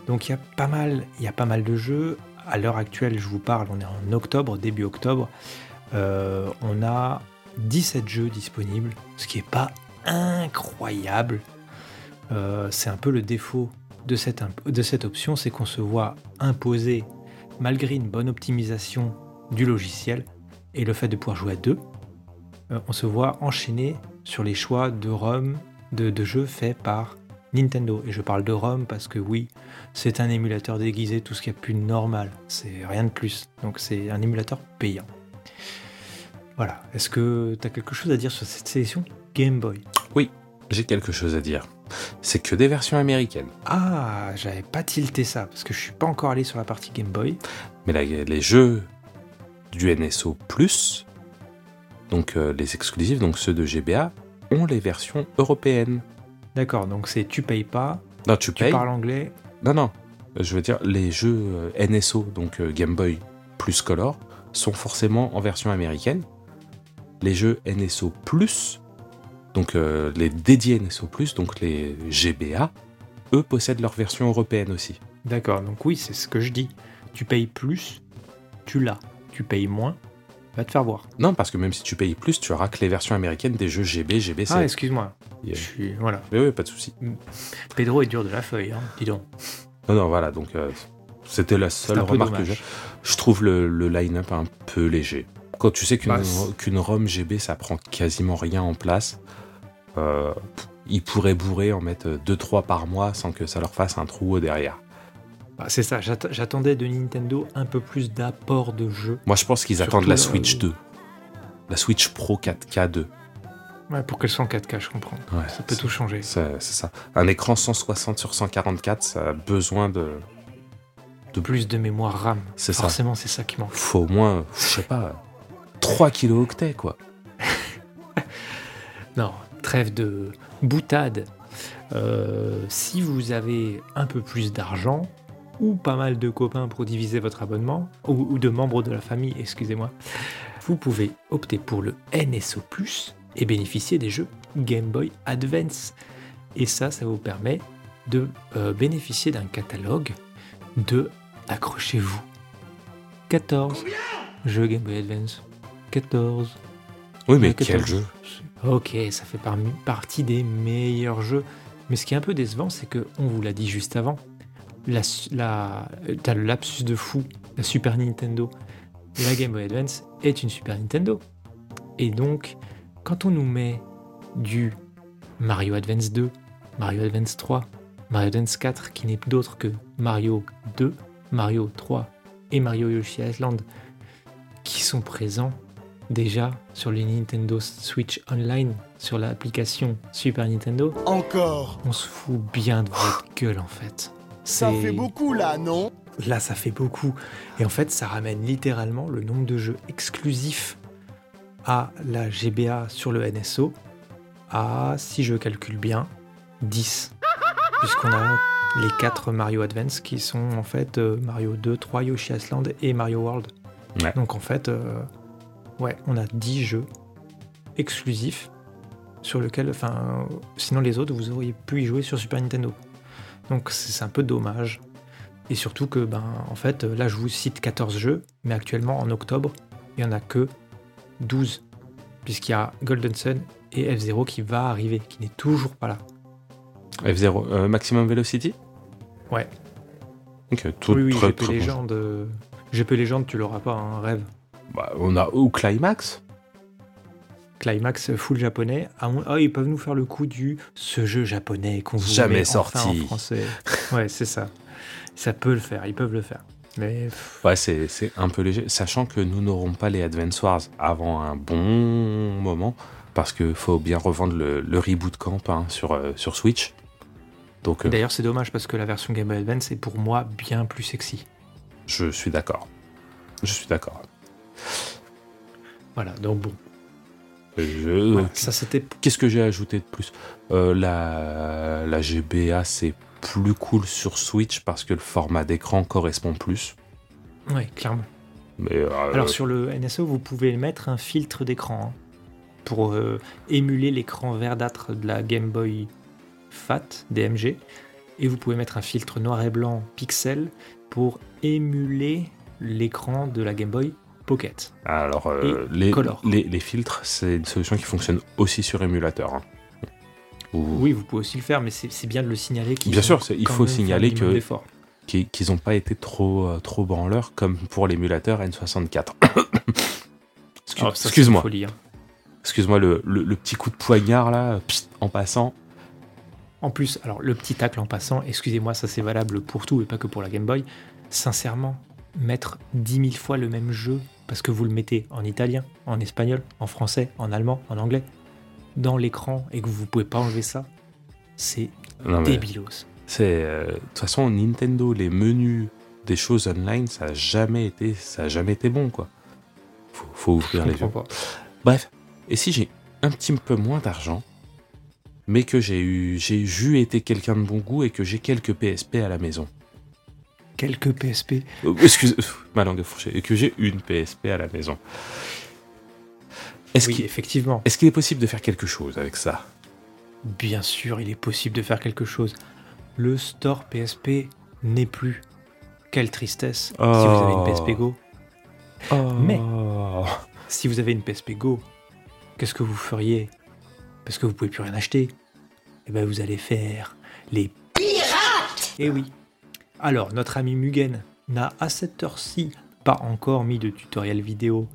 Donc il y a pas mal, y a pas mal de jeux. À l'heure actuelle, je vous parle, on est en octobre, début octobre. Euh, on a 17 jeux disponibles, ce qui est pas incroyable. Euh, c'est un peu le défaut de cette, option, c'est qu'on se voit imposer, malgré une bonne optimisation du logiciel et le fait de pouvoir jouer à deux, euh, on se voit enchaîner sur les choix de ROM, de jeux faits par Nintendo. Et je parle de ROM parce que oui, c'est un émulateur déguisé, tout ce qu'il y a de plus normal. C'est rien de plus. Donc c'est un émulateur payant. Voilà. Est-ce que tu as quelque chose à dire sur cette sélection Game Boy? Oui, j'ai quelque chose à dire. C'est que des versions américaines. Ah, j'avais pas tilté ça parce que je suis pas encore allé sur la partie Game Boy. Mais les jeux du NSO, donc euh, les exclusifs, donc ceux de GBA, ont les versions européennes. D'accord, donc c'est tu payes pas, Non, tu tu payes. parles anglais. Non, non. je veux dire, les jeux euh, NSO, donc euh, Game Boy plus Color, sont forcément en version américaine. Les jeux NSO plus, donc euh, les dédiés NSO plus, donc les GBA, eux possèdent leur version européenne aussi. D'accord, donc oui, c'est ce que je dis. Tu payes plus, tu l'as. Tu payes moins, va te faire voir. Non, parce que même si tu payes plus, tu auras que les versions américaines des jeux GB, GBC. Ah, excuse-moi. Yeah. Je suis. Voilà. Mais oui, pas de souci. Pedro est dur de la feuille, hein, dis donc. Non, non, voilà, donc euh, c'était la seule remarque que j'ai. Je trouve le, le line-up un peu léger. Quand tu sais qu'une Bah, ROM GB, ça prend quasiment rien en place, euh, ils pourraient bourrer, en mettre 2-3 par mois sans que ça leur fasse un trou derrière. Bah, c'est ça, j'att- j'attendais de Nintendo un peu plus d'apport de jeu. Moi, je pense qu'ils attendent la euh, Switch 2. La Switch Pro 4K 2. Ouais, pour qu'elle soit en 4K, je comprends. Ouais, ça peut tout changer. C'est ça. Un écran 160 sur 144, ça a besoin de. De plus de mémoire RAM. C'est ça. Forcément, c'est ça qui manque. Faut au moins, je sais pas, 3 kilooctets, quoi. Non, trêve de boutade. Euh, si vous avez un peu plus d'argent ou pas mal de copains pour diviser votre abonnement, ou, ou de membres de la famille, excusez-moi, vous pouvez opter pour le NSO Plus et bénéficier des jeux Game Boy Advance. Et ça, ça vous permet de euh, bénéficier d'un catalogue de, accrochez-vous, 14 jeux Game Boy Advance. 14. Oui, mais quel 14. jeu Ok, ça fait parmi- partie des meilleurs jeux. Mais ce qui est un peu décevant, c'est que, on vous l'a dit juste avant, la, la, euh, t'as le lapsus de fou, la Super Nintendo, la Game Boy Advance est une Super Nintendo. Et donc, quand on nous met du Mario Advance 2, Mario Advance 3, Mario Advance 4, qui n'est d'autre que Mario 2, Mario 3 et Mario Yoshi Island, qui sont présents déjà sur le Nintendo Switch Online, sur l'application Super Nintendo, Encore on se fout bien de votre gueule en fait. Ça fait beaucoup là, non? Là, ça fait beaucoup. Et en fait, ça ramène littéralement le nombre de jeux exclusifs à la GBA sur le NSO à, si je calcule bien, 10. Puisqu'on a les 4 Mario Advance qui sont en fait euh, Mario 2, 3, Yoshi Island et Mario World. Ouais. Donc en fait, euh, ouais, on a 10 jeux exclusifs sur lesquels, enfin, sinon les autres, vous auriez pu y jouer sur Super Nintendo. Donc c'est c'est un peu dommage. Et surtout que, ben, en fait, là, je vous cite 14 jeux, mais actuellement, en octobre, il n'y en a que 12. Puisqu'il y a Golden Sun et F-Zero qui va arriver, qui n'est toujours pas là. F0, euh, Maximum Velocity? Ouais. Ok, tout oui, oui, très, GP très. Légende. euh, GP Légende, tu l'auras pas, un rêve. Bah, on a ou Climax? Climax full japonais. Ah, on- ah, ils peuvent nous faire le coup du ce jeu japonais qu'on vous Jamais enfin sorti. en français. Ouais, c'est ça. Ça peut le faire, ils peuvent le faire. Mais Ouais, c'est c'est un peu léger, sachant que nous n'aurons pas les Advance Wars avant un bon moment, parce que faut bien revendre le, le reboot camp hein, sur, euh, sur Switch. Donc, euh, d'ailleurs, c'est dommage parce que la version Game Boy Advance est pour moi bien plus sexy. je suis d'accord. Je suis d'accord. Voilà, donc bon. Je- Voilà, ça c'était Qu'est-ce que j'ai ajouté de plus? Euh, la, la GBA, c'est plus cool sur Switch parce que le format d'écran correspond plus. Ouais, clairement. Mais, euh, Alors sur le NSO, vous pouvez mettre un filtre d'écran hein, pour euh, émuler l'écran verdâtre de la Game Boy Fat DMG. Et vous pouvez mettre un filtre noir et blanc pixel pour émuler l'écran de la Game Boy Pocket. Alors, euh, les, les filtres, c'est une solution qui fonctionne aussi sur émulateur. hein. Ou- Oui, vous pouvez aussi le faire, mais c'est bien de le signaler. qu'ils Bien ont sûr, il faut signaler que qu'ils n'ont pas été trop, euh, trop branleurs comme pour l'émulateur N64. Excu- Alors, ça, c'est Excuse-moi. hein. Excuse-moi le, le- le petit coup de poignard là, en passant. En plus, alors le petit tacle en passant, excusez-moi, ça c'est valable pour tout et pas que pour la Game Boy. Sincèrement, mettre 10 000 fois le même jeu parce que vous le mettez en italien, en espagnol, en français, en allemand, en anglais, dans l'écran et que vous pouvez pas enlever ça, c'est débilos. C'est euh, de toute façon Nintendo les menus des choses online, ça a jamais été, ça a jamais été bon quoi. Faut, faut ouvrir Je les yeux. pas. Bref, et si j'ai un petit peu moins d'argent, mais que j'ai eu, j'ai eu été quelqu'un de bon goût et que j'ai quelques PSP à la maison, quelques PSP. Euh, Excuse, ma langue est fourchée. Et que j'ai une PSP à la maison. Est-ce Oui, qu'il effectivement. est-ce qu'il est possible de faire quelque chose avec ça? Bien sûr, il est possible de faire quelque chose. Le store PSP n'est plus. Quelle tristesse si vous avez une PSP Go. Mais si vous avez une PSP Go, qu'est-ce que vous feriez? Parce que vous pouvez plus rien acheter. Eh ben vous allez faire les pirates. Eh oui. Alors notre ami Mugen n'a à cette heure-ci pas encore mis de tutoriel vidéo.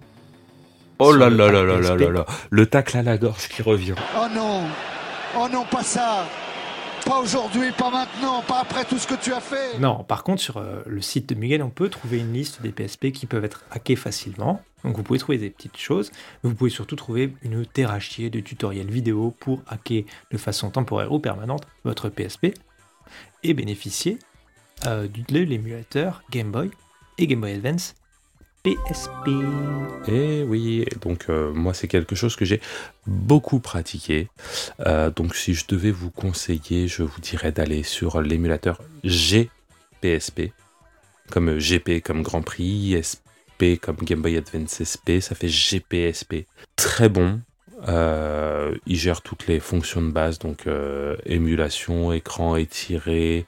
Oh là là là là là là là Le tacle à la gorge qui revient. Oh non Oh non, pas ça Pas aujourd'hui, pas maintenant, pas après tout ce que tu as fait Non, par contre, sur euh, le site de Mugen, on peut trouver une liste des PSP qui peuvent être hackés facilement. Donc vous pouvez trouver des petites choses. mais Vous pouvez surtout trouver une terrachier de tutoriels vidéo pour hacker de façon temporaire ou permanente votre PSP et bénéficier euh, du- de l'émulateur Game Boy et Game Boy Advance PSP. Et oui, et donc euh, moi c'est quelque chose que j'ai beaucoup pratiqué. Euh, donc si je devais vous conseiller, je vous dirais d'aller sur l'émulateur GPSP, comme euh, GP comme Grand Prix, SP comme Game Boy Advance SP, ça fait GPSP. Très bon. Il gère toutes les fonctions de base, donc émulation, écran étiré,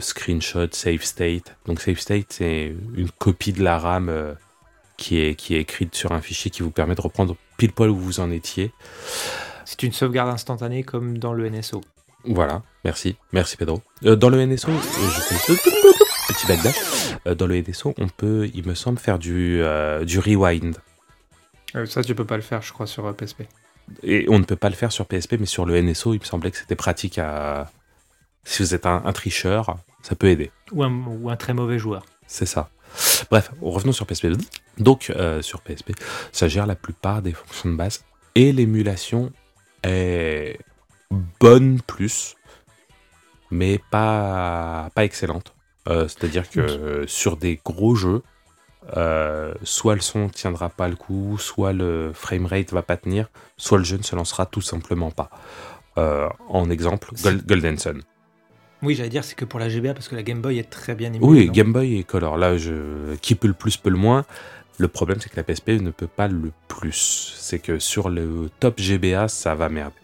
screenshot, save state. Donc save state c'est une copie de la RAM. Qui est, qui est écrite sur un fichier qui vous permet de reprendre pile poil où vous en étiez. C'est une sauvegarde instantanée comme dans le NSO. Voilà, merci, merci Pedro. Euh, dans le NSO, euh, je fais petit backdash. Euh, dans le NSO, on peut, il me semble, faire du, euh, du rewind. Euh, ça, tu peux pas le faire, je crois, sur euh, PSP. Et on ne peut pas le faire sur PSP, mais sur le NSO, il me semblait que c'était pratique à. Si vous êtes un, un tricheur, ça peut aider. Ou un, ou un très mauvais joueur. C'est ça. Bref, revenons sur PSP. Donc, euh, sur PSP, ça gère la plupart des fonctions de base. Et l'émulation est bonne plus, mais pas, pas excellente. Euh, C'est-à-dire que euh, sur des gros jeux, euh, soit le son tiendra pas le coup, soit le framerate va pas tenir, soit le jeu ne se lancera tout simplement pas. En exemple, Gol- Golden Sun. Oui, j'allais dire, c'est que pour la GBA, parce que la Game Boy est très bien émulée. Oui, Game Boy et Color. Là, je... qui peut le plus peut le moins. Le problème, c'est que la PSP ne peut pas le plus. C'est que sur le top GBA, ça va merder.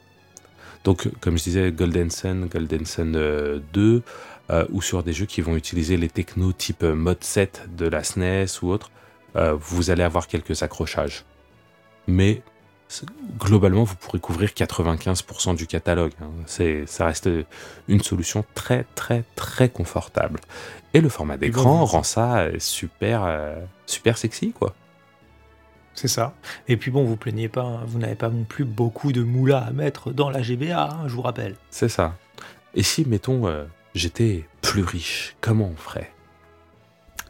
Donc, comme je disais, Golden Sun, Golden Sun euh, 2, euh, ou sur des jeux qui vont utiliser les technos type euh, mode 7 de la SNES ou autre, euh, vous allez avoir quelques accrochages. Mais globalement, vous pourrez couvrir 95% du catalogue. hein. C'est, ça reste une solution très, très, très confortable. Et le format d'écran rend ça euh, super, euh, super sexy, quoi. C'est ça. Et puis bon, vous plaignez pas, hein, vous n'avez pas non plus beaucoup de moula à mettre dans la GBA, hein, je vous rappelle. C'est ça. Et si, mettons, euh, j'étais plus riche, comment on ferait?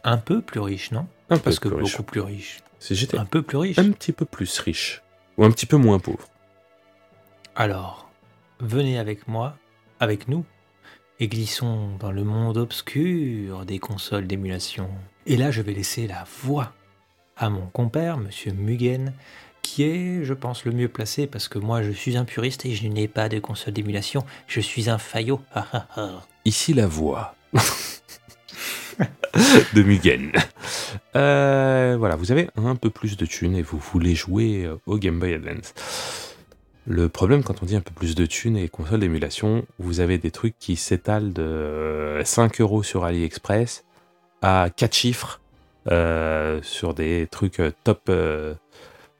Un peu plus riche, non? Un peu Parce que riche. beaucoup plus riche. Si j'étais Un peu plus riche. un petit peu plus riche, ou un petit peu moins pauvre. Alors, venez avec moi, avec nous, et glissons dans le monde obscur des consoles d'émulation. Et là, je vais laisser la voix à mon compère, Monsieur Mugen, qui est, je pense, le mieux placé parce que moi, je suis un puriste et je n'ai pas de console d'émulation. Je suis un faillot. Ici la voix de Mugen. Euh, voilà, vous avez un peu plus de thunes et vous voulez jouer euh, au Game Boy Advance. Le problème quand on dit un peu plus de thunes et console d'émulation, vous avez des trucs qui s'étalent de euh, 5 euros sur AliExpress à 4 chiffres euh, sur des trucs euh, top, euh,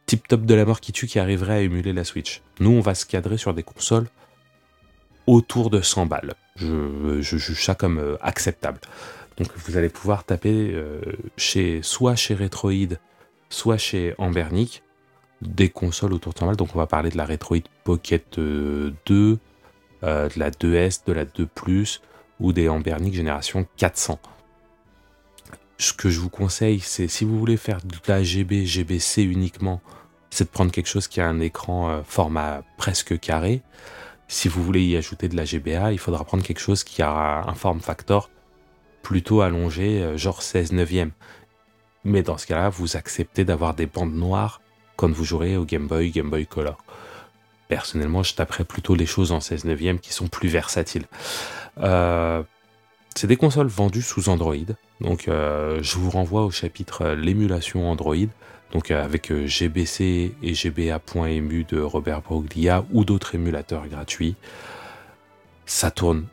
tip top de la mort qui tue qui arriveraient à émuler la Switch. Nous, on va se cadrer sur des consoles autour de 100 balles. Je, juge ça comme euh, acceptable. Donc vous allez pouvoir taper euh, chez, soit chez Retroid, soit chez Ambernic, des consoles autour de 100 balles. Donc on va parler de la Retroid Pocket euh, 2, euh, de la 2S, de la 2 Plus, ou des Ambernic génération 400. Ce que je vous conseille, c'est si vous voulez faire de la GB, GBC uniquement, c'est de prendre quelque chose qui a un écran euh, format presque carré. Si vous voulez y ajouter de la GBA, il faudra prendre quelque chose qui a un form factor plutôt allongé, euh, genre 16 neuvième. Mais dans ce cas-là, vous acceptez d'avoir des bandes noires quand vous jouerez au Game Boy, Game Boy Color. Personnellement, je taperais plutôt les choses en 16 neuvième qui sont plus versatiles. Euh, C'est des consoles vendues sous Android. Donc, euh, je vous renvoie au chapitre l'émulation Android. Donc, avec GBC et GBA.emu de Robert Broglia ou d'autres émulateurs gratuits. Ça tourne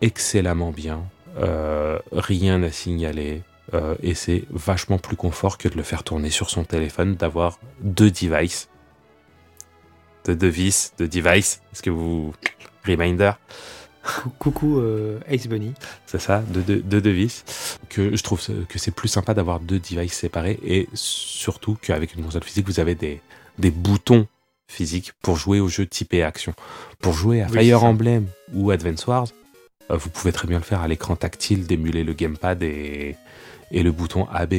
excellemment bien. Euh, rien à signaler. Euh, et c'est vachement plus confort que de le faire tourner sur son téléphone, d'avoir deux devices. De devices, de device. Est-ce que vous. Reminder? Cou- Coucou euh, Ace Bunny. c'est ça, deux de, de devices. Que je trouve que c'est plus sympa d'avoir deux devices séparés et surtout qu'avec une console physique, vous avez des, des boutons physiques pour jouer aux jeux typés action. Pour jouer à Oui, Fire. Emblem ou Advance Wars, vous pouvez très bien le faire à l'écran tactile, d'émuler le gamepad et, et le bouton AB.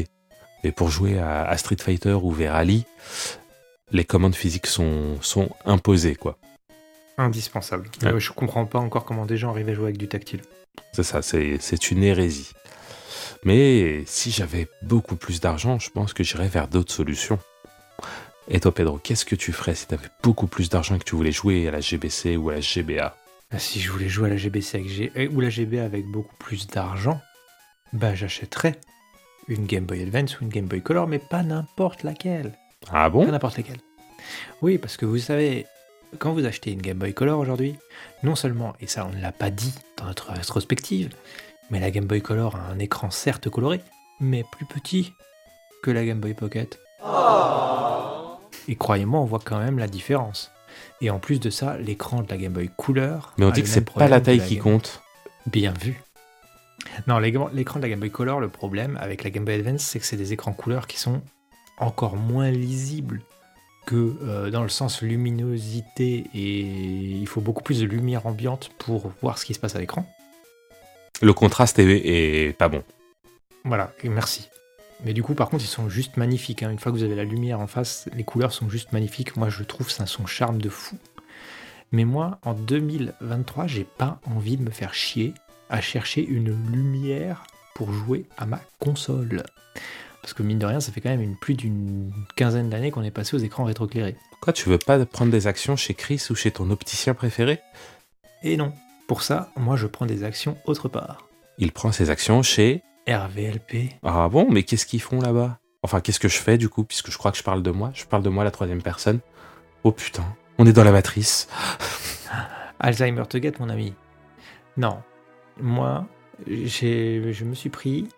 Mais pour jouer à, à Street Fighter ou Verali, les commandes physiques sont, sont imposées, quoi. Indispensable. Ouais. Euh, je comprends pas encore comment des gens arrivent à jouer avec du tactile. C'est ça, c'est une hérésie. Mais si j'avais beaucoup plus d'argent, je pense que j'irais vers d'autres solutions. Et toi, Pedro, qu'est-ce que tu ferais si tu avais beaucoup plus d'argent et que tu voulais jouer à la GBC ou à la GBA si je voulais jouer à la GBC avec G... euh, ou la GBA avec beaucoup plus d'argent, bah j'achèterais une Game Boy Advance ou une Game Boy Color, mais pas n'importe laquelle. Ah bon? Pas n'importe laquelle. Oui, parce que vous savez, quand vous achetez une Game Boy Color aujourd'hui, non seulement, et ça on ne l'a pas dit dans notre rétrospective, mais la Game Boy Color a un écran certes coloré, mais plus petit que la Game Boy Pocket. Et croyez-moi, on voit quand même la différence. Et en plus de ça, l'écran de la Game Boy Couleur. Mais on dit que c'est pas la taille qui Game- compte. Bien vu. Non, l'écran de la Game Boy Color, le problème avec la Game Boy Advance, c'est que c'est des écrans couleurs qui sont encore moins lisibles que euh, dans le sens luminosité et il faut beaucoup plus de lumière ambiante pour voir ce qui se passe à l'écran. Le contraste est, est pas bon. Voilà, merci. Mais du coup, par contre, ils sont juste magnifiques. hein. Une fois que vous avez la lumière en face, les couleurs sont juste magnifiques. Moi, je trouve ça son charme de fou. Mais moi, en 2023, j'ai pas envie de me faire chier à chercher une lumière pour jouer à ma console. Parce que mine de rien, ça fait quand même une, plus d'une quinzaine d'années qu'on est passé aux écrans rétroéclairés. Quoi, tu veux pas prendre des actions chez Chris ou chez ton opticien préféré? Et non, pour ça, moi, je prends des actions autre part. Il prend ses actions chez... RVLP. Ah bon, mais qu'est-ce qu'ils font là-bas? Enfin, qu'est-ce que je fais du coup, puisque je crois que je parle de moi Je parle de moi à la troisième personne. Oh putain, on est dans la matrice. Alzheimer te guette, mon ami. Non. Moi, je me suis pris.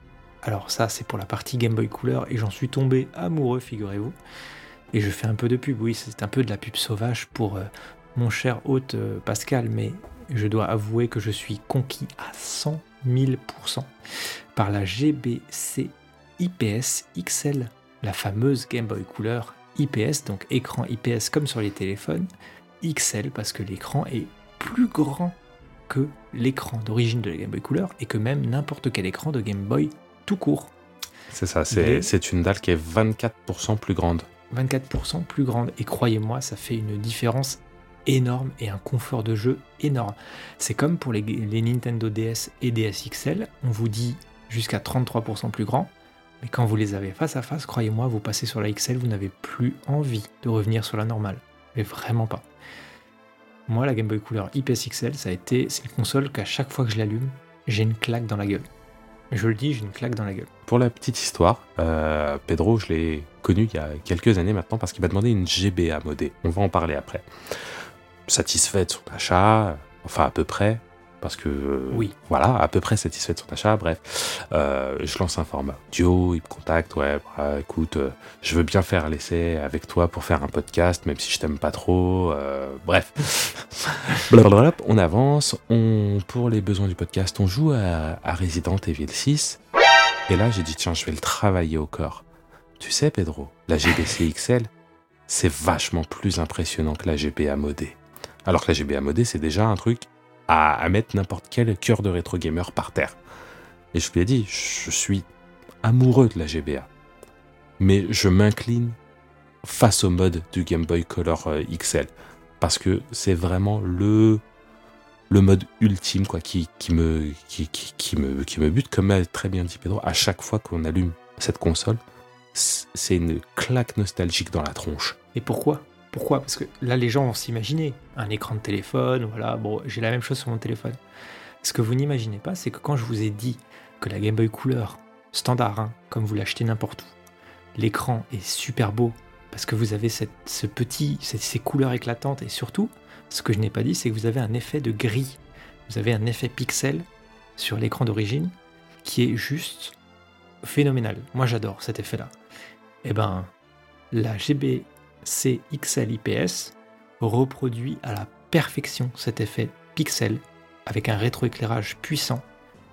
Alors, ça, c'est pour la partie Game Boy Couleur, et j'en suis tombé amoureux, figurez-vous. Et je fais un peu de pub, oui, c'est un peu de la pub sauvage pour euh, mon cher hôte euh, Pascal, mais je dois avouer que je suis conquis à 100 000% par la GBC IPS XL, la fameuse Game Boy Couleur IPS, donc écran IPS comme sur les téléphones, XL parce que l'écran est plus grand que l'écran d'origine de la Game Boy Couleur et que même n'importe quel écran de Game Boy tout court. C'est ça, c'est une dalle qui est 24% plus grande. 24% plus grande. Et croyez-moi, ça fait une différence énorme et un confort de jeu énorme. C'est comme pour les, Nintendo DS et DS XL, on vous dit jusqu'à 33% plus grand, mais quand vous les avez face à face, croyez-moi, vous passez sur la XL, vous n'avez plus envie de revenir sur la normale. Mais vraiment pas. Moi, la Game Boy Couleur IPS XL, ça a été, c'est une console qu'à chaque fois que je l'allume, j'ai une claque dans la gueule. Je le dis, j'ai une claque dans la gueule. Pour la petite histoire, euh, Pedro, je l'ai connu il y a quelques années maintenant parce qu'il m'a demandé une GBA modée. On va en parler après. Satisfait de son achat, enfin à peu près, parce que euh, Oui. voilà, à peu près satisfait de son achat. Bref, Euh, je lance un format audio, il me contacte, ouais, bah, écoute, euh, je veux bien faire l'essai avec toi pour faire un podcast, même si je t'aime pas trop. bref, Blablabla, on avance. On pour les besoins du podcast, on joue à, à Resident Evil 6. Et là, j'ai dit, tiens, je vais le travailler au corps. Tu sais, Pedro, la GBC XL, c'est vachement plus impressionnant que la GBA modée. Alors que la GBA modée, c'est déjà un truc à, mettre n'importe quel cœur de rétro gamer par terre. Et je lui ai dit, je suis amoureux de la GBA. Mais je m'incline face au mode du Game Boy Color euh, XL. Parce que c'est vraiment le, le mode ultime quoi, qui, me, qui, me, qui me bute. Comme a très bien dit Pedro, à chaque fois qu'on allume cette console, c'est une claque nostalgique dans la tronche. Et pourquoi? Pourquoi? Parce que là, les gens vont s'imaginer un écran de téléphone, voilà, bon, j'ai la même chose sur mon téléphone. Ce que vous n'imaginez pas, c'est que quand je vous ai dit que la Game Boy Couleur, standard, hein, comme vous l'achetez n'importe où, l'écran est super beau parce que vous avez cette, ce petit, ces, couleurs éclatantes et surtout, ce que je n'ai pas dit, c'est que vous avez un effet de gris. Vous avez un effet pixel sur l'écran d'origine qui est juste phénoménal. Moi, j'adore cet effet-là. Eh ben, la GBC XL IPS reproduit à la perfection cet effet pixel avec un rétroéclairage puissant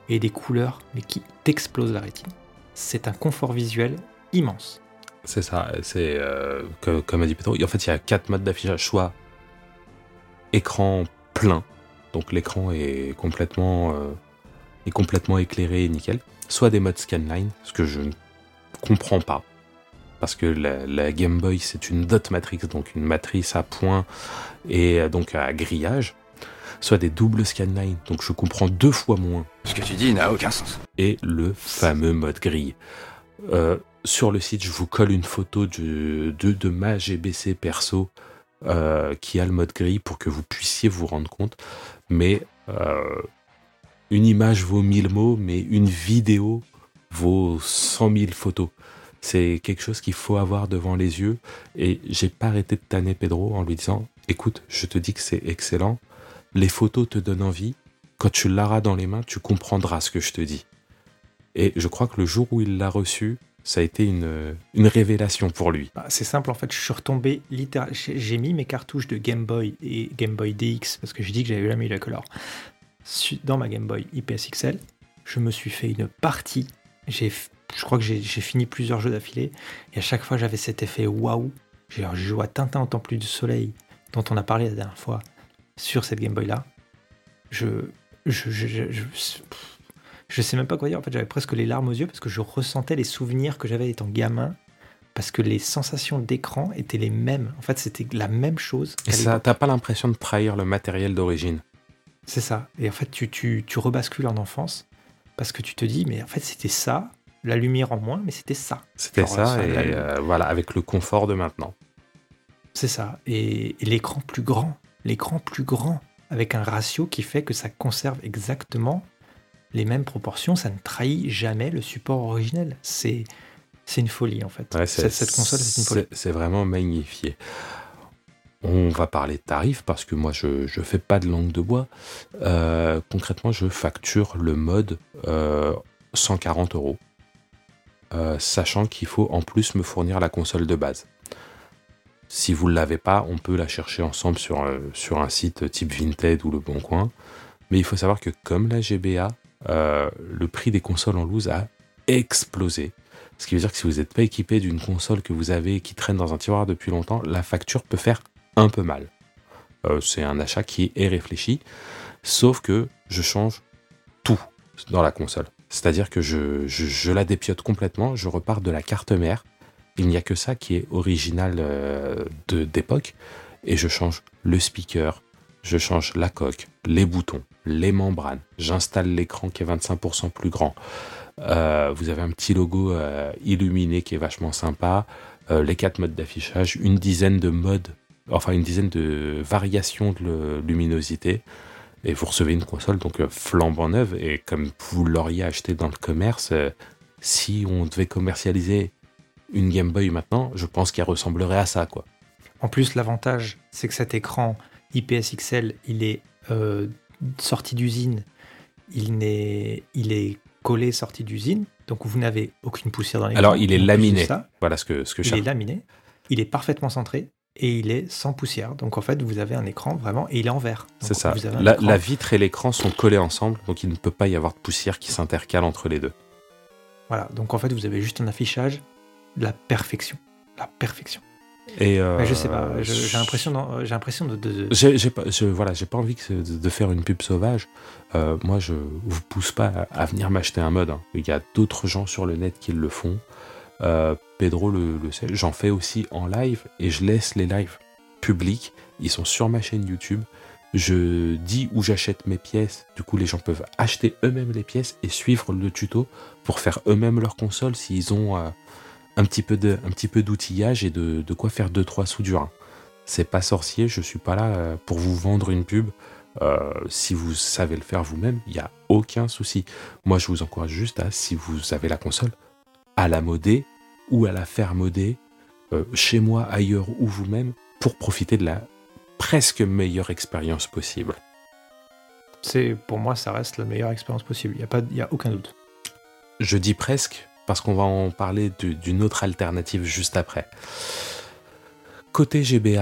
et des couleurs mais qui t'explosent la rétine. C'est un confort visuel immense. C'est ça, c'est euh, comme a dit Pedro. En fait, il y a quatre modes d'affichage. Soit écran plein, donc l'écran est complètement, euh, est complètement éclairé et nickel. Soit des modes scanline, ce que je ne comprends pas. Parce que la, la Game Boy, c'est une dot matrix, donc une matrice à points et euh, donc à grillage. Soit des doubles scanline, donc je comprends deux fois moins Ce que tu dis n'a aucun sens. et le fameux mode grille. Euh, sur le site, je vous colle une photo de, de, de ma GBC perso euh, qui a le mode grille pour que vous puissiez vous rendre compte. Mais euh, une image vaut 1000 mots, mais une vidéo vaut 100 000 photos. C'est quelque chose qu'il faut avoir devant les yeux. Et j'ai pas arrêté de tanner Pedro en lui disant Écoute, je te dis que c'est excellent. Les photos te donnent envie. Quand tu l'auras dans les mains, tu comprendras ce que je te dis. Et je crois que le jour où il l'a reçu, ça a été une, révélation pour lui. Bah, c'est simple en fait, je suis retombé littéralement. J'ai mis mes cartouches de Game Boy et Game Boy DX parce que j'ai dit que j'avais eu la su- dans ma Game Boy IPS XL. Je me suis fait une partie. J'ai, je crois que j'ai fini plusieurs jeux d'affilée et à chaque fois j'avais cet effet waouh. J'ai joué à Tintin en temps plus du soleil dont on a parlé la dernière fois sur cette Game Boy là. Je, je, je, je, je, je sais même pas quoi dire. En fait, j'avais presque les larmes aux yeux parce que je ressentais les souvenirs que j'avais étant gamin parce que les sensations d'écran étaient les mêmes. En fait, c'était la même chose. Et ça, t'as pas l'impression de trahir le matériel d'origine. C'est ça. Et en fait, tu, tu, tu rebascules en enfance parce que tu te dis, mais en fait, c'était ça. La lumière en moins, mais c'était ça. C'était ça, et euh, voilà, avec le confort de maintenant. C'est ça. Et, et l'écran plus grand. L'écran plus grand. Avec un ratio qui fait que ça conserve exactement les mêmes proportions. Ça ne trahit jamais le support originel. C'est. Une folie en fait. Ouais, cette, cette console, c'est une folie. c'est- vraiment magnifié. On va parler de tarifs parce que moi je je fais pas de langue de bois. Euh, concrètement, je facture le mode euh, 140 euros, Euh, sachant qu'il faut en plus me fournir la console de base. Si vous ne l'avez pas, on peut la chercher ensemble sur, euh, un site type Vinted ou Le Bon Coin. Mais il faut savoir que comme la GBA, euh, le prix des consoles en loose a explosé. Ce qui veut dire que si vous n'êtes pas équipé d'une console que vous avez qui traîne dans un tiroir depuis longtemps, la facture peut faire un peu mal. C'est un achat qui est réfléchi, sauf que je change tout dans la console. C'est-à-dire que je, la dépiote complètement, je repars de la carte mère. Il n'y a que ça qui est original euh, d'époque, et je change le speaker, je change la coque, les boutons, les membranes, j'installe l'écran qui est 25% plus grand. Euh, vous avez un petit logo euh, illuminé qui est vachement sympa, les quatre modes d'affichage, une dizaine de modes, enfin une dizaine de variations de luminosité, et vous recevez une console donc euh, flambant neuve, et comme vous l'auriez acheté dans le commerce, euh, si on devait commercialiser une Game Boy maintenant, je pense qu'elle ressemblerait à ça, quoi. En plus, l'avantage, c'est que cet écran IPS XL, il est euh, sorti d'usine, il, n'est- il est collé sorti d'usine, donc vous n'avez aucune poussière dans l'écran. Alors il est laminé, voilà ce que, ce que il est laminé, il est parfaitement centré et il est sans poussière. Donc en fait, vous avez un écran vraiment et il est en verre. C'est ça. vous avez un La, vitre et l'écran sont collés ensemble, donc il ne peut pas y avoir de poussière qui s'intercale entre les deux. Voilà, donc en fait, vous avez juste un affichage de la perfection. La perfection. Et euh, Mais je sais pas, je- j'ai l'impression d'en- j'ai l'impression de, de- de- J'ai pas, je, voilà, j'ai pas envie que- de, de faire une pub sauvage. Euh, moi, je vous pousse pas à, à venir m'acheter un mode. hein. Il y a d'autres gens sur le net qui le font. Euh, Pedro le, sait. J'en fais aussi en live et je laisse les lives publics. Ils sont sur ma chaîne YouTube. Je dis où j'achète mes pièces. Du coup, les gens peuvent acheter eux-mêmes les pièces et suivre le tuto pour faire eux-mêmes leur console s'ils ont euh, un petit peu d'outillage et de, de quoi faire deux trois soudures. C'est pas sorcier. Je suis pas là euh, pour vous vendre une pub. Si vous savez le faire vous-même, il n'y a aucun souci. Moi, je vous encourage juste à, si vous avez la console, à la modder ou à la faire modder euh, chez moi, ailleurs ou vous-même, pour profiter de la presque meilleure expérience possible. C'est pour moi, ça reste la meilleure expérience possible. Il n'y a, pas- y a aucun doute. Je dis presque parce qu'on va en parler d'une autre alternative juste après. Côté GBA,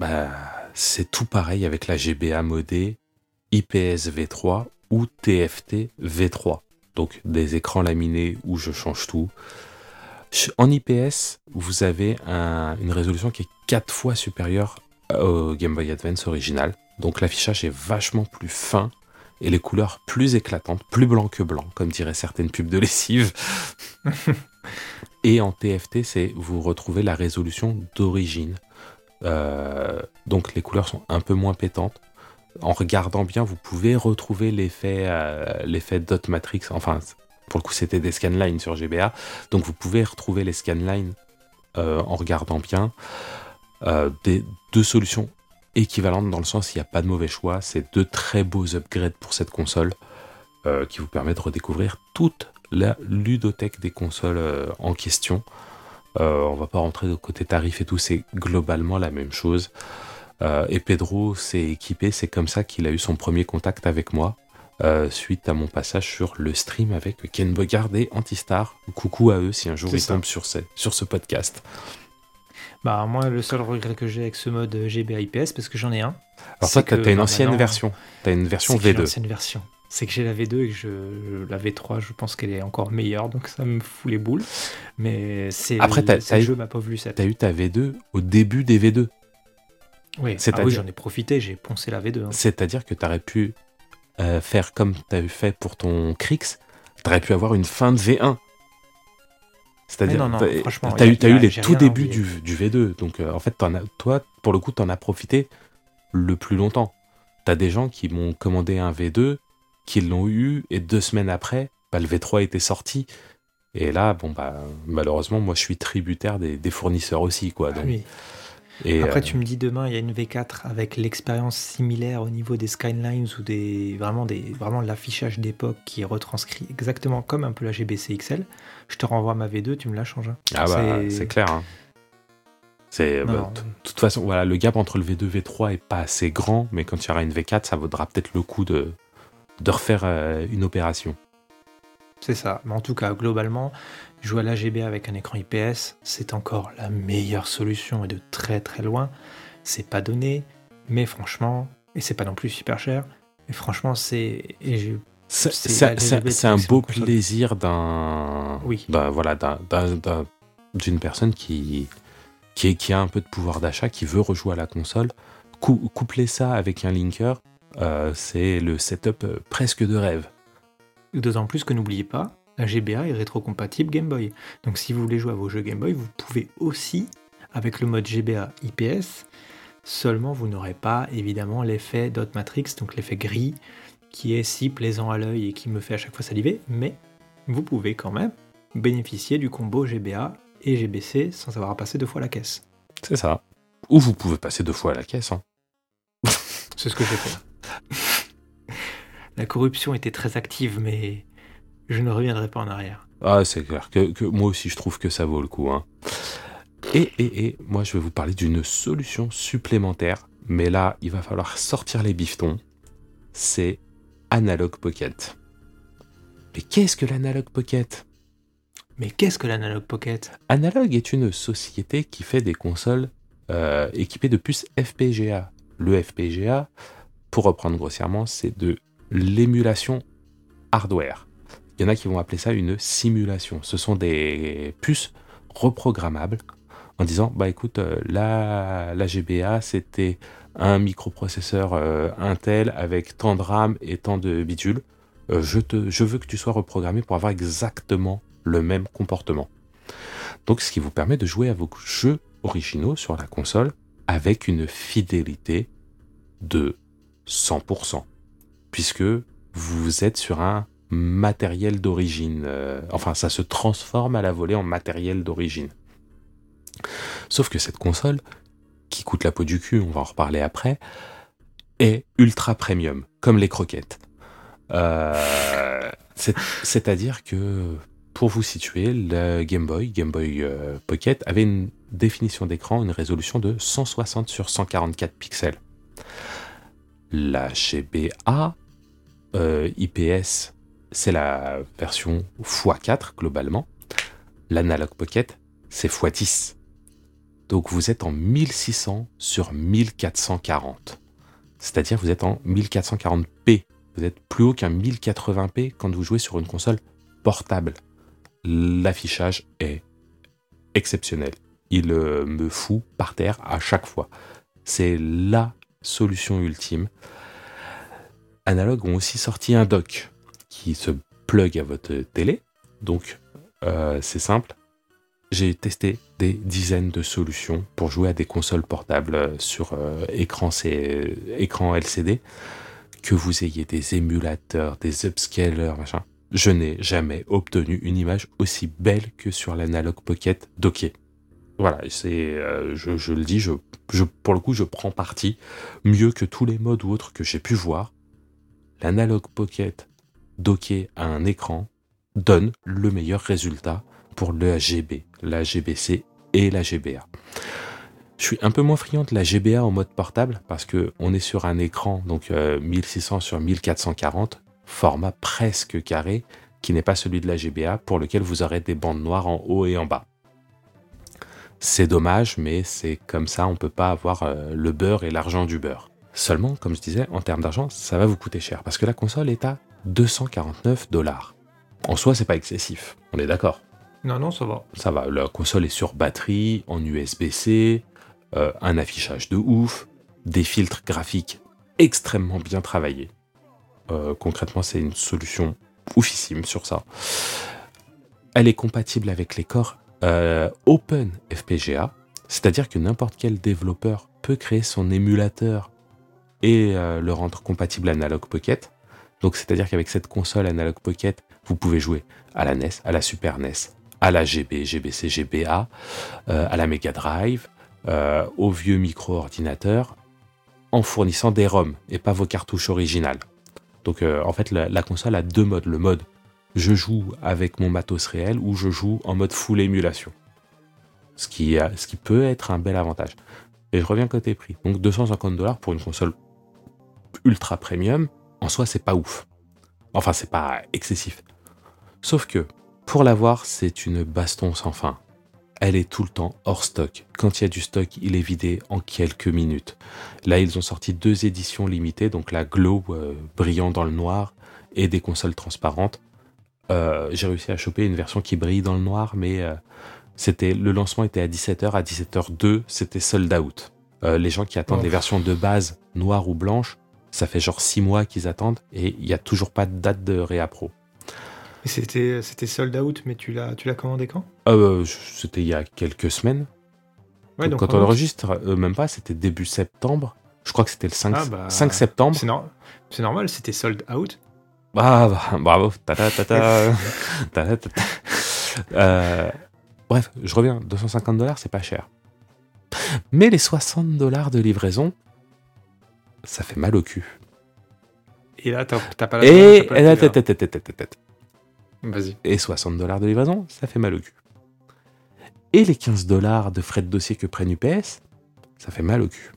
bah, c'est tout pareil avec la GBA modée IPS V3 ou TFT V3. Donc des écrans laminés où je change tout. En IPS, vous avez un- une résolution qui est 4 fois supérieure au Game Boy Advance original. Donc l'affichage est vachement plus fin et les couleurs plus éclatantes, plus blanc que blanc, comme diraient certaines pubs de lessive. et en TFT, c'est vous retrouvez la résolution d'origine. Euh, donc les couleurs sont un peu moins pétantes. En regardant bien, vous pouvez retrouver l'effet euh, l'effet dot matrix. Enfin, pour le coup, c'était des scanlines sur GBA. Donc vous pouvez retrouver les scanlines euh, en regardant bien. Euh, deux solutions équivalentes dans le sens il n'y a pas de mauvais choix. C'est deux très beaux upgrades pour cette console qui vous permet de redécouvrir toute la ludothèque des consoles en question. Euh, on va pas rentrer de côté tarif et tout, c'est globalement la même chose. Euh, et Pedro s'est équipé, c'est comme ça qu'il a eu son premier contact avec moi, euh, suite à mon passage sur le stream avec Ken Bogard et Antistar. Coucou à eux si un jour ils ça. tombent sur ce, sur ce podcast. Bah, moi, le seul regret que j'ai avec ce mode GBA IPS, parce que j'en ai un. Alors c'est toi, t'as une bah, ancienne version, t'as une version C'est que j'ai V2. l'ancienne version. C'est que j'ai la V2 et que je, la V3, je pense qu'elle est encore meilleure, donc ça me fout les boules. Mais c'est Après, t'as eu, ma pauvre Lucette. t'as eu ta V2 au début des V2. Oui, ah oui j'en ai profité, j'ai poncé la V2. hein. C'est-à-dire que tu aurais pu euh, faire comme tu as fait pour ton Crix, tu aurais pu avoir une fin de V1. C'est-à-dire, Mais non, non, t'as- franchement, t'as y a- eu, les tout débuts du, du V2. Donc, euh, en fait, as, toi, pour le coup, tu en as profité le plus longtemps. Tu as des gens qui m'ont commandé un V2, qui l'ont eu, et deux semaines après, bah, le V3 était sorti. Et là, bon, bah, malheureusement, moi, je suis tributaire des, des fournisseurs aussi, quoi. Donc, Ah Oui. Et, Après, euh, tu me dis demain, il y a une V4 avec l'expérience similaire au niveau des skylines ou des vraiment des vraiment de l'affichage d'époque qui est retranscrit exactement comme un peu la GBC XL. Je te renvoie ma V2, tu me la changes. hein. Ah bah, c'est clair. hein. C'est bah, de toute façon, voilà, le gap entre le V2 et V3 est pas assez grand, mais quand il y aura une V4, ça vaudra peut-être le coup de, de refaire euh, une opération. C'est ça. Mais en tout cas, globalement, jouer à la GBA avec un écran IPS, c'est encore la meilleure solution et de très très loin. C'est pas donné, mais franchement, et c'est pas non plus super cher. Et franchement, c'est C'est un beau plaisir d'un, Oui. d'un- voilà, d'un- d'un- d'un- d'une personne qui, qui, a un peu de pouvoir d'achat, qui veut rejouer à la console. Cou- coupler ça avec un linker, euh, c'est le setup euh, presque de rêve. D'autant plus que n'oubliez pas, la GBA est rétrocompatible Game Boy. Donc si vous voulez jouer à vos jeux Game Boy, vous pouvez aussi, avec le mode GBA IPS, seulement vous n'aurez pas évidemment l'effet dot matrix, donc l'effet gris, qui est si plaisant à l'œil et qui me fait à chaque fois saliver, mais vous pouvez quand même bénéficier du combo GBA et GBC sans avoir à passer deux fois la caisse. C'est ça. Ou vous pouvez passer deux fois à la caisse. hein. C'est ce que j'ai fait. La corruption était très active, mais je ne reviendrai pas en arrière. Ah, c'est clair. Que, que moi aussi, je trouve que ça vaut le coup. hein. Et, et, et, moi, je vais vous parler d'une solution supplémentaire. Mais là, il va falloir sortir les bifetons. C'est Analog Pocket. Mais qu'est-ce que l'Analog Pocket? Mais qu'est-ce que l'Analog Pocket? Analog est une société qui fait des consoles euh, équipées de puces FPGA. Le FPGA, pour reprendre grossièrement, c'est de l'émulation hardware. Il y en a qui vont appeler ça une simulation. Ce sont des puces reprogrammables en disant bah écoute euh, la, la GBA c'était un microprocesseur euh, Intel avec tant de RAM et tant de bidule. Euh, je, te, je veux que tu sois reprogrammé pour avoir exactement le même comportement. Donc ce qui vous permet de jouer à vos jeux originaux sur la console avec une fidélité de 100%. Puisque vous êtes sur un matériel d'origine. euh, enfin, ça se transforme à la volée en matériel d'origine. Sauf que cette console, qui coûte la peau du cul, on va en reparler après, est ultra premium, comme les croquettes. Euh, c'est- C'est-à-dire que, pour vous situer, le Game Boy, Game Boy euh, Pocket, avait une définition d'écran, une résolution de 160 sur 144 pixels. La GBA IPS, c'est la version x4 globalement. L'Analog Pocket, c'est x10. Donc vous êtes en 1600 sur 1440. C'est-à-dire vous êtes en 1440p. Vous êtes plus haut qu'un 1080p quand vous jouez sur une console portable. L'affichage est exceptionnel. Il euh, me fout par terre à chaque fois. C'est la solution ultime. Analog ont aussi sorti un dock qui se plug à votre télé. Donc euh, c'est simple. J'ai testé des dizaines de solutions pour jouer à des consoles portables euh, sur euh, écran, C- écran LCD. Que vous ayez des émulateurs, des upscalers, machin. Je n'ai jamais obtenu une image aussi belle que sur l'Analog Pocket docké. Voilà, c'est, je, je le dis, je, je- pour le coup, je prends parti mieux que tous les modes ou autres que j'ai pu voir. L'Analog Pocket docké à un écran donne le meilleur résultat pour le GB, la GBC et la GBA. Je suis un peu moins friand de la GBA en mode portable parce que on est sur un écran donc euh, 1600 sur 1440, format presque carré, qui n'est pas celui de la GBA pour lequel vous aurez des bandes noires en haut et en bas. C'est dommage, mais c'est comme ça, on peut pas avoir euh, le beurre et l'argent du beurre. Seulement, comme je disais, en termes d'argent, ça va vous coûter cher parce que la console est à 249 dollars. En soi, c'est pas excessif, on est d'accord. Non, non, ça va. Ça va, la console est sur batterie, en USB-C, euh, un affichage de ouf, des filtres graphiques extrêmement bien travaillés. Euh, concrètement, c'est une solution oufissime sur ça. Elle est compatible avec les corps euh, Open FPGA, c'est-à-dire que n'importe quel développeur peut créer son émulateur et le rendre compatible Analog Pocket. Donc, c'est-à-dire qu'avec cette console Analog Pocket, vous pouvez jouer à la NES, à la Super NES, à la GB, GBC, GBA, euh, à la Mega Drive, euh, au vieux micro-ordinateur, en fournissant des ROM et pas vos cartouches originales. Donc, euh, en fait, la, console a deux modes. Le mode je joue avec mon matos réel ou je joue en mode full émulation. Ce qui, a- ce qui peut être un bel avantage. Et je reviens côté prix. Donc 250 dollars pour une console ultra premium, en soi c'est pas ouf. Enfin c'est pas excessif. Sauf que pour l'avoir c'est une baston sans fin. Elle est tout le temps hors stock. Quand il y a du stock, il est vidé en quelques minutes. Là, ils ont sorti deux éditions limitées, donc la Glow euh, brillant dans le noir et des consoles transparentes. Euh, J'ai réussi à choper une version qui brille dans le noir, mais euh, c'était le lancement était à 17h, à 17h02, c'était sold out. Les gens qui attendent Oh. les versions de base noires ou blanches, ça fait genre 6 mois qu'ils attendent et il n'y a toujours pas de date de réappro. C'était, c'était sold out, mais tu l'as, tu l'as commandé quand? Euh, c'était il y a quelques semaines. Ouais, donc quand on enregistre, euh, même pas, c'était début septembre. Je crois que c'était le 5, Ah, bah, 5 septembre. C'est, nor- c'est normal, c'était sold out. Ah, bah, bravo. Ta-ta, ta-ta. Ta-ta, ta-ta. Euh, bref, je reviens. 250 dollars, c'est pas cher. Mais les 60 dollars de livraison, ça fait mal au cul. Et là, t'as, pas la Et, t'as pas la et- TVA. tête, tête, tête, tête, tête. Vas-y. Et 60 dollars de livraison, ça fait mal au cul. Et les 15 dollars de frais de dossier que prennent UPS, ça fait mal au cul.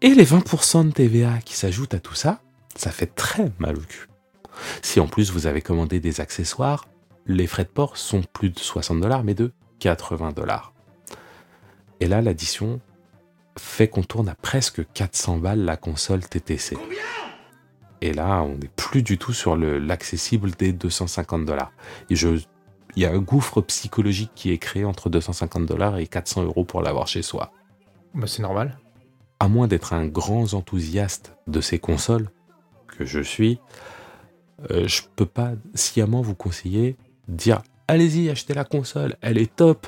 Et les 20% de TVA qui s'ajoutent à tout ça, ça fait très mal au cul. Si en plus vous avez commandé des accessoires, les frais de port sont plus de 60 dollars, mais de 80 dollars. Et là, l'addition fait qu'on tourne à presque 400 balles la console TTC. Et là, on n'est plus du tout sur le- l'accessible des 250 dollars. Et je, il y a un gouffre psychologique qui est créé entre 250 dollars et 400 euros pour l'avoir chez soi. Bah, c'est normal. À moins d'être un grand enthousiaste de ces consoles, que je suis, euh, je peux pas sciemment vous conseiller dire allez-y, achetez la console, elle est top,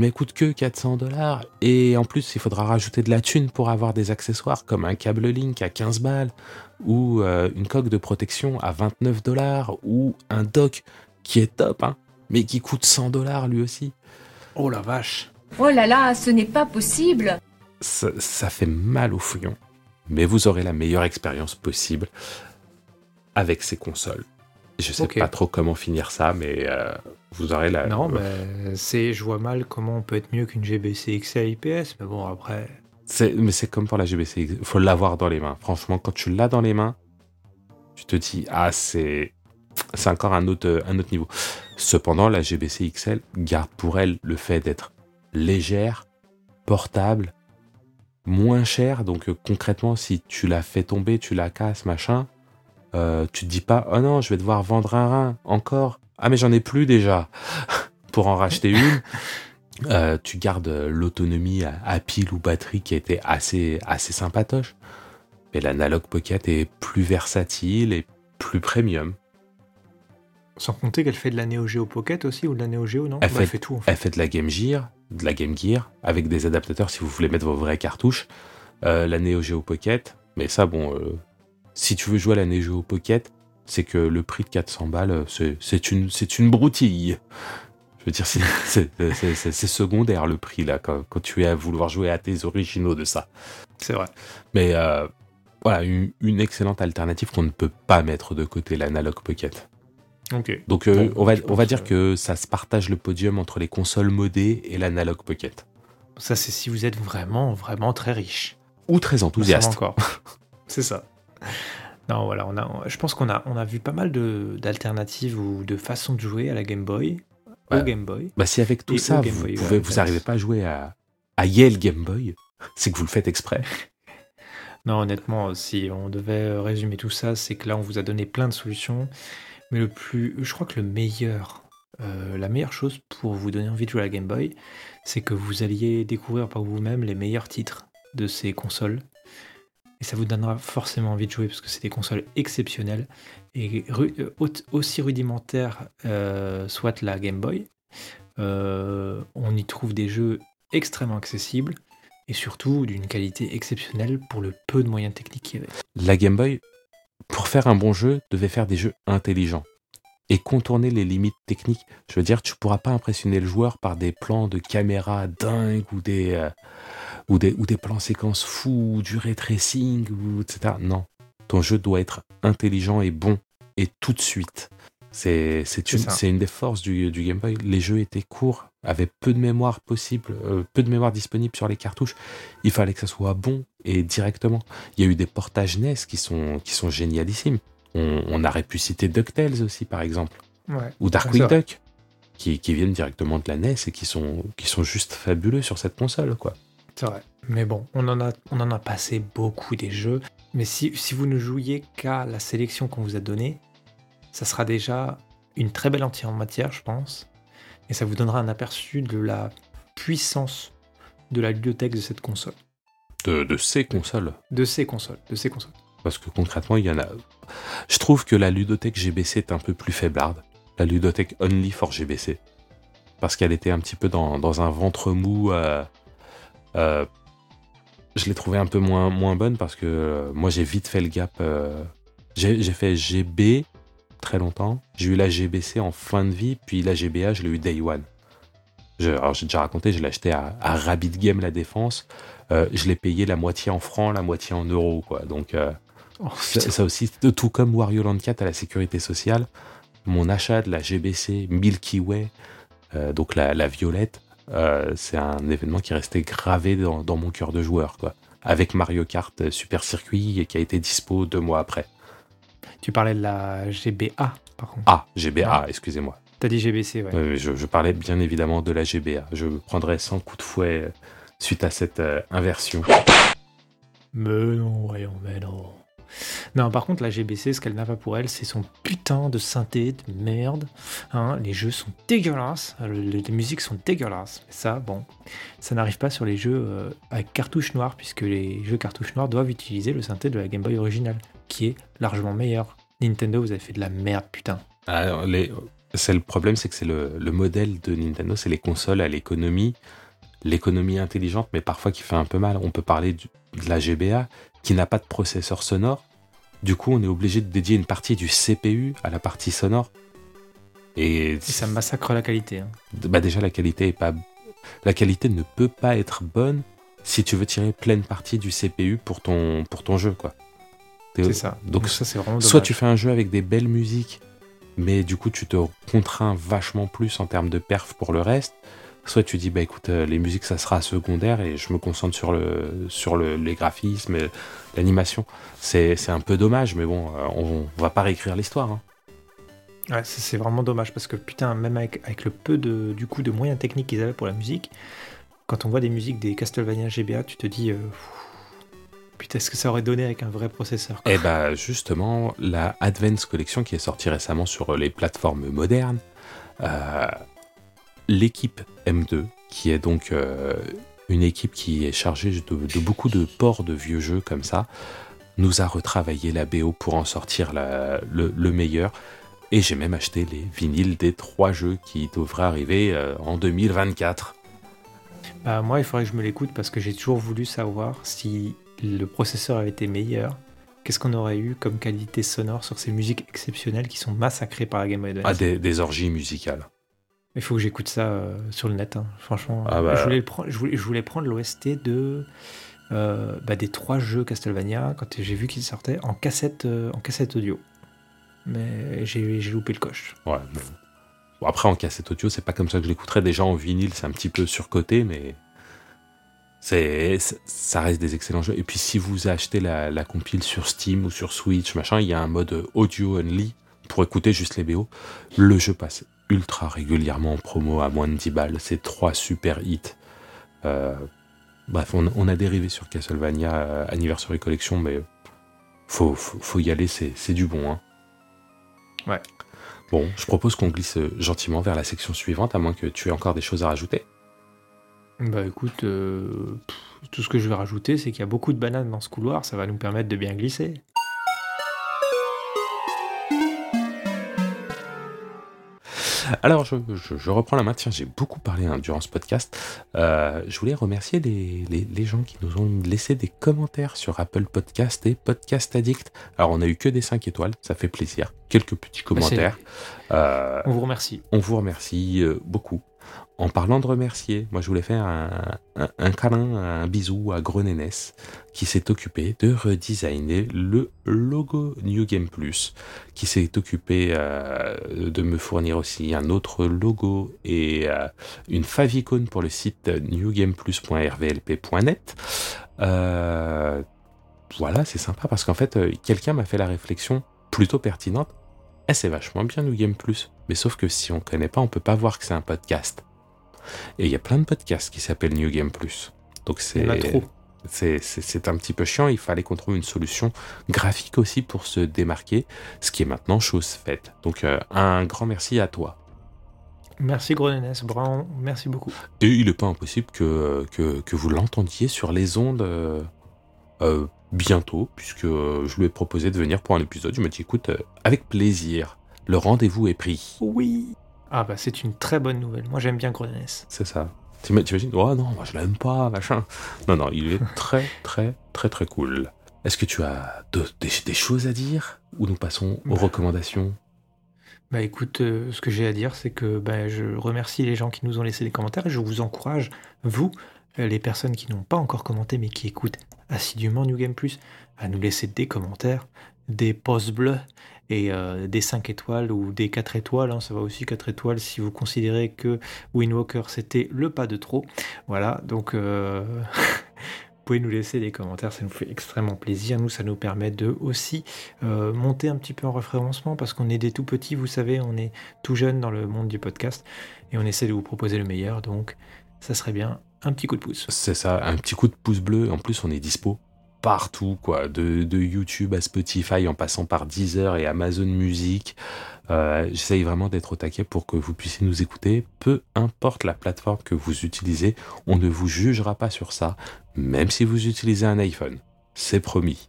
mais coûte que 400 dollars. Et en plus, il faudra rajouter de la thune pour avoir des accessoires comme un câble Link à 15 balles, ou euh, une coque de protection à 29 dollars, ou un dock qui est top, hein, mais qui coûte 100 dollars lui aussi. Oh la vache. Oh là là, ce n'est pas possible. ça, ça fait mal au fouillon. mais vous aurez la meilleure expérience possible avec ces consoles. Je sais pas trop comment finir ça, mais euh, vous aurez la. Non, mais c'est, je vois mal comment on peut être mieux qu'une GBC XL IPS, mais bon, après. C'est- mais c'est comme pour la GBC. Il faut l'avoir dans les mains. Franchement, quand tu l'as dans les mains, tu te dis ah c'est c'est encore un autre un autre niveau. Cependant, la GBC XL garde pour elle le fait d'être légère, portable, moins chère. Donc euh, concrètement, si tu la fais tomber, tu la casses, machin, euh, tu te dis pas oh non, je vais devoir vendre un rein encore. Ah mais j'en ai plus déjà pour en racheter une. Euh, tu gardes l'autonomie à, à pile ou batterie qui a été assez, assez sympatoche. Mais l'Analog Pocket est plus versatile et plus premium. Sans compter qu'elle fait de la Neo Geo Pocket aussi, ou de la Neo Geo, non? Elle, Bah, fait, elle fait tout, en fait. elle fait de la Game Gear, de la Game Gear, avec des adaptateurs si vous voulez mettre vos vraies cartouches. Euh, la Neo Geo Pocket, mais ça, bon, euh, si tu veux jouer à la Neo Pocket, c'est que le prix de 400 balles, euh, c'est- une, c'est une broutille. Je veux dire, c'est- secondaire le prix, là, quand, quand tu es à vouloir jouer à tes originaux de ça. C'est vrai. Mais euh, voilà, une, une excellente alternative qu'on ne peut pas mettre de côté, l'Analog Pocket. Ok. Donc euh, Bon, on, va, on va dire euh, que ça se partage le podium entre les consoles modées et l'Analog Pocket. Ça, c'est si vous êtes vraiment, vraiment très riche. Ou très enthousiaste. Encore. c'est ça. Non, voilà, on a, je pense qu'on a, on a vu pas mal de- d'alternatives ou de façons de jouer à la Game Boy, au Bah, Game Boy. Bah si avec tout ça, au vous ouais, n'arrivez pas à jouer à, à Yale Game Boy, c'est que vous le faites exprès. Non, honnêtement, si on devait résumer tout ça, c'est que là, on vous a donné plein de solutions. Mais le plus, je crois que le meilleur, euh, la meilleure chose pour vous donner envie de jouer à la Game Boy, c'est que vous alliez découvrir par vous-même les meilleurs titres de ces consoles. Et ça vous donnera forcément envie de jouer parce que c'est des consoles exceptionnelles. Et euh, au- aussi rudimentaire euh, soit la Game Boy, euh, on y trouve des jeux extrêmement accessibles et surtout d'une qualité exceptionnelle pour le peu de moyens techniques qu'il y avait. La Game Boy, pour faire un bon jeu, devait faire des jeux intelligents et contourner les limites techniques. Je veux dire, tu pourras pas impressionner le joueur par des plans de caméra dingues ou des, ou des, ou des plans séquences fous, ou du ray tracing, ou etc. Non, ton jeu doit être intelligent et bon et tout de suite. C'est une, des forces du, du Game Boy. Les jeux étaient courts, avaient peu de mémoire possible, euh, peu de mémoire disponible sur les cartouches. Il fallait que ça soit bon et directement. Il y a eu des portages NES qui sont, qui sont génialissimes. On, on aurait pu citer DuckTales aussi, par exemple, Ouais. ou Darkwing. Duck, qui, qui viennent directement de la NES et qui sont, qui sont juste fabuleux sur cette console, quoi. C'est vrai. Mais bon, on en a, on en a passé beaucoup des jeux. Mais si, si vous ne jouiez qu'à la sélection qu'on vous a donnée, ça sera déjà une très belle entière en matière, je pense. Et ça vous donnera un aperçu de la puissance de la bibliothèque de cette console. De, de ces consoles. De ces consoles. De ces consoles. Parce que concrètement, il y en a. Je trouve que la ludothèque GBC est un peu plus faiblarde. La ludothèque Only for GBC. Parce qu'elle était un petit peu dans, dans un ventre mou. euh, euh, je l'ai trouvée un peu moins, moins bonne parce que euh, moi j'ai vite fait le gap. euh, j'ai fait GB très longtemps. J'ai eu la GBC en fin de vie, puis la GBA, je l'ai eu Day One. Je- alors j'ai déjà raconté, je l'ai acheté à, à Rabbit Game La Défense. Euh, je l'ai payé la moitié en francs, la moitié en euros. Quoi. Donc Oh, ça, ça aussi, tout comme Wario Land 4 à la sécurité sociale, mon achat de la GBC Milky Way, donc la, la violette, euh, c'est un événement qui est resté gravé dans, dans mon cœur de joueur, quoi. Avec Mario Kart euh, Super Circuit et qui a été dispo deux mois après. Tu parlais de la GBA, par contre. Ah, GBA, Ah. excusez-moi. T'as dit GBC, ouais. Euh, je, je parlais bien évidemment de la GBA. Je prendrai 100 coups de fouet euh, suite à cette euh, inversion. Mais non, voyons, mais non. Non, par contre, la GBC, ce qu'elle n'a pas pour elle, c'est son putain de synthé de merde. Hein, les jeux sont dégueulasses, le- les, musiques sont dégueulasses. Ça, bon, ça n'arrive pas sur les jeux euh, avec cartouche noire, puisque les jeux cartouche noire doivent utiliser le synthé de la Game Boy originale, qui est largement meilleur. Nintendo, vous avez fait de la merde, putain. Les- c'est le problème, c'est que c'est le, le modèle de Nintendo, c'est les consoles à l'économie, l'économie intelligente, mais parfois qui fait un peu mal. On peut parler de la GBA qui n'a pas de processeur sonore. Du coup, on est obligé de dédier une partie du CPU à la partie sonore. Et, Et ça massacre la qualité. hein. bah déjà la qualité est pas, la qualité ne peut pas être bonne si tu veux tirer pleine partie du CPU pour ton, pour ton jeu, quoi. C'est ça. Donc, Donc ça, c'est vraiment soit dommage. tu fais un jeu avec des belles musiques, mais du coup tu te contrains vachement plus en termes de perf pour le reste. Soit tu dis bah écoute euh, les musiques ça sera secondaire et je me concentre sur le sur le, les graphismes, et l'animation. C'est c'est un peu dommage, mais bon euh, on, on va pas réécrire l'histoire. hein. Ouais, c'est vraiment dommage parce que putain, même avec, avec le peu de, du coup, de moyens techniques qu'ils avaient pour la musique, quand on voit des musiques des Castlevania GBA, tu te dis, euh, putain, est-ce que ça aurait donné avec un vrai processeur. Et bah justement, la Advance Collection qui est sortie récemment sur les plateformes modernes, euh, l'équipe M2, qui est donc euh, une équipe qui est chargée de, de beaucoup de ports de vieux jeux comme ça, nous a retravaillé la BO pour en sortir la- le, le meilleur. Et j'ai même acheté les vinyles des trois jeux qui devraient arriver euh, en 2024. Bah, moi, il faudrait que je me l'écoute parce que j'ai toujours voulu savoir si le processeur avait été meilleur. Qu'est-ce qu'on aurait eu comme qualité sonore sur ces musiques exceptionnelles qui sont massacrées par la Game Boy Advance? Ah, des, des orgies musicales. Il faut que j'écoute ça euh, sur le net, hein. franchement. Ah bah. je, voulais le prendre- je, voulais, je voulais prendre l'OST de, euh, bah, des trois jeux Castlevania quand j'ai vu qu'ils sortaient en cassette, euh, en cassette audio. Mais j'ai j'ai loupé le coche. Ouais, bon. Bon, après, en cassette audio, c'est pas comme ça que je l'écouterais. Déjà, en vinyle, c'est un petit peu surcoté, mais c'est- ça reste des excellents jeux. Et puis, si vous achetez la, la compile sur Steam ou sur Switch, machin, il y a un mode audio only pour écouter juste les BO. Le jeu passe ultra régulièrement en promo à moins de 10 balles. C'est trois super hits. Euh, bref, on, on a dérivé sur Castlevania euh, Anniversary Collection, mais faut, faut, faut y aller, c'est, du bon. Hein. Ouais. Bon, je propose qu'on glisse euh, gentiment vers la section suivante, à moins que tu aies encore des choses à rajouter. Bah écoute, euh, tout ce que je vais rajouter, c'est qu'il y a beaucoup de bananes dans ce couloir, ça va nous permettre de bien glisser. Alors, je, je- je reprends la main. Tiens, j'ai beaucoup parlé hein, durant ce podcast. Euh, je voulais remercier les, les- les gens qui nous ont laissé des commentaires sur Apple Podcast et Podcast Addict. Alors, on n'a eu que des 5 étoiles, ça fait plaisir. Quelques petits Bah, commentaires. Euh, On vous remercie. on vous remercie euh, beaucoup. En parlant de remercier, moi je voulais faire un, câlin, un bisou à Grenénès qui s'est occupé de redesigner le logo New Game Plus, qui s'est occupé euh, de me fournir aussi un autre logo et euh, une favicon pour le site newgameplus.rvlp.net. Euh, voilà, c'est sympa parce qu'en fait, quelqu'un m'a fait la réflexion plutôt pertinente. Eh, c'est vachement bien New Game Plus, mais sauf que si on connaît pas, on peut pas voir que c'est un podcast. Et il y a plein de podcasts qui s'appellent New Game Plus. Donc c'est c'est un petit peu chiant. Il fallait qu'on trouve une solution graphique aussi pour se démarquer, ce qui est maintenant chose faite. Donc euh, un grand merci à toi. Merci Grenenès, vraiment, merci beaucoup. Et il n'est pas impossible que, que, que vous l'entendiez sur les ondes euh, euh, bientôt, puisque je lui ai proposé de venir pour un épisode. Je me dis, écoute, avec plaisir, le rendez-vous est pris. Oui. Ah bah c'est une très bonne nouvelle. Moi j'aime bien Grenenès. C'est ça. T'ima- T'imagines Oh non, moi je l'aime pas, machin. Non, non, il est très, très, très, très cool. Est-ce que tu as de- des, des choses à dire Ou nous passons aux Bah. recommandations? Bah écoute, euh, ce que j'ai à dire, c'est que bah, je remercie les gens qui nous ont laissé des commentaires et je vous encourage, vous, euh, les personnes qui n'ont pas encore commenté mais qui écoutent assidûment New Game Plus, à nous laisser des commentaires, des pouces bleus et euh, des 5 étoiles ou des 4 étoiles. hein, ça va aussi 4 étoiles si vous considérez que Wind Walker c'était le pas de trop. Voilà, donc euh, vous pouvez nous laisser des commentaires, ça nous fait extrêmement plaisir. Nous, ça nous permet de aussi euh, monter un petit peu en référencement parce qu'on est des tout petits, vous savez, on est tout jeune dans le monde du podcast et on essaie de vous proposer le meilleur. Donc, ça serait bien un petit coup de pouce. C'est ça, un petit coup de pouce bleu. En plus, on est dispo partout, quoi. De, de YouTube à Spotify, en passant par Deezer et Amazon Music. Euh, J'essaye vraiment d'être au taquet pour que vous puissiez nous écouter. Peu importe la plateforme que vous utilisez, on ne vous jugera pas sur ça, même si vous utilisez un iPhone. C'est promis.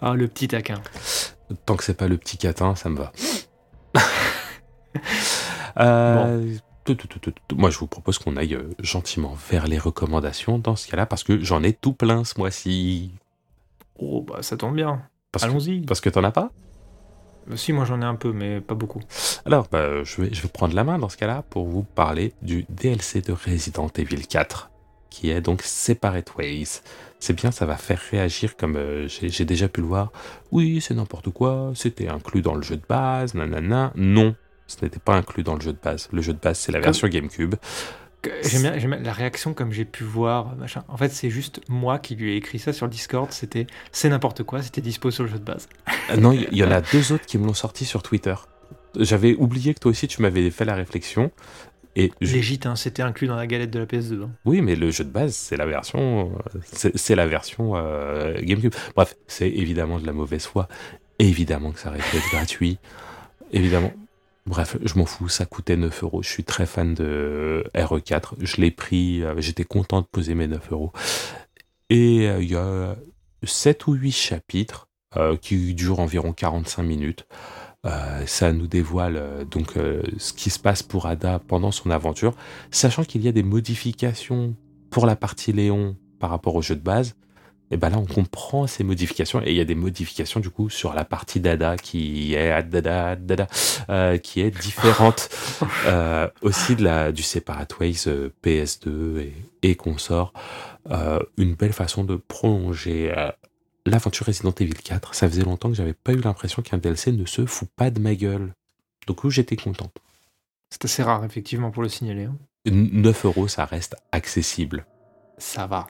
Ah, le petit taquin. Tant que c'est pas le petit catin, ça me va. Euh, tout, tout, tout, tout. Moi, je vous propose qu'on aille euh, gentiment vers les recommandations dans ce cas-là, parce que j'en ai tout plein ce mois-ci. Oh, bah ça tombe bien. Allons-y. Parce que t'en as pas? Euh, Si, moi j'en ai un peu, mais pas beaucoup. Alors, bah, je, vais, je vais prendre la main dans ce cas-là pour vous parler du DLC de Resident Evil 4. qui est donc Separate Ways. C'est bien, ça va faire réagir comme euh, j'ai déjà pu le voir. Oui, c'est n'importe quoi, c'était inclus dans le jeu de base, nanana. Non, ce n'était pas inclus dans le jeu de base. Le jeu de base, c'est la Comme- version GameCube. J'aime bien, la réaction comme j'ai pu voir, machin. En fait, c'est juste moi qui lui ai écrit ça sur le Discord. C'était c'est n'importe quoi, c'était dispo sur le jeu de base. Euh, non, il y, en a deux autres qui me l'ont sorti sur Twitter. J'avais oublié que toi aussi tu m'avais fait la réflexion. Et je- hein, c'était inclus dans la galette de la PS2. hein. Oui, mais le jeu de base, c'est la version, euh, c'est la version euh, GameCube. Bref, c'est évidemment de la mauvaise foi. Évidemment que ça être gratuit. Évidemment. Bref, je m'en fous, ça coûtait 9 euros. Je suis très fan de RE4. Je l'ai pris, euh, j'étais content de poser mes 9 euros. Et euh, il y a 7 ou 8 chapitres euh, qui durent environ 45 minutes. Ça nous dévoile donc ce qui se passe pour Ada pendant son aventure, sachant qu'il y a des modifications pour la partie Léon par rapport au jeu de base. Et ben là, on comprend ces modifications et il y a des modifications du coup sur la partie d'Ada qui est Dada, Dada, euh, qui est différente euh, aussi de la du Separate Ways euh, PS2 et, et consorts. Euh, une belle façon de prolonger l'aventure Resident Evil 4. Ça faisait longtemps que j'avais pas eu l'impression qu'un DLC ne se fout pas de ma gueule. Donc j'étais content. C'est assez rare, effectivement, pour le signaler. hein. 9 euros, ça reste accessible. Ça va.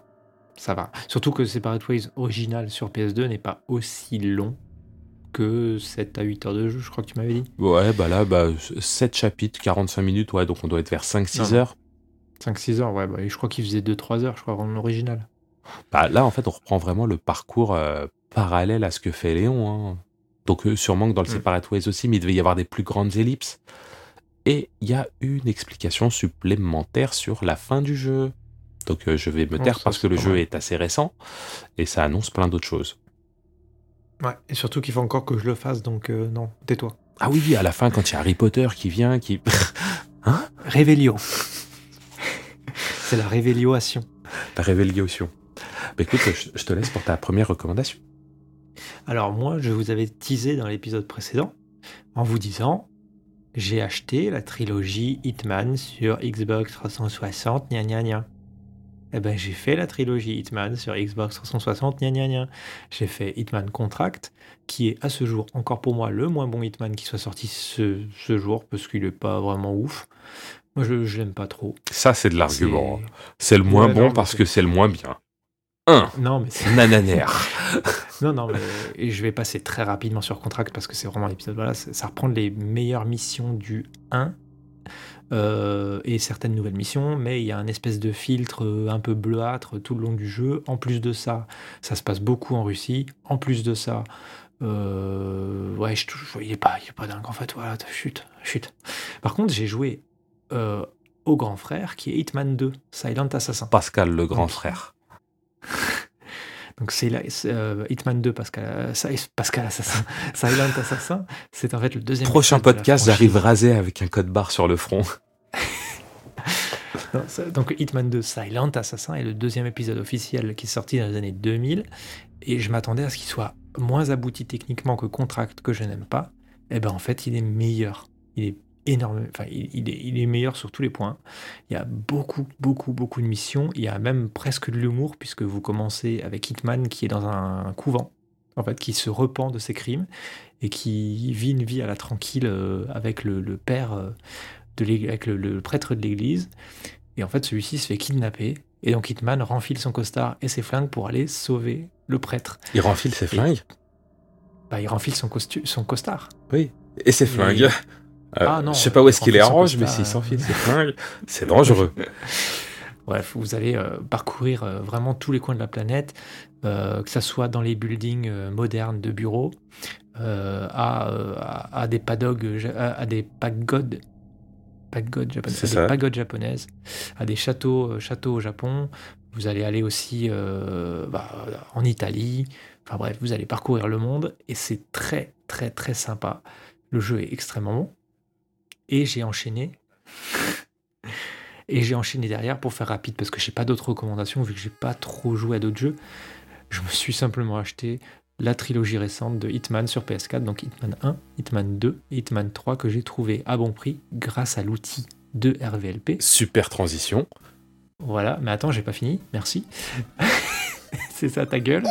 Ça va. Surtout que Separate Ways original sur PS2 n'est pas aussi long que 7 à 8 heures de jeu, je crois que tu m'avais dit. Ouais, bah là, bah, 7 chapitres, 45 minutes, ouais, donc on doit être vers 5-6 Non, non. heures. 5-6 heures, ouais, bah, je crois qu'il faisait 2-3 heures, je crois, en original. Bah, là, en fait, on reprend vraiment le parcours euh, parallèle à ce que fait Léon. hein. Donc, euh, sûrement que dans le Mm. Separate Ways aussi, mais il devait y avoir des plus grandes ellipses. Et il y a une explication supplémentaire sur la fin du jeu. Donc, euh, je vais me taire parce que le jeu mal. est assez récent et ça annonce plein d'autres choses. Ouais, et surtout qu'il faut encore que je le fasse, donc euh, non, tais-toi. Ah oui, à la fin, quand il y a Harry Potter qui vient, qui. Révélio. C'est la révéliation. La révélation. Bah, écoute, je, je te laisse pour ta première recommandation. Alors moi, je vous avais teasé dans l'épisode précédent en vous disant j'ai acheté la trilogie Hitman sur Xbox 360, gna gna gna. Eh ben j'ai fait la trilogie Hitman sur Xbox 360, gna gna gna. J'ai fait Hitman Contract, qui est à ce jour encore pour moi le moins bon Hitman qui soit sorti ce, ce jour, parce qu'il est pas vraiment ouf. Moi je, je l'aime pas trop. Ça, c'est de l'argument. C'est- hein. C'est le moins Ouais, bon non, parce que c'est le moins bien. 1. Non mais c'est... Nananaire. Non, non, mais et je vais passer très rapidement sur Contract parce que c'est vraiment l'épisode. Voilà, ça reprend les meilleures missions du 1 euh, et certaines nouvelles missions, mais il y a un espèce de filtre euh, un peu bleuâtre tout le long du jeu. En plus de ça, ça se passe beaucoup en Russie. En plus de ça, euh, ouais, je, touche- il est pas, il est pas dingue en fait. Voilà, chute, chute. Par contre, j'ai joué euh, au grand frère qui est Hitman 2, Silent Assassin. Pascal, le grand Donc, frère. Donc c'est euh, Hitman 2, Pascal, Sa- Pascal Assassin, Silent Assassin, c'est en fait le deuxième. Prochain de podcast, j'arrive rasé avec un code barre sur le front. Non, Donc Hitman 2, Silent Assassin est le deuxième épisode officiel qui est sorti dans les années 2000. Et je m'attendais à ce qu'il soit moins abouti techniquement que Contract, que je n'aime pas. Et ben en fait, il est meilleur. Il est énorme. Enfin, il, il est, il est meilleur sur tous les points. Il y a beaucoup, beaucoup, beaucoup de missions. Il y a même presque de l'humour, puisque vous commencez avec Hitman qui est dans un couvent, en fait, qui se repent de ses crimes et qui vit une vie à la tranquille euh, avec le, le père, euh, de avec le- le prêtre de l'église. Et en fait, celui-ci se fait kidnapper. Et donc Hitman renfile son costard et ses flingues pour aller sauver le prêtre. Il renfile ses Et- flingues? Bah, il renfile son, costu- son costard. Oui. Et ses flingues Euh, Ah non, Je sais pas où est-ce il qu'il les arrange, mais s'il s'enfile ses flingues, c'est dangereux. Bref, vous allez euh, parcourir euh, vraiment tous les coins de la planète, euh, que ça soit dans les buildings modernes de bureaux, à, à, à des padogues, ja- à, à des pagodes, pagodes japonaises, à des pagodes japonaises, à des châteaux, châteaux au Japon. Vous allez aller aussi euh, bah, en Italie. Enfin bref, vous allez parcourir le monde et c'est très très très sympa. Le jeu est extrêmement bon. Et j'ai enchaîné. Et j'ai enchaîné derrière pour faire rapide parce que j'ai pas d'autres recommandations vu que j'ai pas trop joué à d'autres jeux. Je me suis simplement acheté la trilogie récente de Hitman sur PS4, donc Hitman 1, Hitman 2 et Hitman 3 que j'ai trouvé à bon prix grâce à l'outil de RVLP. Super transition. Voilà, mais attends, j'ai pas fini, merci. c'est ça ta gueule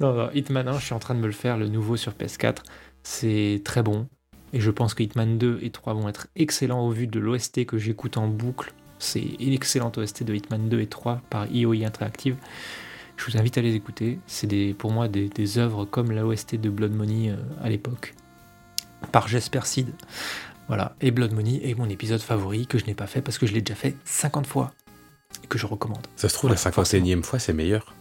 Non, non, Hitman 1, je suis en train de me le faire, le nouveau sur PS4. C'est très bon. Et je pense que Hitman 2 et 3 vont être excellents au vu de l'OST que j'écoute en boucle. C'est une excellente OST de Hitman 2 et 3 par IOI Interactive. Je vous invite à les écouter. C'est pour moi des, des œuvres comme la OST de Blood Money euh, à l'époque. Par Jesper Sid. Voilà. Et Blood Money est mon épisode favori que je n'ai pas fait parce que je l'ai déjà fait 50 fois. Et que je recommande. Ça se trouve, la 51e fois, c'est meilleur.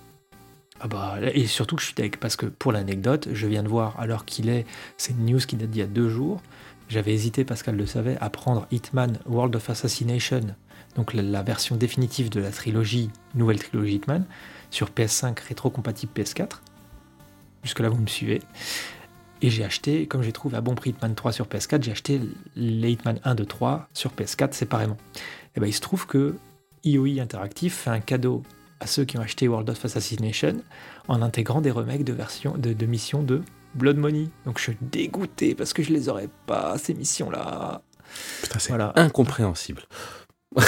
Ah bah, et surtout que je suis tech, parce que pour l'anecdote, je viens de voir, alors qu'il est, c'est une news qui date d'il y a deux jours, j'avais hésité, Pascal le savait, à prendre Hitman World of Assassination, donc la, version définitive de la trilogie, nouvelle trilogie Hitman, sur PS5 rétro-compatible PS4. Jusque-là, vous me suivez. Et j'ai acheté, comme j'ai trouvé à bon prix Hitman 3 sur PS4, j'ai acheté les Hitman 1, 2, 3 sur PS4 séparément. Et ben il se trouve que IOI Interactive fait un cadeau à ceux qui ont acheté World of Assassination en intégrant des remakes de versions de, de missions de Blood Money. Donc je suis dégoûté parce que je les aurais pas ces missions-là. Putain, c'est incompréhensible.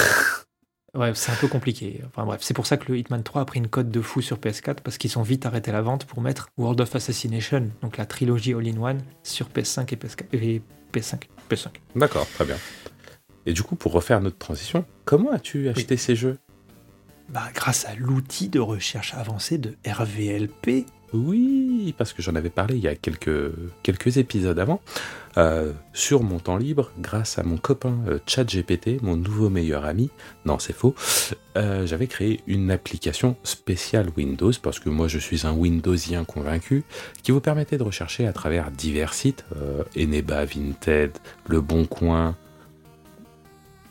ouais, c'est un peu compliqué. Enfin bref, c'est pour ça que le Hitman 3 a pris une cote de fou sur PS4 parce qu'ils sont vite arrêté la vente pour mettre World of Assassination, donc la trilogie all-in-one sur PS5 et PS4 et PS5. PS5. D'accord, très bien. Et du coup, pour refaire notre transition, comment as-tu acheté ces jeux? Bah, grâce à l'outil de recherche avancée de RVLP. Oui, parce que j'en avais parlé il y a quelques, épisodes avant. Euh, sur mon temps libre, grâce à mon copain euh, ChatGPT, mon nouveau meilleur ami, non c'est faux, euh, j'avais créé une application spéciale Windows, parce que moi je suis un Windowsien convaincu, qui vous permettait de rechercher à travers divers sites, Eneba, Vinted, Le Bon Coin,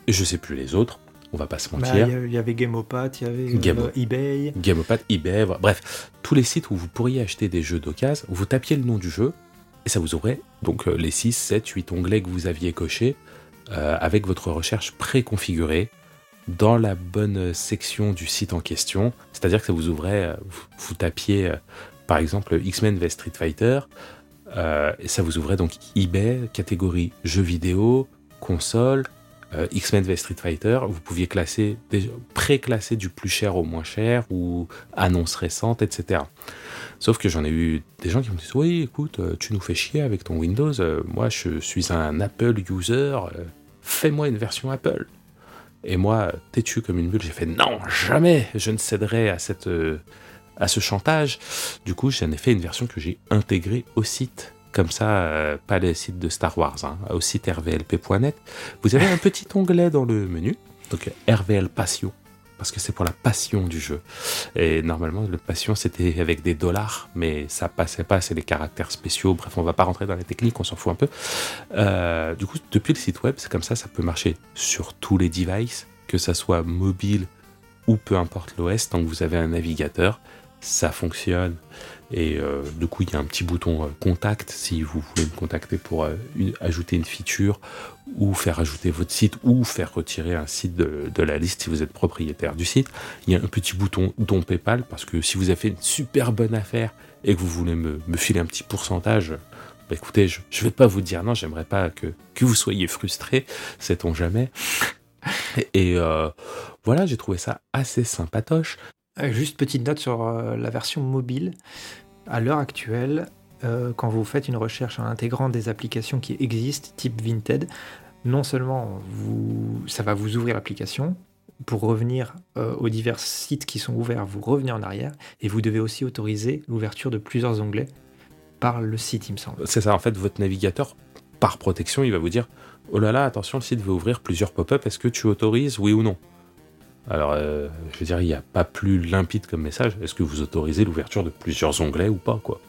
je sais plus les autres, on va pas se Bah, mentir. Il y, avait Gameopat, il y avait Game- euh, eBay. Gameopad, eBay, voilà. bref, tous les sites où vous pourriez acheter des jeux d'occasion, vous tapiez le nom du jeu et ça vous ouvrait donc euh, les 6, 7, 8 onglets que vous aviez cochés euh, avec votre recherche préconfigurée dans la bonne section du site en question. C'est-à-dire que ça vous ouvrait, euh, vous, vous tapiez par exemple X-Men vs Street Fighter euh, et ça vous ouvrait donc eBay, catégorie jeux vidéo, console, euh, X-Men vs Street Fighter, vous pouviez classer, pré-classer du plus cher au moins cher ou annonces récentes, etc. Sauf que j'en ai eu des gens qui me disent Oui, écoute, euh, tu nous fais chier avec ton Windows. euh, moi, je suis un Apple user. euh, Fais-moi une version Apple. Et moi, têtu comme une bulle, j'ai fait Non, jamais je ne céderai à, cette, à ce chantage. Du coup, j'en ai fait une version que j'ai intégrée au site. Comme ça, euh, pas les sites de Star Wars, hein, au site rvlp.net. Vous avez un petit onglet dans le menu, donc RVL Passion, parce que c'est pour la passion du jeu. Et normalement, le passion, c'était avec des dollars, mais ça passait pas, c'est les caractères spéciaux. Bref, on va pas rentrer dans les techniques, on s'en fout un peu. Euh, du coup, depuis le site web, c'est comme ça, ça peut marcher sur tous les devices, que ça soit mobile ou peu importe l'OS, tant que vous avez un navigateur, ça fonctionne. Et euh, du coup, il y a un petit bouton euh, contact si vous voulez me contacter pour euh, ajouter une feature ou faire ajouter votre site ou faire retirer un site de, la liste si vous êtes propriétaire du site. Il y a un petit bouton don PayPal parce que si vous avez fait une super bonne affaire et que vous voulez me, filer un petit pourcentage, bah écoutez, je ne vais pas vous dire non, j'aimerais pas que, que vous soyez frustré, sait-on jamais. Et, voilà, j'ai trouvé ça assez sympatoche. Euh, Juste petite note sur euh, la version mobile. À l'heure actuelle, euh, quand vous faites une recherche en intégrant des applications qui existent, type Vinted, non seulement ça va vous ouvrir l'application, pour revenir euh, aux divers sites qui sont ouverts, vous revenez en arrière, et vous devez aussi autoriser l'ouverture de plusieurs onglets par le site, il me semble. C'est ça, en fait, votre navigateur, par protection, il va vous dire Oh là là, attention, le site veut ouvrir plusieurs pop-up, est-ce que tu autorises, oui ou non? Alors, euh, je veux dire, il n'y a pas plus limpide comme message. Est-ce que vous autorisez l'ouverture de plusieurs onglets ou pas, quoi?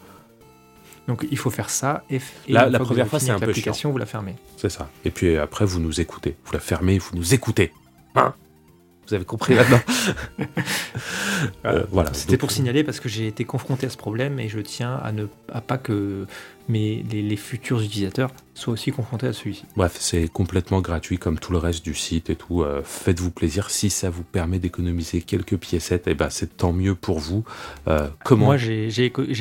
Donc il faut faire ça, et, et La- la fois première fois, c'est un peu l'application, vous la fermez. C'est ça. Et puis après, vous nous écoutez. Vous la fermez, vous nous écoutez. Hein? Vous avez compris là-dedans Euh, Voilà. C'était pour signaler parce que j'ai été confronté à ce problème et je tiens à ne à pas que mes, les, les futurs utilisateurs soient aussi confrontés à celui-ci. Bref, c'est complètement gratuit comme tout le reste du site et tout. Euh, Faites-vous plaisir. Si ça vous permet d'économiser quelques piécettes, et ben c'est tant mieux pour vous. Euh, comment Moi, j'ai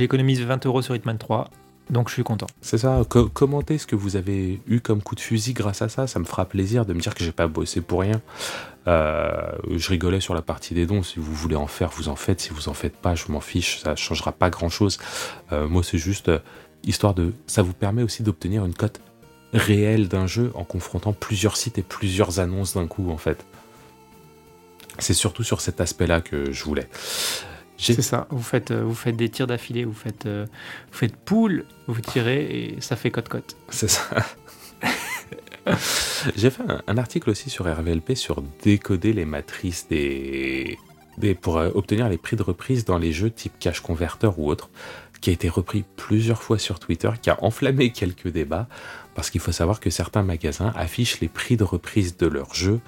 économisé 20 euros sur Hitman 3 Donc je suis content. C'est ça, co- commentez ce que vous avez eu comme coup de fusil grâce à ça, ça me fera plaisir de me dire que j'ai pas bossé pour rien. Euh, je rigolais sur la partie des dons, si vous voulez en faire, vous en faites, si vous en faites pas, je m'en fiche, ça changera pas grand chose. moi c'est juste euh, histoire de... Ça vous permet aussi d'obtenir une cote réelle d'un jeu en confrontant plusieurs sites et plusieurs annonces d'un coup en fait. C'est surtout sur cet aspect-là que je voulais. J'ai- C'est ça. Vous faites, euh, vous faites des tirs d'affilée, vous faites, euh, vous faites poule, vous tirez et ça fait cote-cote. C'est ça. J'ai fait un, un article aussi sur RVLP sur décoder les matrices des, des pour euh, obtenir les prix de reprise dans les jeux type Cash Converter ou autre, qui a été repris plusieurs fois sur Twitter, qui a enflammé quelques débats, parce qu'il faut savoir que certains magasins affichent les prix de reprise de leurs jeux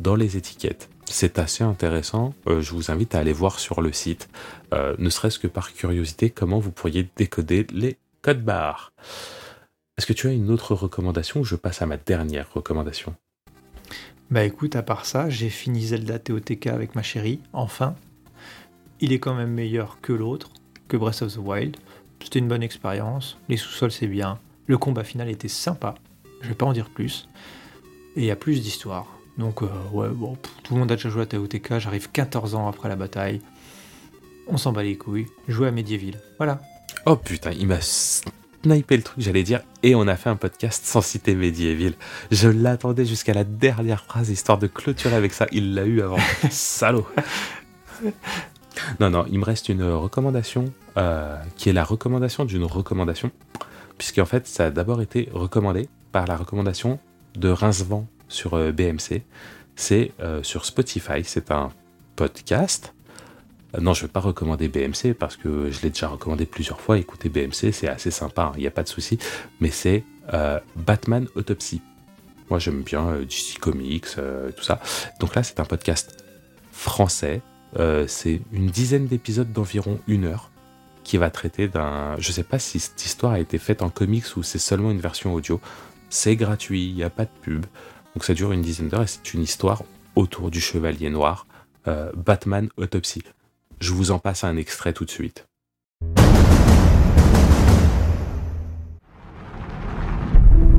dans les étiquettes. C'est assez intéressant, euh, je vous invite à aller voir sur le site, euh, ne serait-ce que par curiosité, comment vous pourriez décoder les codes barres. Est-ce que tu as une autre recommandation ou je passe à ma dernière recommandation? Bah écoute, à part ça, j'ai fini Zelda TOTK avec ma chérie, enfin. Il est quand même meilleur que l'autre, que Breath of the Wild. C'était une bonne expérience, les sous-sols c'est bien, le combat final était sympa, je vais pas en dire plus. Et il y a plus d'histoire. Donc euh, ouais, bon, pff, tout le monde a déjà joué à TOTK, j'arrive 14 ans après la bataille. On s'en bat les couilles, jouer à Medieval. Voilà. Oh putain, il m'a snipé le truc, j'allais dire, et on a fait un podcast sans citer Medieval. Je l'attendais jusqu'à la dernière phrase, histoire de clôturer avec ça. Il l'a eu avant. Salaud. Non, non, il me reste une recommandation, euh, qui est la recommandation d'une recommandation, puisqu'en fait, ça a d'abord été recommandé par la recommandation de Rincevent sur euh, BMC. C'est euh, sur Spotify, c'est un podcast. Euh, non, je ne vais pas recommander BMC parce que je l'ai déjà recommandé plusieurs fois. Écoutez BMC, c'est assez sympa, hein, il n'y a pas de souci. Mais c'est Batman Autopsy. Moi, j'aime bien euh, Comics, tout ça. Donc là, c'est un podcast français. C'est une dizaine d'épisodes d'environ une heure qui va traiter d'un. Je sais pas si cette histoire a été faite en comics ou c'est seulement une version audio. C'est gratuit, il n'y a pas de pub. Donc ça dure une dizaine d'heures et c'est une histoire autour du Chevalier Noir, euh, Batman Autopsy. Je vous en passe un extrait tout de suite.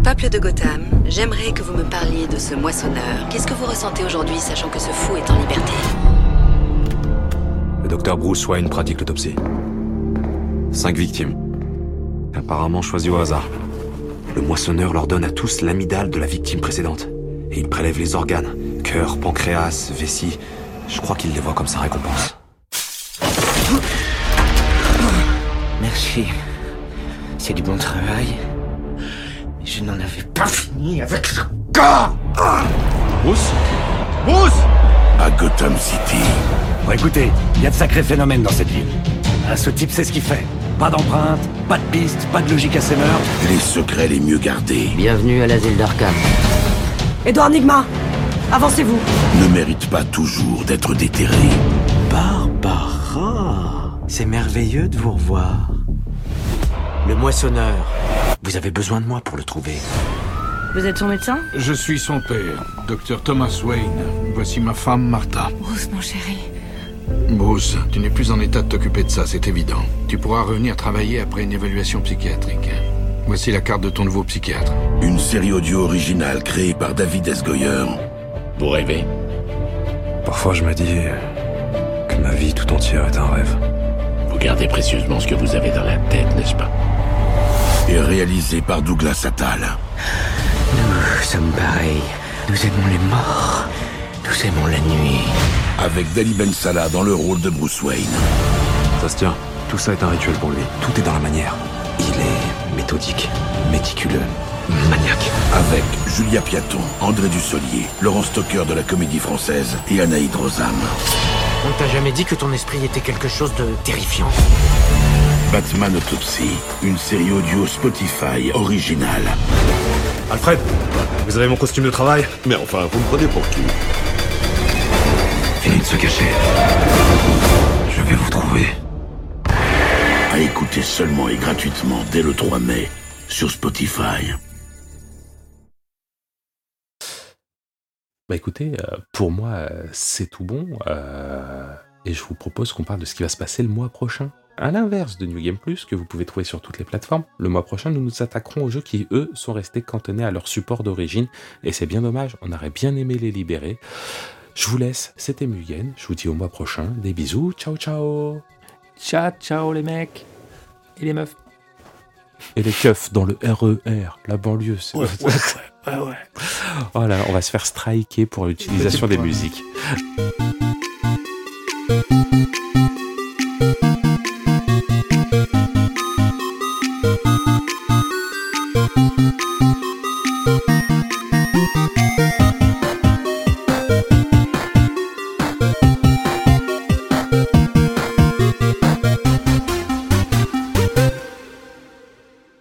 Peuple de Gotham, j'aimerais que vous me parliez de ce moissonneur. Qu'est-ce que vous ressentez aujourd'hui, sachant que ce fou est en liberté? Le docteur Bruce Wayne pratique l'autopsie. Cinq victimes. Apparemment choisies au hasard. Le moissonneur leur donne à tous l'amygdale de la victime précédente. Et il prélève les organes. Cœur, pancréas, vessie. Je crois qu'il les voit comme sa récompense. Merci. C'est du bon travail. Mais je n'en avais pas fini avec ce gars Bruce Bruce À Gotham City. Bon, écoutez, il y a de sacrés phénomènes dans cette ville. Ah, ce type sait ce qu'il fait. Pas d'empreinte, pas de piste, pas de logique à ses meurtres. Les secrets les mieux gardés Bienvenue à l'asile d'Arkham. Edouard Nigma Avancez-vous ne méritent pas toujours d'être déterrés. Barbara C'est merveilleux de vous revoir. Le moissonneur. Vous avez besoin de moi pour le trouver. Vous êtes son médecin? Je suis son père, docteur Thomas Wayne. Voici ma femme, Martha. Bruce, mon chéri. Bruce, tu n'es plus en état de t'occuper de ça, c'est évident. Tu pourras revenir travailler après une évaluation psychiatrique. Voici la carte de ton nouveau psychiatre. Une série audio originale créée par David S. Goyer. Vous rêvez? Parfois, je me dis que ma vie tout entière est un rêve. Vous gardez précieusement ce que vous avez dans la tête, n'est-ce pas? Et réalisé par Douglas Attal. Nous sommes pareils. Nous aimons les morts. Nous aimons la nuit. Avec Dali Ben Salah dans le rôle de Bruce Wayne. Ça se tient. Tout ça est un rituel pour lui. Tout est dans la manière. Il est méthodique, méticuleux, maniaque. Avec Julia Piaton, André Dussolier, Laurent Stocker de la Comédie Française et Anaïd Rosam. On t'a jamais dit que ton esprit était quelque chose de terrifiant? Batman Autopsy, une série audio Spotify originale. Alfred, vous avez mon costume de travail? Mais enfin, vous me prenez pour qui? Fini de se cacher. Je vais vous trouver. À écouter seulement et gratuitement dès le 3 mai sur Spotify. Bah écoutez, euh, pour moi, euh, c'est tout bon. euh, et je vous propose qu'on parle de ce qui va se passer le mois prochain. à l'inverse de New Game Plus, que vous pouvez trouver sur toutes les plateformes, le mois prochain, nous nous attaquerons aux jeux qui, eux, sont restés cantonnés à leur support d'origine. Et c'est bien dommage, on aurait bien aimé les libérer. Je vous laisse, c'était Mugen. Je vous dis au mois prochain. Des bisous. Ciao, ciao. Ciao, ciao les mecs. Et les meufs. Et les keufs dans le RER, la banlieue. c'est- Ouais, ouais, ouais, ouais, ouais. Voilà, on va se faire striker pour l'utilisation des musiques.